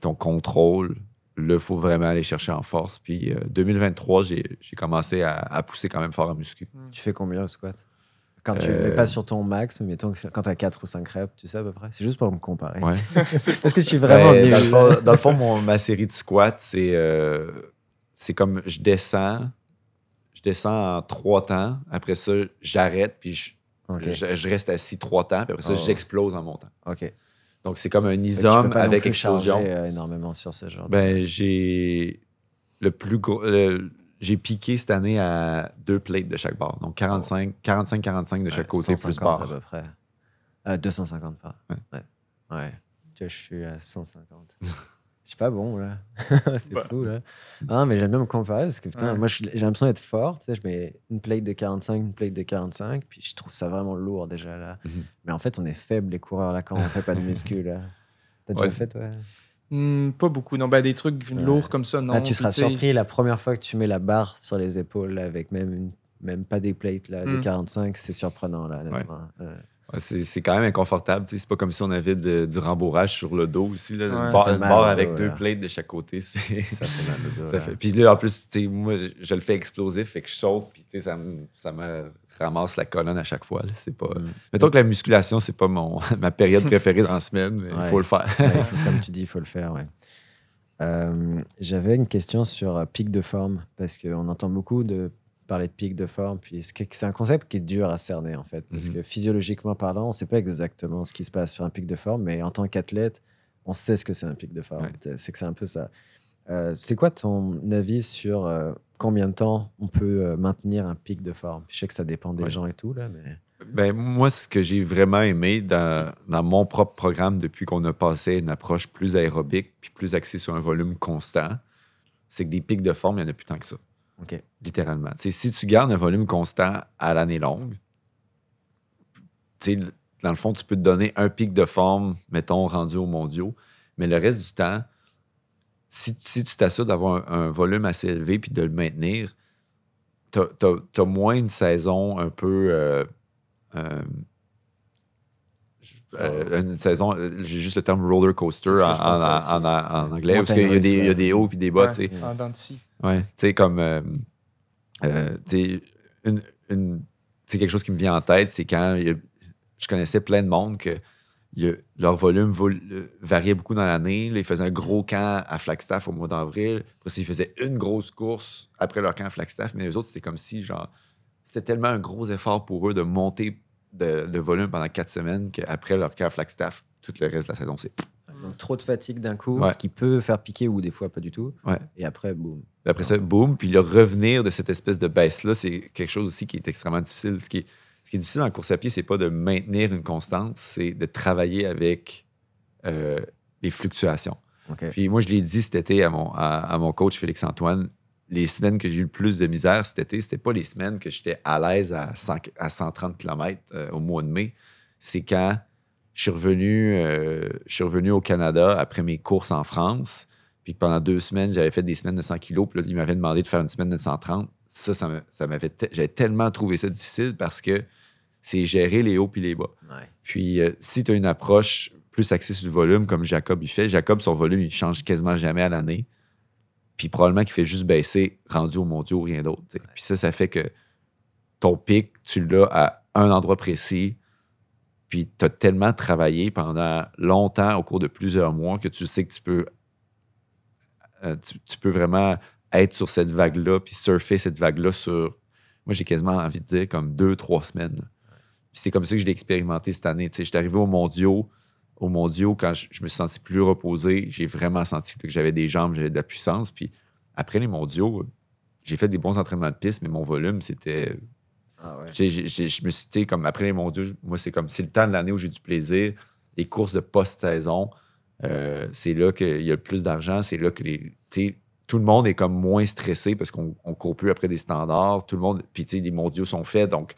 ton contrôle. Là, il faut vraiment aller chercher en force. Puis euh, 2023, j'ai j'ai commencé à, à pousser quand même fort en muscu. Tu fais combien au squat? Quand tu Euh, mets pas sur ton max, mais mettons que quand t'as 4 ou 5 reps, tu sais à peu près C'est juste pour me comparer. Ouais. Est-ce que je suis vraiment Ben, dans, le fond, dans le fond, mon- ma série de squats, c'est euh, c'est comme je descends, je descends en trois temps. Après ça, j'arrête, puis je, je, je reste assis trois temps, puis après ça, Oh. j'explose en montant. Ok. Donc, c'est comme un isome avec plus explosion. euh, énormément sur ce genre. de- Ben, j'ai le plus gros. j'ai piqué cette année à deux plates de chaque barre. Donc, 45, 45-45 de chaque Ouais, côté plus 150 à barre. peu près. Euh, 250 pas. Ouais. Ouais. Ouais. Je suis à 150. Suis pas bon, là. c'est Bah. fou, là. Ah, mais j'aime bien me comparer parce que, putain, Ouais. moi, j'ai l'impression d'être fort. Tu sais, je mets une plate de 45, une plate de 45, puis je trouve ça vraiment lourd, déjà, là. Mhm. Mais en fait, on est faibles, les coureurs, là, quand on fait pas de muscu, là. T'as Ouais. déjà fait, toi? Hmm, pas beaucoup. Non, ben, des trucs lourds comme ça, non. Tu seras surpris la première fois que tu mets la barre sur les épaules, là, avec même, une- même pas des plates, là, de Mm. 45, c'est surprenant, là, honnêtement. C'est quand même inconfortable. C'est pas comme si on avait de- du rembourrage sur le dos aussi. Là, Ouais. une barre, avec deux plates de chaque côté. Ça fait mal au dos, ça là. fait- Puis là, en plus, moi, je, je le fais explosif, fait que je saute, puis ça me, ça me ramasse la colonne à chaque fois. C'est pas... Mm. Mettons que la musculation, c'est pas mon, ma période préférée dans la semaine, mais il Ouais. faut le faire. Ouais, il faut- comme tu dis, il faut le faire. Ouais. Euh, J'avais une question sur euh, pic de forme, parce qu'on entend beaucoup de parler de pic de forme, puis c'est un concept qui est dur à cerner, en fait, parce Mhm. que physiologiquement parlant, on ne sait pas exactement ce qui se passe sur un pic de forme, mais en tant qu'athlète, on sait ce que c'est un pic de forme. Ouais. C'est- que c'est un peu ça. Euh, c'est quoi ton avis sur euh, combien de temps on peut euh, maintenir un pic de forme? Je sais que ça dépend des Ouais. gens et tout, là, mais... Ben, moi, ce que j'ai vraiment aimé dans, dans mon propre programme depuis qu'on a passé une approche plus aérobique puis plus axée sur un volume constant, c'est que des pics de forme, il n'y en a plus tant que ça, OK. littéralement. Si tu gardes un volume constant à l'année longue, dans le fond, tu peux te donner un pic de forme, mettons, rendu aux mondiaux, mais le reste du temps, si, si tu t'assures d'avoir un, un volume assez élevé puis de le maintenir, tu as, moins une saison un peu. euh, euh, euh, une saison, euh, j'ai juste le terme roller coaster en, anglais, parce qu'il y, y a des hauts puis des bas, Ouais. tu sais. En dents de scie. Ouais, tu sais, comme. euh, euh, une, une- quelque chose qui me vient en tête, c'est quand a- je connaissais plein de monde que il y a- leur volume vol- euh, variait beaucoup dans l'année. Ils faisaient un gros camp à Flagstaff au mois d'avril. Après, ils faisaient une grosse course après leur camp à Flagstaff. Mais les autres, c'était comme si, genre, c'était tellement un gros effort pour eux de monter de, de volume pendant quatre semaines qu'après leur à Flagstaff, tout le reste de la saison, c'est. Donc, trop de fatigue d'un coup, Ouais. ce qui peut faire piquer ou des fois pas du tout. Ouais. Et après, boum. Après ça, boum. Puis le revenir de cette espèce de baisse-là, c'est quelque chose aussi qui est extrêmement difficile. Ce qui est, ce qui est difficile en course à pied, c'est pas de maintenir une constante, c'est de travailler avec euh, les fluctuations. Puis moi, je l'ai dit cet été à mon, à, à mon coach Félix-Antoine, les semaines que j'ai eu le plus de misère cet été, c'était pas les semaines que j'étais à l'aise à, 100 à 130 km au mois de mai. C'est quand je suis revenu, euh, je suis revenu au Canada après mes courses en France. Puis pendant deux semaines, j'avais fait des semaines de 100 kilos. Puis là, il m'avait demandé de faire une semaine de 130. Ça, ça m'avait. J'avais tellement trouvé ça difficile parce que c'est gérer les hauts puis les bas. Ouais. Puis euh, si tu as une approche plus axée sur le volume, comme Jacob il fait, Jacob, son volume, il change quasiment jamais à l'année. Puis probablement qu'il fait juste baisser rendu au mondiaux, rien d'autre. Puis ça, ça fait que ton pic, tu l'as à un endroit précis. Puis tu as tellement travaillé pendant longtemps, au cours de plusieurs mois, que tu sais que tu peux, euh, tu, peux vraiment être sur cette vague-là, puis surfer cette vague-là sur, moi j'ai quasiment envie de dire, comme deux, trois semaines. Puis c'est comme ça que je l'ai expérimenté cette année. Tu sais, j'étais arrivé au mondiaux, au mondiaux, quand je, je me suis senti plus reposé, j'ai vraiment senti que j'avais des jambes, j'avais de la puissance. Puis après les mondiaux, j'ai fait des bons entraînements de piste, mais mon volume, c'était Ah ouais. je me suis, tu sais, comme après les mondiaux, moi, c'est comme, c'est le temps de l'année où j'ai du plaisir. Les courses de post-saison, euh, c'est là qu'il y a le plus d'argent. C'est là que les, tout le monde est comme moins stressé parce qu'on on court plus après des standards. Tout le monde, puis tu sais, les mondiaux sont faits, donc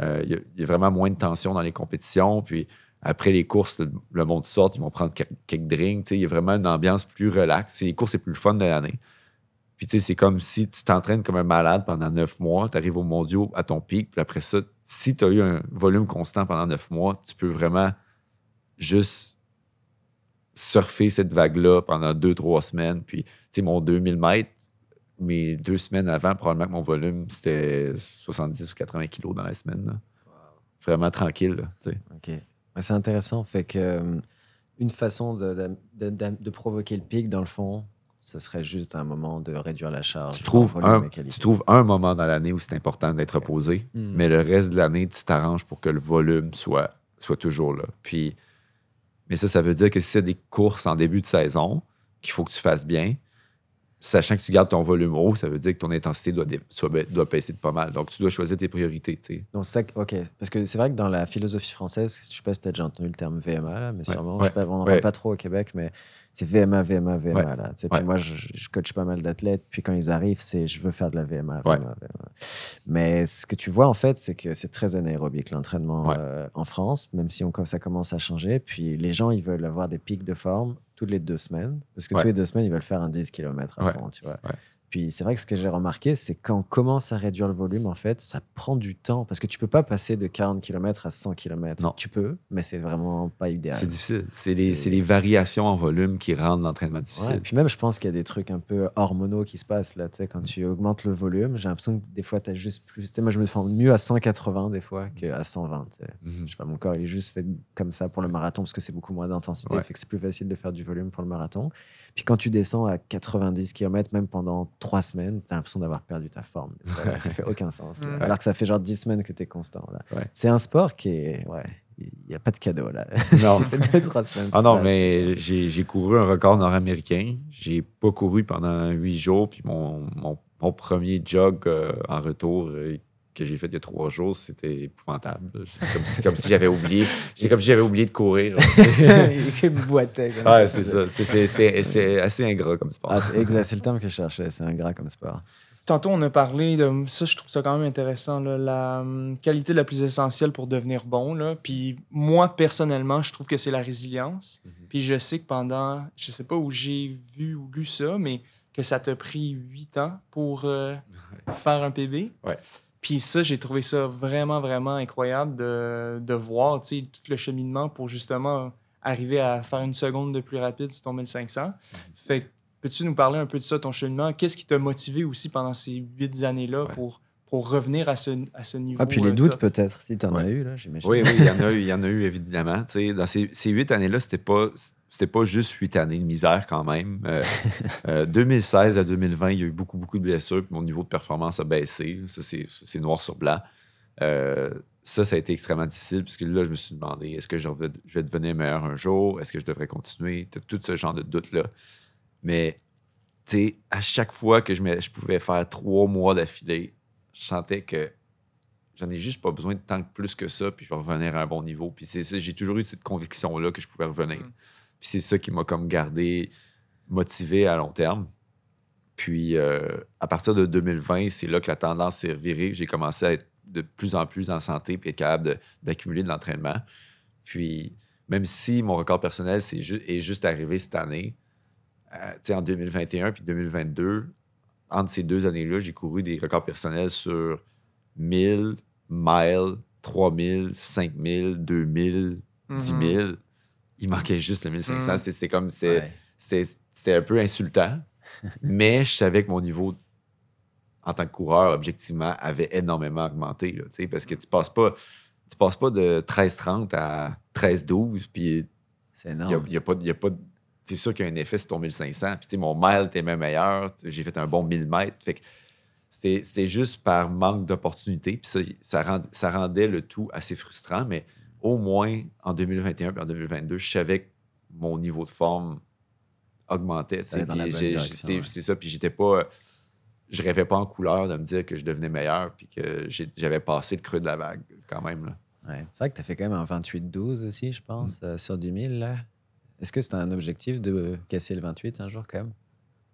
euh, il y, y a vraiment moins de tension dans les compétitions. Puis après les courses, le, le monde sort, ils vont prendre quelques, quelques drinks. Il y a vraiment une ambiance plus relaxe. C'est les courses les plus fun de l'année. Puis, tu sais, c'est comme si tu t'entraînes comme un malade pendant neuf mois, tu arrives au mondiaux à ton pic, puis après ça, si tu as eu un volume constant pendant neuf mois, tu peux vraiment juste surfer cette vague-là pendant deux, trois semaines. Puis, tu sais, mon 2000 mètres, mes deux semaines avant, probablement que mon volume, c'était 70 ou 80 kilos dans la semaine. là. Vraiment tranquille, là. OK. Ouais, c'est intéressant. Fait que euh, une façon de, de- de- de- de provoquer le pic, dans le fond, ce serait juste un moment de réduire la charge. Tu trouves, un, tu trouves un moment dans l'année où c'est important d'être reposé, Hmm. mais le reste de l'année, tu t'arranges pour que le volume soit, soit toujours là. Puis, mais ça, ça veut dire que si c'est des courses en début de saison qu'il faut que tu fasses bien, sachant que tu gardes ton volume haut, ça veut dire que ton intensité doit, doit baisser de pas mal. Donc, tu dois choisir tes priorités. Donc, ça, OK. Parce que c'est vrai que dans la philosophie française, je sais pas si tu as déjà entendu le terme VMA, là, mais Ouais, sûrement, ouais, je sais pas, on n'en ouais. parle pas trop au Québec, mais c'est VMA, VMA, VMA. Là, Puis moi, je, je coach pas mal d'athlètes, puis quand ils arrivent, c'est je veux faire de la VMA, Ouais. VMA, VMA. Mais ce que tu vois, en fait, c'est que c'est très anaérobique, l'entraînement euh, en France, même si on, ça commence à changer. Puis les gens, ils veulent avoir des pics de forme toutes les deux semaines, parce que Ouais. tous les deux semaines, ils veulent faire un 10 km à Ouais. fond, tu vois. Ouais. Puis c'est vrai que ce que j'ai remarqué, c'est quand on commence à réduire le volume, en fait, ça prend du temps. Parce que tu peux pas passer de 40 km à 100 km. Non. Tu peux, mais c'est vraiment pas idéal. C'est difficile. C'est les, variations en volume qui rendent l'entraînement difficile. Ouais, puis même, je pense qu'il y a des trucs un peu hormonaux qui se passent là. Tu sais, quand tu augmentes le volume, j'ai l'impression que des fois, tu as juste plus. moi, je me sens mieux à 180 des fois qu'à 120. tu sais. Mhm. Je sais pas, mon corps, il est juste fait comme ça pour le marathon parce que c'est beaucoup moins d'intensité. Ouais. Fait que c'est plus facile de faire du volume pour le marathon. Puis quand tu descends à 90 km, même pendant trois semaines, tu as l'impression d'avoir perdu ta forme. Des fois, là, ça fait aucun sens. là. Alors que ça fait genre 10 semaines que tu es constant. Ouais. C'est un sport qui est. Ouais. Il n'y a pas de cadeau là. Non. deux, trois semaines. Ah non, mais j'ai j'ai couru un record nord-américain. J'ai pas couru pendant huit jours. Puis mon, mon, mon premier jog euh, en retour euh, que j'ai fait il y a trois jours, c'était épouvantable. C'est comme, si- comme si j'avais oublié. C'est comme si j'avais oublié de courir. il boitait comme c'est ça. C'est- assez ingrat comme sport. Ah, c'est exact, c'est le terme que je cherchais. C'est un gras comme sport. Tantôt, on a parlé de ça, je trouve ça quand même intéressant, là, la hum, qualité la plus essentielle pour devenir bon. Là. Puis moi, personnellement, je trouve que c'est la résilience. Mhm. Puis je sais que pendant, je sais pas où j'ai vu ou lu ça, mais que ça t'a pris huit ans pour euh, faire un PB. Ouais. Puis ça, j'ai trouvé ça vraiment, vraiment incroyable de, de voir tu sais, tout le cheminement pour justement arriver à faire une seconde de plus rapide sur ton 1500. Mhm. Fait que Peux-tu nous parler un peu de ça, ton cheminement? Qu'est-ce qui t'a motivé aussi pendant ces huit années-là Ouais. pour, pour revenir à ce, à ce niveau? Ah, puis les euh, doutes, peut-être, si tu en as Ouais. eu, là, j'imagine. Oui, oui, il y en a eu, il y en a eu évidemment. Tu sais, dans ces, ces huit années-là, c'était pas, c'était pas juste huit années de misère quand même. Euh, euh, 2016 à 2020, il y a eu beaucoup, beaucoup de blessures, puis mon niveau de performance a baissé. Ça, c'est, noir sur blanc. Euh, ça, ça a été extrêmement difficile, puisque là, je me suis demandé, est-ce que je vais, devenir meilleur un jour? Est-ce que je devrais continuer? T'as Tout ce genre de doutes-là. Mais, tu sais, à chaque fois que je, me- je pouvais faire trois mois d'affilée, je sentais que j'en ai juste pas besoin de tant que plus que ça, puis je vais revenir à un bon niveau. Puis j'ai toujours eu cette conviction-là que je pouvais revenir. Mm. Puis c'est ça qui m'a comme gardé motivé à long terme. Puis euh, à partir de 2020, c'est là que la tendance s'est revirée. J'ai commencé à être de plus en plus en santé puis être capable d'accumuler de l'entraînement. Puis même si mon record personnel est juste arrivé cette année, euh, en 2021 puis 2022, entre ces deux années-là, j'ai couru des records personnels sur 1000 miles, 3000, 5000, 2000, 10 Mhm. 000. Il manquait juste le 1500. Mhm. C'est- C'était comme, c'est- Ouais. un peu insultant, mais je savais que mon niveau en tant que coureur, objectivement, avait énormément augmenté. Là, parce que tu passes pas. Tu passes pas de 13-30 à 13-12, puis C'est il y a, énorme. y a pas, y a pas c'est sûr qu'il y a un effet sur ton 1500. Puis, mon mile était même meilleur. J'ai fait un bon 1000 mètres. Fait que c'était c'était juste par manque d'opportunité. Puis ça, ça, rend- ça rendait le tout assez frustrant. Mais au moins, en 2021 et en 2022, je savais que mon niveau de forme augmentait. C'est ouais. ça. Puis j'étais pas... Je rêvais pas en couleur de me dire que je devenais meilleur puis que j'avais passé le creux de la vague quand même. Ouais. C'est vrai que tu as fait quand même un 28-12 aussi, je pense, Mm. euh, sur 10 000. Là. Est-ce que c'est un objectif de casser le 28 un jour quand même?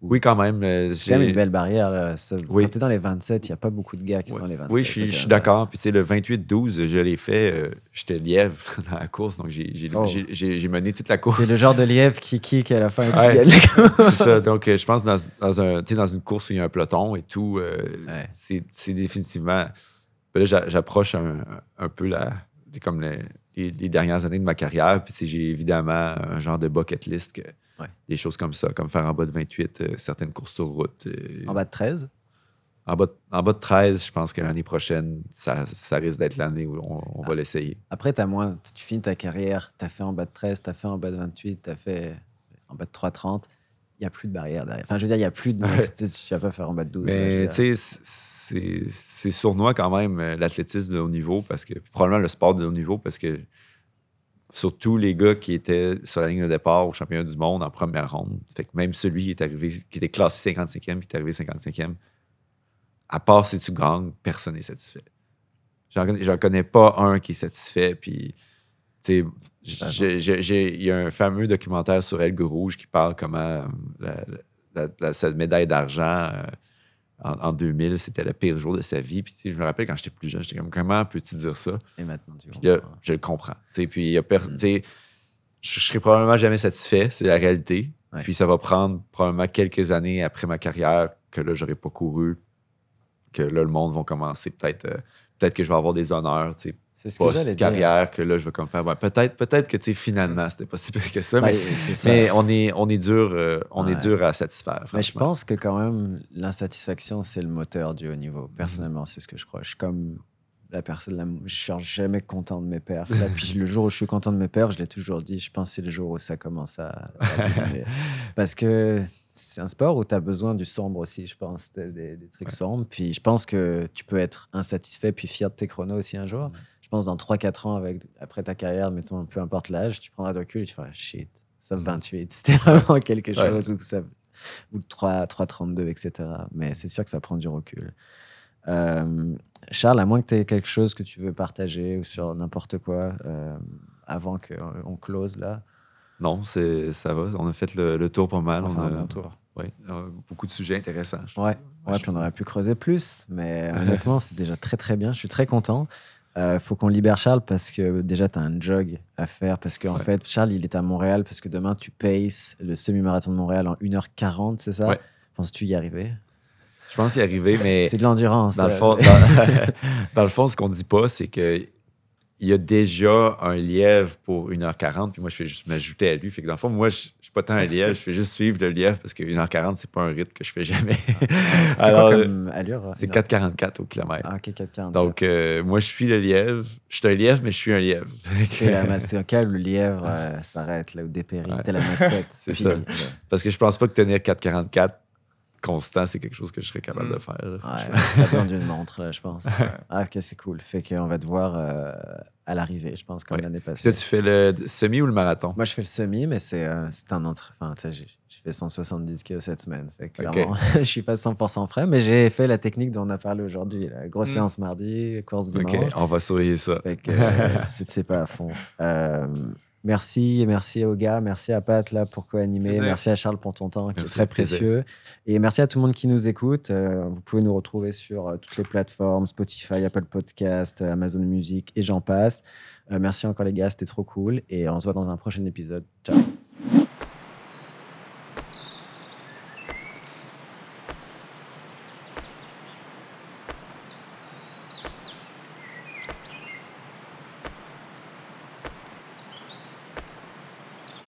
Ou- Oui, quand même. C'est quand même une belle barrière. là. Oui. Quand tu es dans les 27, il n'y a pas beaucoup de gars qui sont dans les 27. Oui, je suis, d'accord. Puis, tu sais, le 28-12, je l'ai fait. euh, J'étais lièvre dans la course, donc j'ai Oh. mené toute la course. C'est le genre de lièvre qui kick à la fin. Ouais. C'est ça. Donc, euh, je pense dans, dans, un, dans une course où il y a un peloton et tout, euh, Ouais. c'est définitivement. Ben là, j'a- j'approche un, un peu la, comme les, les- les dernières années de ma carrière. Puis, j'ai évidemment un genre de bucket list, que- Ouais. des choses comme ça, comme faire en bas de 28, euh, certaines courses sur route. euh, en bas de 13. en bas, de, en bas de 13, je pense que l'année prochaine, ça, ça risque d'être l'année où on, on va l'essayer. Après, as moins, tu finis ta carrière, tu as fait en bas de 13, tu as fait en bas de 28, tu as fait en bas de 3,30. Il n'y a plus de barrière derrière. Enfin, je veux dire, il n'y a plus de. Ouais. Tu tu vas pas faire en bas de 12. là, je veux Mais tu sais, c'est c'est sournois quand même euh, l'athlétisme de haut niveau parce que probablement le sport de haut niveau parce que surtout les gars qui étaient sur la ligne de départ au championnat du monde en première ronde, fait que même celui qui est arrivé, qui était classé 55e, qui est arrivé 55e, à part si tu gagnes, personne n'est satisfait. J'en connais- connais pas un qui est satisfait. Puis, tu sais, il y a un fameux documentaire sur Elgue Rouge qui parle comment euh, la, la- la- cette médaille d'argent euh, en, en 2000, c'était le pire jour de sa vie. Puis, je me rappelle quand j'étais plus jeune, j'étais comme, comment peux-tu dire ça? Et maintenant, tu Puis là, je le comprends. Puis, il per- Mm. je, je serai probablement jamais satisfait, c'est la réalité. Ouais. Puis ça va prendre probablement quelques années après ma carrière que là, j'aurais pas couru, que là, le monde va commencer peut-être. euh, peut-être que je vais avoir des honneurs, C'est ce que j'allais dire. post-carrière, que là, je vais comme faire. ouais, peut-être, peut-être que, tu sais, finalement, c'était pas si pire que ça, Ouais, mais, c'est ça. mais on, est, on est dur, euh, on est dur à satisfaire. Mais je pense que quand même, l'insatisfaction, c'est le moteur du haut niveau. Personnellement, c'est ce que je crois. Je suis comme la personne, la- je suis jamais content de mes perfs. Là, puis le jour où je suis content de mes perfs, je l'ai toujours dit, je pense que c'est le jour où ça commence à. Parce que c'est un sport où tu as besoin du sombre aussi, je pense, des, des- des trucs sombres. Puis je pense que tu peux être insatisfait puis fier de tes chronos aussi un jour. Je pense dans 3-4 ans, avec, après ta carrière, mettons, peu importe l'âge, tu prendras de recul et tu feras shit, ça 28. C'était vraiment quelque Ouais. chose ça ou 3, 3,32, etc. Mais c'est sûr que ça prend du recul. Euh, Charles, à moins que tu aies quelque chose que tu veux partager ou sur n'importe quoi euh, avant qu'on close là. Non, c'est, ça va. On a fait le, le tour pas mal. Enfin, on a, un bon tour. ouais, euh, beaucoup de sujets intéressants. Ouais, ouais puis on aurait pu creuser plus, mais honnêtement, c'est déjà très très bien. Je suis très content. Euh, faut qu'on libère Charles parce que déjà, tu as un jog à faire. Parce qu'en Ouais. fait, Charles, il est à Montréal parce que demain, tu paces le semi-marathon de Montréal en 1h40, c'est ça? Ouais. Penses-tu y arriver? Je pense y arriver, mais C'est de l'endurance. dans le, fond, dans, dans le fond, ce qu'on dit pas, c'est que il y a déjà un lièvre pour 1h40, puis moi, je fais juste m'ajouter à lui. Fait que dans le fond, moi, je je suis pas tant un lièvre, je fais juste suivre le lièvre parce que 1h40, c'est pas un rythme que je fais jamais. C'est Alors, quoi comme allure? c'est une 4,44 au kilomètre. Ah, ok, 4,44. Donc, euh, moi, je suis le lièvre. Je suis un lièvre, mais je suis un lièvre. C'est ok, le lièvre euh, s'arrête là, ou dépérit. Ouais. T'es la mascotte. C'est ça. Ouais. Parce que je pense pas que tenir 4,44 constant, c'est quelque chose que je serais capable Mm. de faire. là, Ouais, d'une montre, là, je pense. Ah, ok, c'est cool. Fait qu'on va te voir euh, à l'arrivée, je pense, comme Ouais. l'année passée. tu fais le semi ou le marathon? Moi, je fais le semi, mais c'est euh, c'est un entre. Enfin, tu sais, j'ai j'ai fait 170 kilos cette semaine. Fait que Ok. clairement, je suis pas 100% frais, mais j'ai fait la technique dont on a parlé aujourd'hui. Grosse Mm. séance mardi, course Ok, dimanche. on va surveiller ça. Fait que euh, c'est c'est pas à fond. Merci, merci aux gars, merci à Pat là pour co-animer, merci à Charles pour ton temps qui est très précieux, et merci à tout le monde qui nous écoute. Euh, vous pouvez nous retrouver sur euh, toutes les plateformes Spotify, Apple Podcast, euh, Amazon Music et j'en passe. Merci encore les gars, c'était trop cool, et on se voit dans un prochain épisode. Ciao.